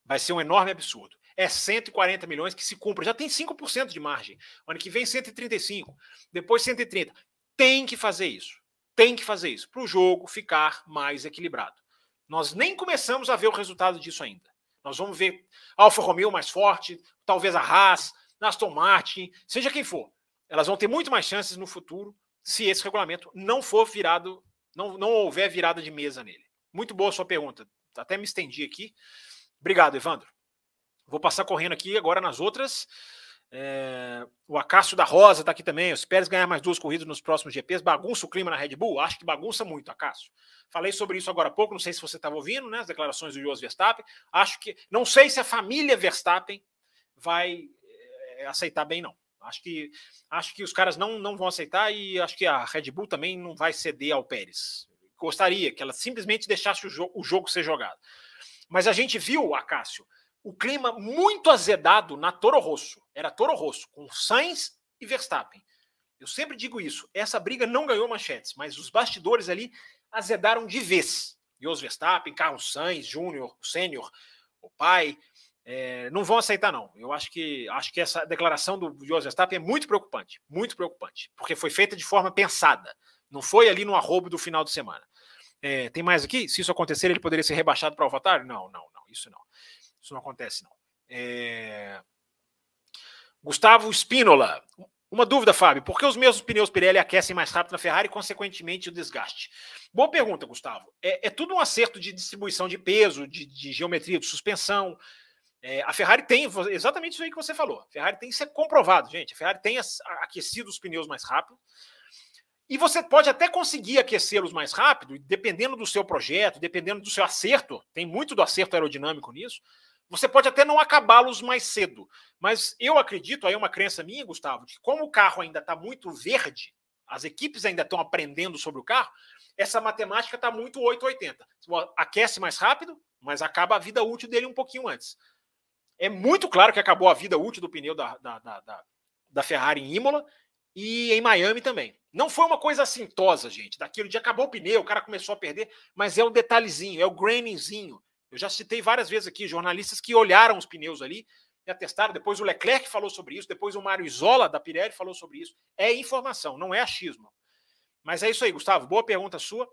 Vai ser um enorme absurdo é 140 milhões que se cumpra. Já tem 5% de margem. Ano que vem, 135. Depois, 130. Tem que fazer isso. Tem que fazer isso para o jogo ficar mais equilibrado. Nós nem começamos a ver o resultado disso ainda. Nós vamos ver Alfa Romeo mais forte, talvez a Haas, Aston Martin, seja quem for. Elas vão ter muito mais chances no futuro se esse regulamento não for virado, não, não houver virada de mesa nele. Muito boa sua pergunta. Até me estendi aqui. Obrigado, Evandro. Vou passar correndo aqui agora nas outras. É, o Acácio da Rosa está aqui também. Os Pérez ganhar mais duas corridas nos próximos GPs. Bagunça o clima na Red Bull? Acho que bagunça muito, Acácio. Falei sobre isso agora há pouco. Não sei se você estava ouvindo, né? As declarações do Jos Verstappen. Acho que. Não sei se a família Verstappen vai é, aceitar bem, não. Acho que, acho que os caras não, não vão aceitar e acho que a Red Bull também não vai ceder ao Pérez. Gostaria que ela simplesmente deixasse o, jo o jogo ser jogado. Mas a gente viu, Acácio, o clima muito azedado na Toro Rosso. Era Toro Rosso, com Sainz e Verstappen. Eu sempre digo isso. Essa briga não ganhou manchetes, mas os bastidores ali azedaram de vez. Jos Verstappen, Carlos Sainz, Júnior, Sênior, o pai, é, não vão aceitar, não. Eu acho que acho que essa declaração do Jos Verstappen é muito preocupante, muito preocupante, porque foi feita de forma pensada. Não foi ali no arrobo do final de semana. É, tem mais aqui? Se isso acontecer, ele poderia ser rebaixado para o AlphaTauri? Não, não, não, isso não. Isso não acontece, não. É... Gustavo Spínola. Uma dúvida, Fábio. Por que os mesmos pneus Pirelli aquecem mais rápido na Ferrari e, consequentemente, o desgaste? Boa pergunta, Gustavo. É, é tudo um acerto de distribuição de peso, de, de geometria de suspensão. É, a Ferrari tem exatamente isso aí que você falou. A Ferrari tem isso é comprovado, gente. A Ferrari tem aquecido os pneus mais rápido. E você pode até conseguir aquecê-los mais rápido, dependendo do seu projeto, dependendo do seu acerto. Tem muito do acerto aerodinâmico nisso. Você pode até não acabá-los mais cedo, mas eu acredito, aí é uma crença minha, Gustavo, que como o carro ainda está muito verde, as equipes ainda estão aprendendo sobre o carro, essa matemática está muito 880. Aquece mais rápido, mas acaba a vida útil dele um pouquinho antes. É muito claro que acabou a vida útil do pneu da, da, da, da Ferrari em Imola e em Miami também. Não foi uma coisa assintosa, gente. Daquilo de acabou o pneu, o cara começou a perder, mas é o detalhezinho, é o grainingzinho. Eu já citei várias vezes aqui jornalistas que olharam os pneus ali e atestaram. Depois o Leclerc falou sobre isso, depois o Mário Isola da Pirelli falou sobre isso. É informação, não é achismo. Mas é isso aí, Gustavo. Boa pergunta sua.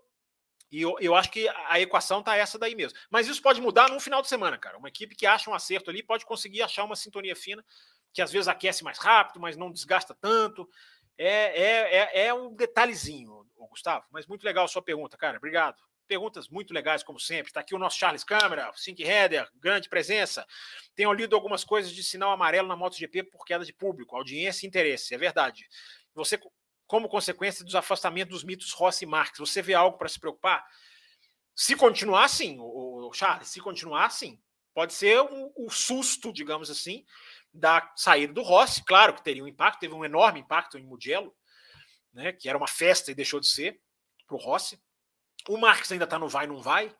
E eu, eu acho que a equação tá essa daí mesmo. Mas isso pode mudar num final de semana, cara. Uma equipe que acha um acerto ali pode conseguir achar uma sintonia fina, que às vezes aquece mais rápido, mas não desgasta tanto. É, é, é, é um detalhezinho, Gustavo. Mas muito legal a sua pergunta, cara. Obrigado. Perguntas muito legais, como sempre. Está aqui o nosso Charles Câmara, Sync Header, grande presença. Tenho lido algumas coisas de sinal amarelo na MotoGP por queda de público, audiência e interesse. É verdade. Você, como consequência dos afastamentos dos mitos Rossi e Marques, você vê algo para se preocupar? Se continuar assim, o Charles, se continuar assim, pode ser o, o susto, digamos assim, da saída do Rossi. Claro que teria um impacto, teve um enorme impacto em Mugello, né, que era uma festa e deixou de ser para o Rossi. O Marques ainda está no vai, não vai,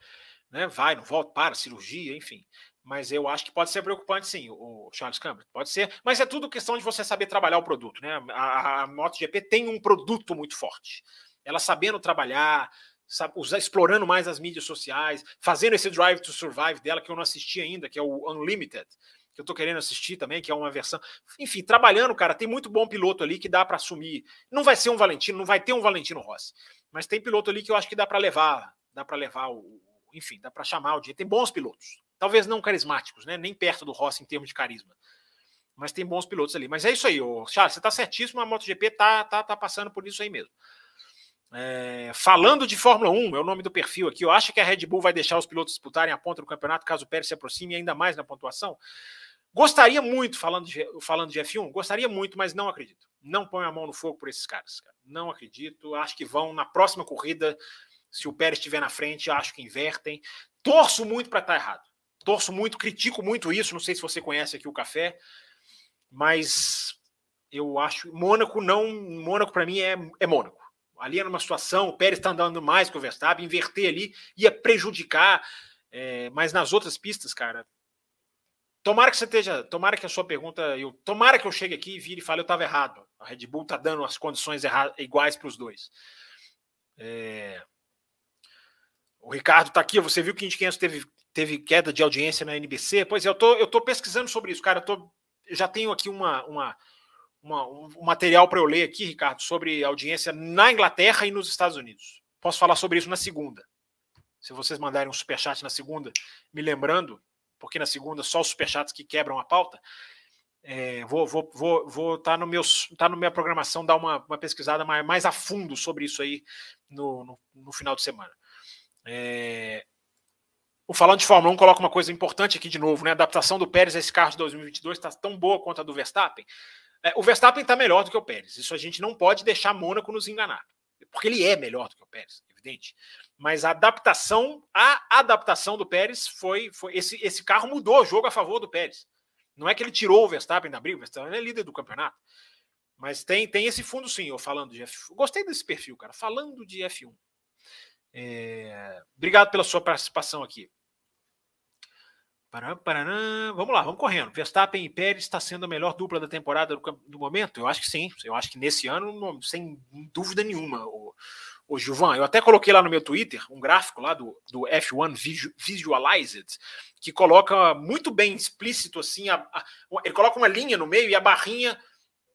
né? Vai, não volta, para, cirurgia, enfim. Mas eu acho que pode ser preocupante, sim, o Charles Campbell. Pode ser, mas é tudo questão de você saber trabalhar o produto, né? A, a MotoGP tem um produto muito forte. Ela sabendo trabalhar, sabe, usar, explorando mais as mídias sociais, fazendo esse Drive to Survive dela, que eu não assisti ainda, que é o Unlimited, que eu tô querendo assistir também, que é uma versão. Enfim, trabalhando, cara, tem muito bom piloto ali que dá para assumir. Não vai ser um Valentino, não vai ter um Valentino Rossi, mas tem piloto ali que eu acho que dá para levar, dá para levar o, enfim, dá para chamar o dia. Tem bons pilotos, talvez não carismáticos, né? Nem perto do Rossi em termos de carisma. Mas tem bons pilotos ali. Mas é isso aí, ô, Charles, você tá certíssimo, a MotoGP tá, tá, tá passando por isso aí mesmo. É, falando de Fórmula 1, é o nome do perfil aqui. Eu acho que a Red Bull vai deixar os pilotos disputarem a ponta do campeonato caso o Pérez se aproxime ainda mais na pontuação. Gostaria muito, falando de, falando de F1, gostaria muito, mas não acredito. Não ponho a mão no fogo por esses caras. Cara. Não acredito. Acho que vão na próxima corrida. Se o Pérez estiver na frente, acho que invertem. Torço muito para estar tá errado. Torço muito, critico muito isso. Não sei se você conhece aqui o café, mas eu acho. Mônaco não. Mônaco para mim é, é Mônaco ali era uma situação, o Pérez está andando mais que o Verstappen, inverter ali ia prejudicar, é, mas nas outras pistas, cara, tomara que você esteja, tomara que a sua pergunta, eu, tomara que eu chegue aqui e vire e fale, eu estava errado, a Red Bull está dando as condições iguais para os dois. É, o Ricardo está aqui, você viu que Indy 500 teve, teve queda de audiência na NBC? Pois é, eu tô, eu tô pesquisando sobre isso, cara, eu tô, já tenho aqui uma, uma uma, um material para eu ler aqui, Ricardo, sobre audiência na Inglaterra e nos Estados Unidos. Posso falar sobre isso na segunda. Se vocês mandarem um superchat na segunda, me lembrando, porque na segunda só os superchats que quebram a pauta, é, vou vou vou vou tá no meus tá no minha programação dar uma, uma pesquisada mais, mais a fundo sobre isso aí no, no, no final de semana. É, o Falando de Fórmula 1 coloca uma coisa importante aqui de novo, né? A adaptação do Pérez a esse carro de 2022 está tão boa quanto a do Verstappen. É, o Verstappen está melhor do que o Pérez. Isso a gente não pode deixar Mônaco nos enganar. Porque ele é melhor do que o Pérez, evidente. Mas a adaptação, a adaptação do Pérez foi. foi esse, esse carro mudou o jogo a favor do Pérez. Não é que ele tirou o Verstappen da briga, o Verstappen é líder do campeonato. Mas tem, tem esse fundo sim, eu falando de F1. Gostei desse perfil, cara. Falando de F1. É... Obrigado pela sua participação aqui. Vamos lá, vamos correndo. Verstappen e Pérez está sendo a melhor dupla da temporada do, do, momento? Eu acho que sim. Eu acho que nesse ano, sem dúvida nenhuma. O, o Gilvan, eu até coloquei lá no meu Twitter um gráfico lá do, do F1 Visualized, que coloca muito bem explícito assim. A, a, ele coloca uma linha no meio e a barrinha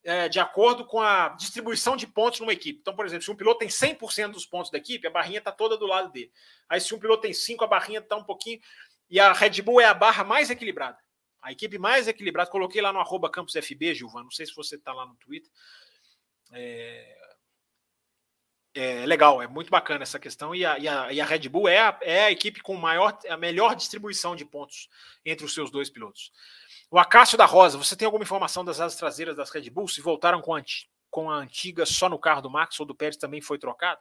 é, de acordo com a distribuição de pontos numa equipe. Então, por exemplo, se um piloto tem 100% dos pontos da equipe, a barrinha está toda do lado dele. Aí, se um piloto tem 5, a barrinha está um pouquinho. E a Red Bull é a barra mais equilibrada. A equipe mais equilibrada. Coloquei lá no arroba campusfb, Gilvan. Não sei se você está lá no Twitter. É... é... legal, é muito bacana essa questão. E a, e a, e a Red Bull é a, é a equipe com maior, a melhor distribuição de pontos entre os seus dois pilotos. O Acácio da Rosa, você tem alguma informação das asas traseiras das Red Bull? Se voltaram com a, com a antiga só no carro do Max ou do Pérez também foi trocado?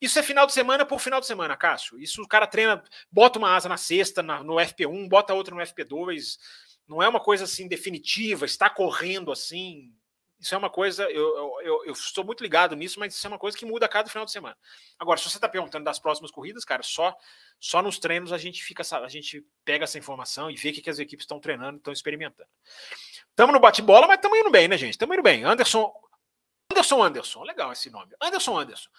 Isso é final de semana por final de semana, Cássio. Isso o cara treina, bota uma asa na sexta, na, no FP1, bota outra no FP2. Não é uma coisa assim definitiva, está correndo assim. Isso é uma coisa, eu, eu, eu estou muito ligado nisso, mas isso é uma coisa que muda a cada final de semana. Agora, se você está perguntando das próximas corridas, cara, só só nos treinos a gente fica, a gente pega essa informação e vê o que, que as equipes estão treinando, estão experimentando. Estamos no bate-bola, mas estamos indo bem, né, gente? Estamos indo bem. Anderson, Anderson, Anderson, legal esse nome. Anderson, Anderson.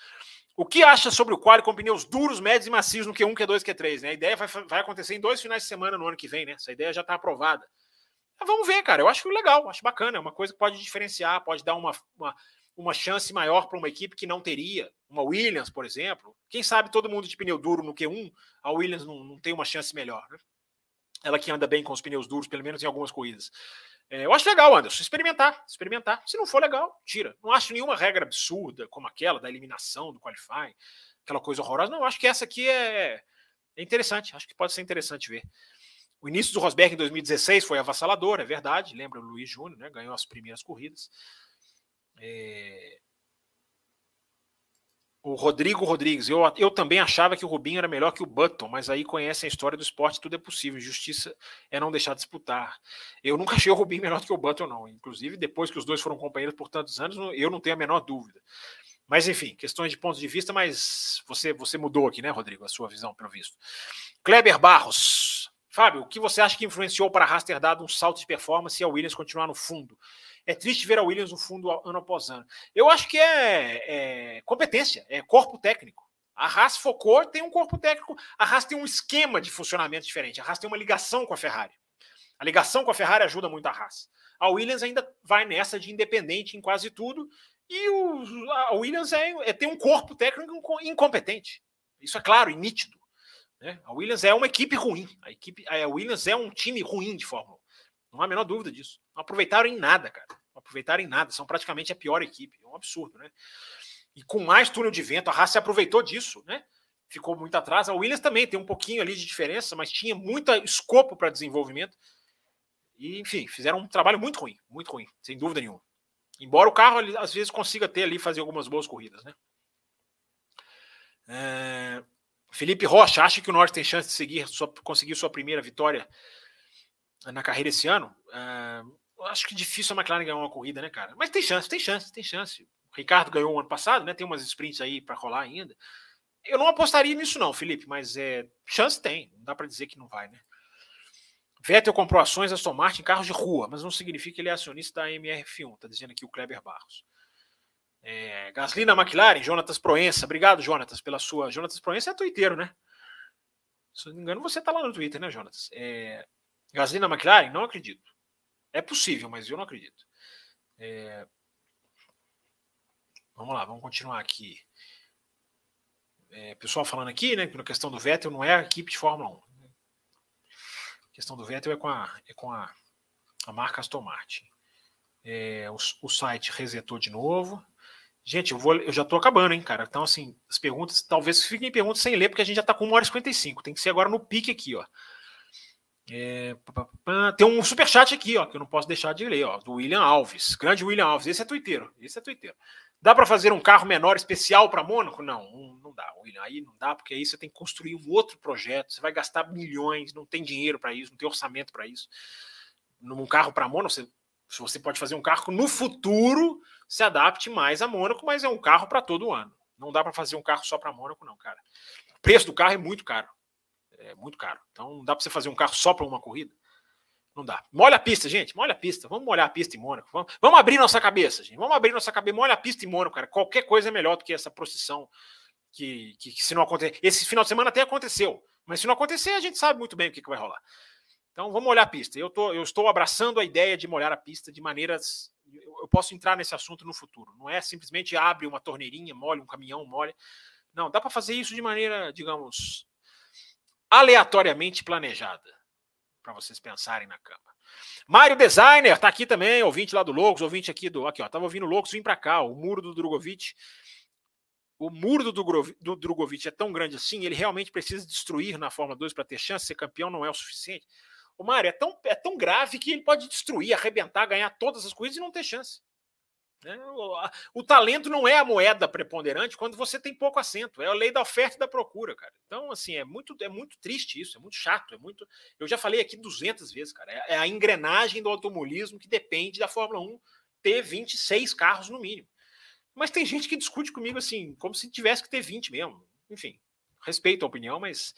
O que acha sobre o quali com pneus duros, médios e macios no Q1, Q2, Q3? Né? A ideia vai, vai acontecer em dois finais de semana no ano que vem, né? Essa ideia já está aprovada. Mas vamos ver, cara. Eu acho legal, acho bacana. É uma coisa que pode diferenciar, pode dar uma, uma, uma chance maior para uma equipe que não teria. Uma Williams, por exemplo. Quem sabe todo mundo de pneu duro no Q1, a Williams não, não tem uma chance melhor. Né? Ela que anda bem com os pneus duros, pelo menos em algumas corridas. É, eu acho legal, Anderson, experimentar, experimentar. Se não for legal, tira. Não acho nenhuma regra absurda como aquela da eliminação do qualifying, aquela coisa horrorosa. Não, acho que essa aqui é, é interessante. Acho que pode ser interessante ver. O início do Rosberg em 2016 foi avassalador, é verdade. Lembra o Luiz Júnior, né? Ganhou as primeiras corridas. É, o Rodrigo Rodrigues, eu, eu também achava que o Rubinho era melhor que o Button, mas aí conhecem a história do esporte, tudo é possível. Justiça é não deixar de disputar. Eu nunca (laughs) achei o Rubinho melhor do que o Button, não. Inclusive, depois que os dois foram companheiros por tantos anos, eu não tenho a menor dúvida. Mas, enfim, questões de pontos de vista, mas você, você mudou aqui, né, Rodrigo, a sua visão, pelo visto. Kleber Barros. Fábio, o que você acha que influenciou para a Haas ter dado um salto de performance e a Williams continuar no fundo? É triste ver a Williams no fundo ano após ano. Eu acho que é, é competência, é corpo técnico. A Haas focou, tem um corpo técnico. A Haas tem um esquema de funcionamento diferente. A Haas tem uma ligação com a Ferrari. A ligação com a Ferrari ajuda muito a Haas. A Williams ainda vai nessa de independente em quase tudo. E o, a Williams é, é tem um corpo técnico incompetente. Isso é claro e nítido. Né? A Williams é uma equipe ruim. A, equipe, a Williams é um time ruim de Fórmula 1. Não há a menor dúvida disso. Não aproveitaram em nada, cara. Não aproveitaram em nada. São praticamente a pior equipe. É um absurdo, né? E com mais túnel de vento, a Haas se aproveitou disso, né? Ficou muito atrás. A Williams também tem um pouquinho ali de diferença, mas tinha muito escopo para desenvolvimento. E, enfim, fizeram um trabalho muito ruim, muito ruim, sem dúvida nenhuma. Embora o carro, às vezes, consiga ter ali, fazer algumas boas corridas, né? É... Felipe Rocha, acha que o Norte tem chance de seguir, sua, conseguir sua primeira vitória na carreira esse ano? É... Acho que difícil a McLaren ganhar uma corrida, né, cara? Mas tem chance, tem chance, tem chance. O Ricardo ganhou um ano passado, né? Tem umas sprints aí para rolar ainda. Eu não apostaria nisso, não, Felipe, mas é, chance tem. Não dá para dizer que não vai, né? Vettel comprou ações Aston Martin em carros de rua, mas não significa que ele é acionista da MRF1, está dizendo aqui o Kleber Barros. É, McLaren, Jonatas Proença. Obrigado, Jonatas, pela sua. Jonatas Proença é twitteiro, né? Se não me engano, você está lá no Twitter, né, Jonatas? É, Gasly na McLaren? Não acredito. É possível, mas eu não acredito. É, vamos lá, vamos continuar aqui. É, pessoal falando aqui, né, que na questão do Vettel não é a equipe de Fórmula 1 questão do Vettel é com a, é com a, a marca Aston Martin. É, o, o, site resetou de novo. Gente, eu, vou, eu já estou acabando, hein, cara. Então, assim, as perguntas, talvez fiquem perguntas sem ler, porque a gente já está com 1 hora e 55. Tem que ser agora no pique aqui, ó. É, tem um superchat aqui, ó, que eu não posso deixar de ler, ó, do William Alves. Grande William Alves. Esse é tuiteiro. Esse é tuiteiro. Dá para fazer um carro menor especial para Mônaco? Não, não dá, William. Aí não dá, porque aí você tem que construir um outro projeto. Você vai gastar milhões, não tem dinheiro para isso, não tem orçamento para isso. Num carro para Mônaco, você, você pode fazer um carro no futuro se adapte mais a Mônaco, mas é um carro para todo ano. Não dá para fazer um carro só para Mônaco, não, cara. O preço do carro é muito caro. É muito caro. Então não dá para você fazer um carro só para uma corrida. Não dá. Molha a pista, gente. Molha a pista. Vamos molhar a pista em Mônaco. Vamos, vamos abrir nossa cabeça, gente. Vamos abrir nossa cabeça. Molha a pista em Mônaco, cara. Qualquer coisa é melhor do que essa procissão que, que, que, se não acontecer. Esse final de semana até aconteceu. Mas se não acontecer, a gente sabe muito bem o que, que vai rolar. Então vamos molhar a pista. Eu, tô, eu estou abraçando a ideia de molhar a pista de maneiras. Eu posso entrar nesse assunto no futuro. Não é simplesmente abre uma torneirinha, molha um caminhão, molha. Não, dá para fazer isso de maneira, digamos, aleatoriamente planejada para vocês pensarem na cama. Mário Designer tá aqui também, ouvinte lá do Loucos, ouvinte aqui do. Aqui, ó, tava ouvindo Loucos, vim para cá, o muro do Drogovic. O muro do, do Drogovic é tão grande assim, ele realmente precisa destruir na Fórmula 2 para ter chance, ser campeão não é o suficiente. O Mário é tão, é tão grave que ele pode destruir, arrebentar, ganhar todas as coisas e não ter chance. Né? O, talento não é a moeda preponderante quando você tem pouco assento. É a lei da oferta e da procura, cara. Então, assim, é muito, é muito triste isso, é muito chato, é muito. Eu já falei aqui 200 vezes, cara. É, é a engrenagem do automobilismo que depende da Fórmula 1 ter 26 carros no mínimo. Mas tem gente que discute comigo assim, como se tivesse que ter 20 mesmo. Enfim, respeito a opinião, mas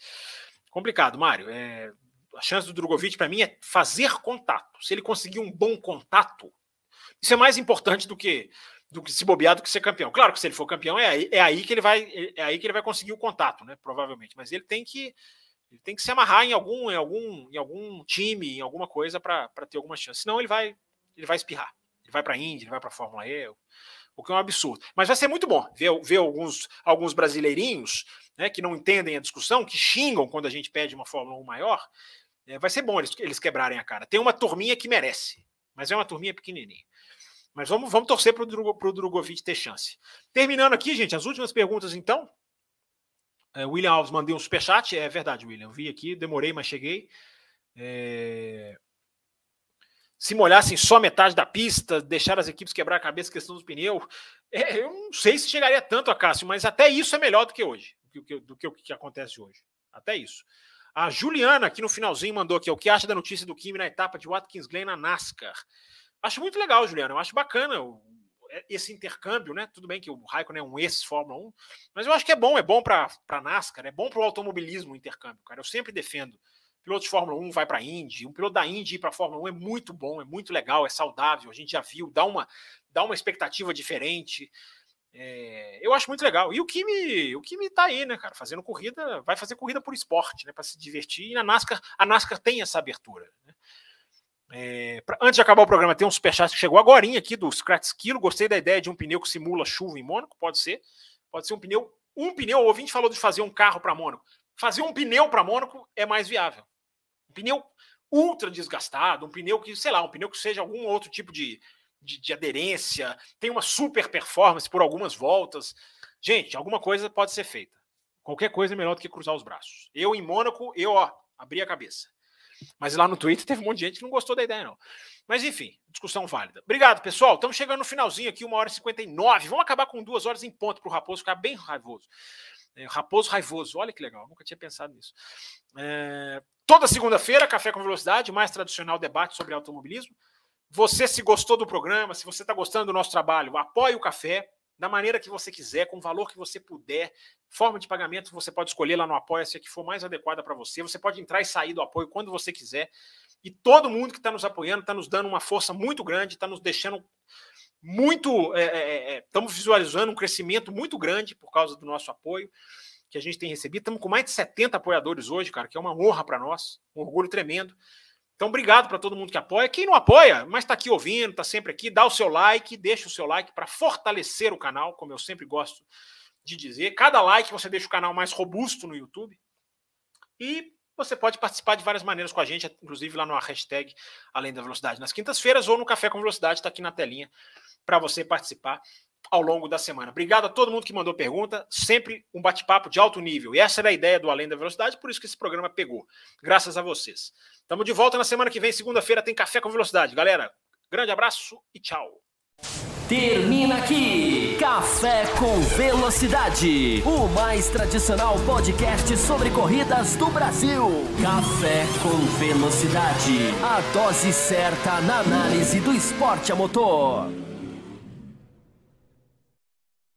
complicado, Mário. É, a chance do Drogovic para mim é fazer contato. Se ele conseguir um bom contato, isso é mais importante do que do que se bobear do que ser campeão. Claro que se ele for campeão é aí, é aí que ele vai é aí que ele vai conseguir o contato, né? Provavelmente. Mas ele tem que ele tem que se amarrar em algum em algum em algum time, em alguma coisa para ter alguma chance. Senão ele vai ele vai espirrar. Ele vai para a Indy, ele vai para a Fórmula E, o que é um absurdo. Mas vai ser muito bom ver, ver alguns alguns brasileirinhos, né, que não entendem a discussão, que xingam quando a gente pede uma Fórmula 1 maior. É, vai ser bom eles, eles quebrarem a cara. Tem uma turminha que merece, mas é uma turminha pequenininha. Mas vamos, vamos torcer para o Drogovic ter chance. Terminando aqui, gente, as últimas perguntas, então. É, William Alves mandei um superchat. É verdade, William. Vi aqui, demorei, mas cheguei. É... Se molhassem só metade da pista, deixar as equipes quebrar a cabeça questão dos pneus. É, eu não sei se chegaria tanto a Cássio, mas até isso é melhor do que hoje, do que, do que o que acontece hoje. Até isso. A Juliana, aqui no finalzinho, mandou aqui: o que acha da notícia do Kimi na etapa de Watkins Glen na NASCAR? Acho muito legal, Juliano. Eu acho bacana é, esse intercâmbio, né? Tudo bem que o Raikkonen é um ex-Fórmula 1, mas eu acho que é bom, é bom para a NASCAR, é bom para o automobilismo o intercâmbio, cara. Eu sempre defendo. Piloto de Fórmula 1 vai para a Indy, um piloto da Indy ir para a Fórmula 1 é muito bom, é muito legal, é saudável, a gente já viu, dá uma, dá uma expectativa diferente. É, eu acho muito legal. E o Kimi, o Kimi tá aí, né, cara, fazendo corrida, vai fazer corrida por esporte, né, para se divertir. E na NASCAR, a NASCAR tem essa abertura. Né? É, pra, antes de acabar o programa, tem um superchat que chegou agora aqui do Scratch Kilo. Gostei da ideia de um pneu que simula chuva em Mônaco. Pode ser. Pode ser um pneu. Um pneu, o ouvinte falou de fazer um carro para Mônaco. Fazer um pneu para Mônaco é mais viável. Um pneu ultra desgastado, um pneu que, sei lá, um pneu que seja algum outro tipo de, de, de aderência, tem uma super performance por algumas voltas. Gente, alguma coisa pode ser feita. Qualquer coisa é melhor do que cruzar os braços. Eu em Mônaco, eu, ó, abri a cabeça. Mas lá no Twitter teve um monte de gente que não gostou da ideia, não. Mas enfim, discussão válida. Obrigado, pessoal. Estamos chegando no finalzinho aqui, uma hora e 59. Vamos acabar com duas horas em ponto para o Raposo ficar bem raivoso. É, Raposo raivoso, olha que legal, nunca tinha pensado nisso. É, toda segunda-feira, Café com Velocidade, mais tradicional debate sobre automobilismo. Você, se gostou do programa, se você está gostando do nosso trabalho, apoie o café da maneira que você quiser, com o valor que você puder. Forma de pagamento você pode escolher lá no Apoia-se a que for mais adequada para você. Você pode entrar e sair do apoio quando você quiser. E todo mundo que está nos apoiando está nos dando uma força muito grande, está nos deixando muito. É, é, é, estamos visualizando um crescimento muito grande por causa do nosso apoio que a gente tem recebido. Estamos com mais de 70 apoiadores hoje, cara, que é uma honra para nós, um orgulho tremendo. Então, obrigado para todo mundo que apoia. Quem não apoia, mas está aqui ouvindo, está sempre aqui, dá o seu like, deixa o seu like para fortalecer o canal, como eu sempre gosto de dizer. Cada like você deixa o canal mais robusto no YouTube. E você pode participar de várias maneiras com a gente, inclusive lá no hashtag Além da Velocidade nas quintas-feiras ou no Café com Velocidade, está aqui na telinha para você participar ao longo da semana. Obrigado a todo mundo que mandou pergunta, sempre um bate-papo de alto nível. E essa era a ideia do Além da Velocidade, por isso que esse programa pegou. Graças a vocês. Estamos de volta na semana que vem, segunda-feira, tem Café com Velocidade. Galera, grande abraço e tchau. Termina aqui Café com Velocidade, o mais tradicional podcast sobre corridas do Brasil. Café com Velocidade, a dose certa na análise do esporte a motor.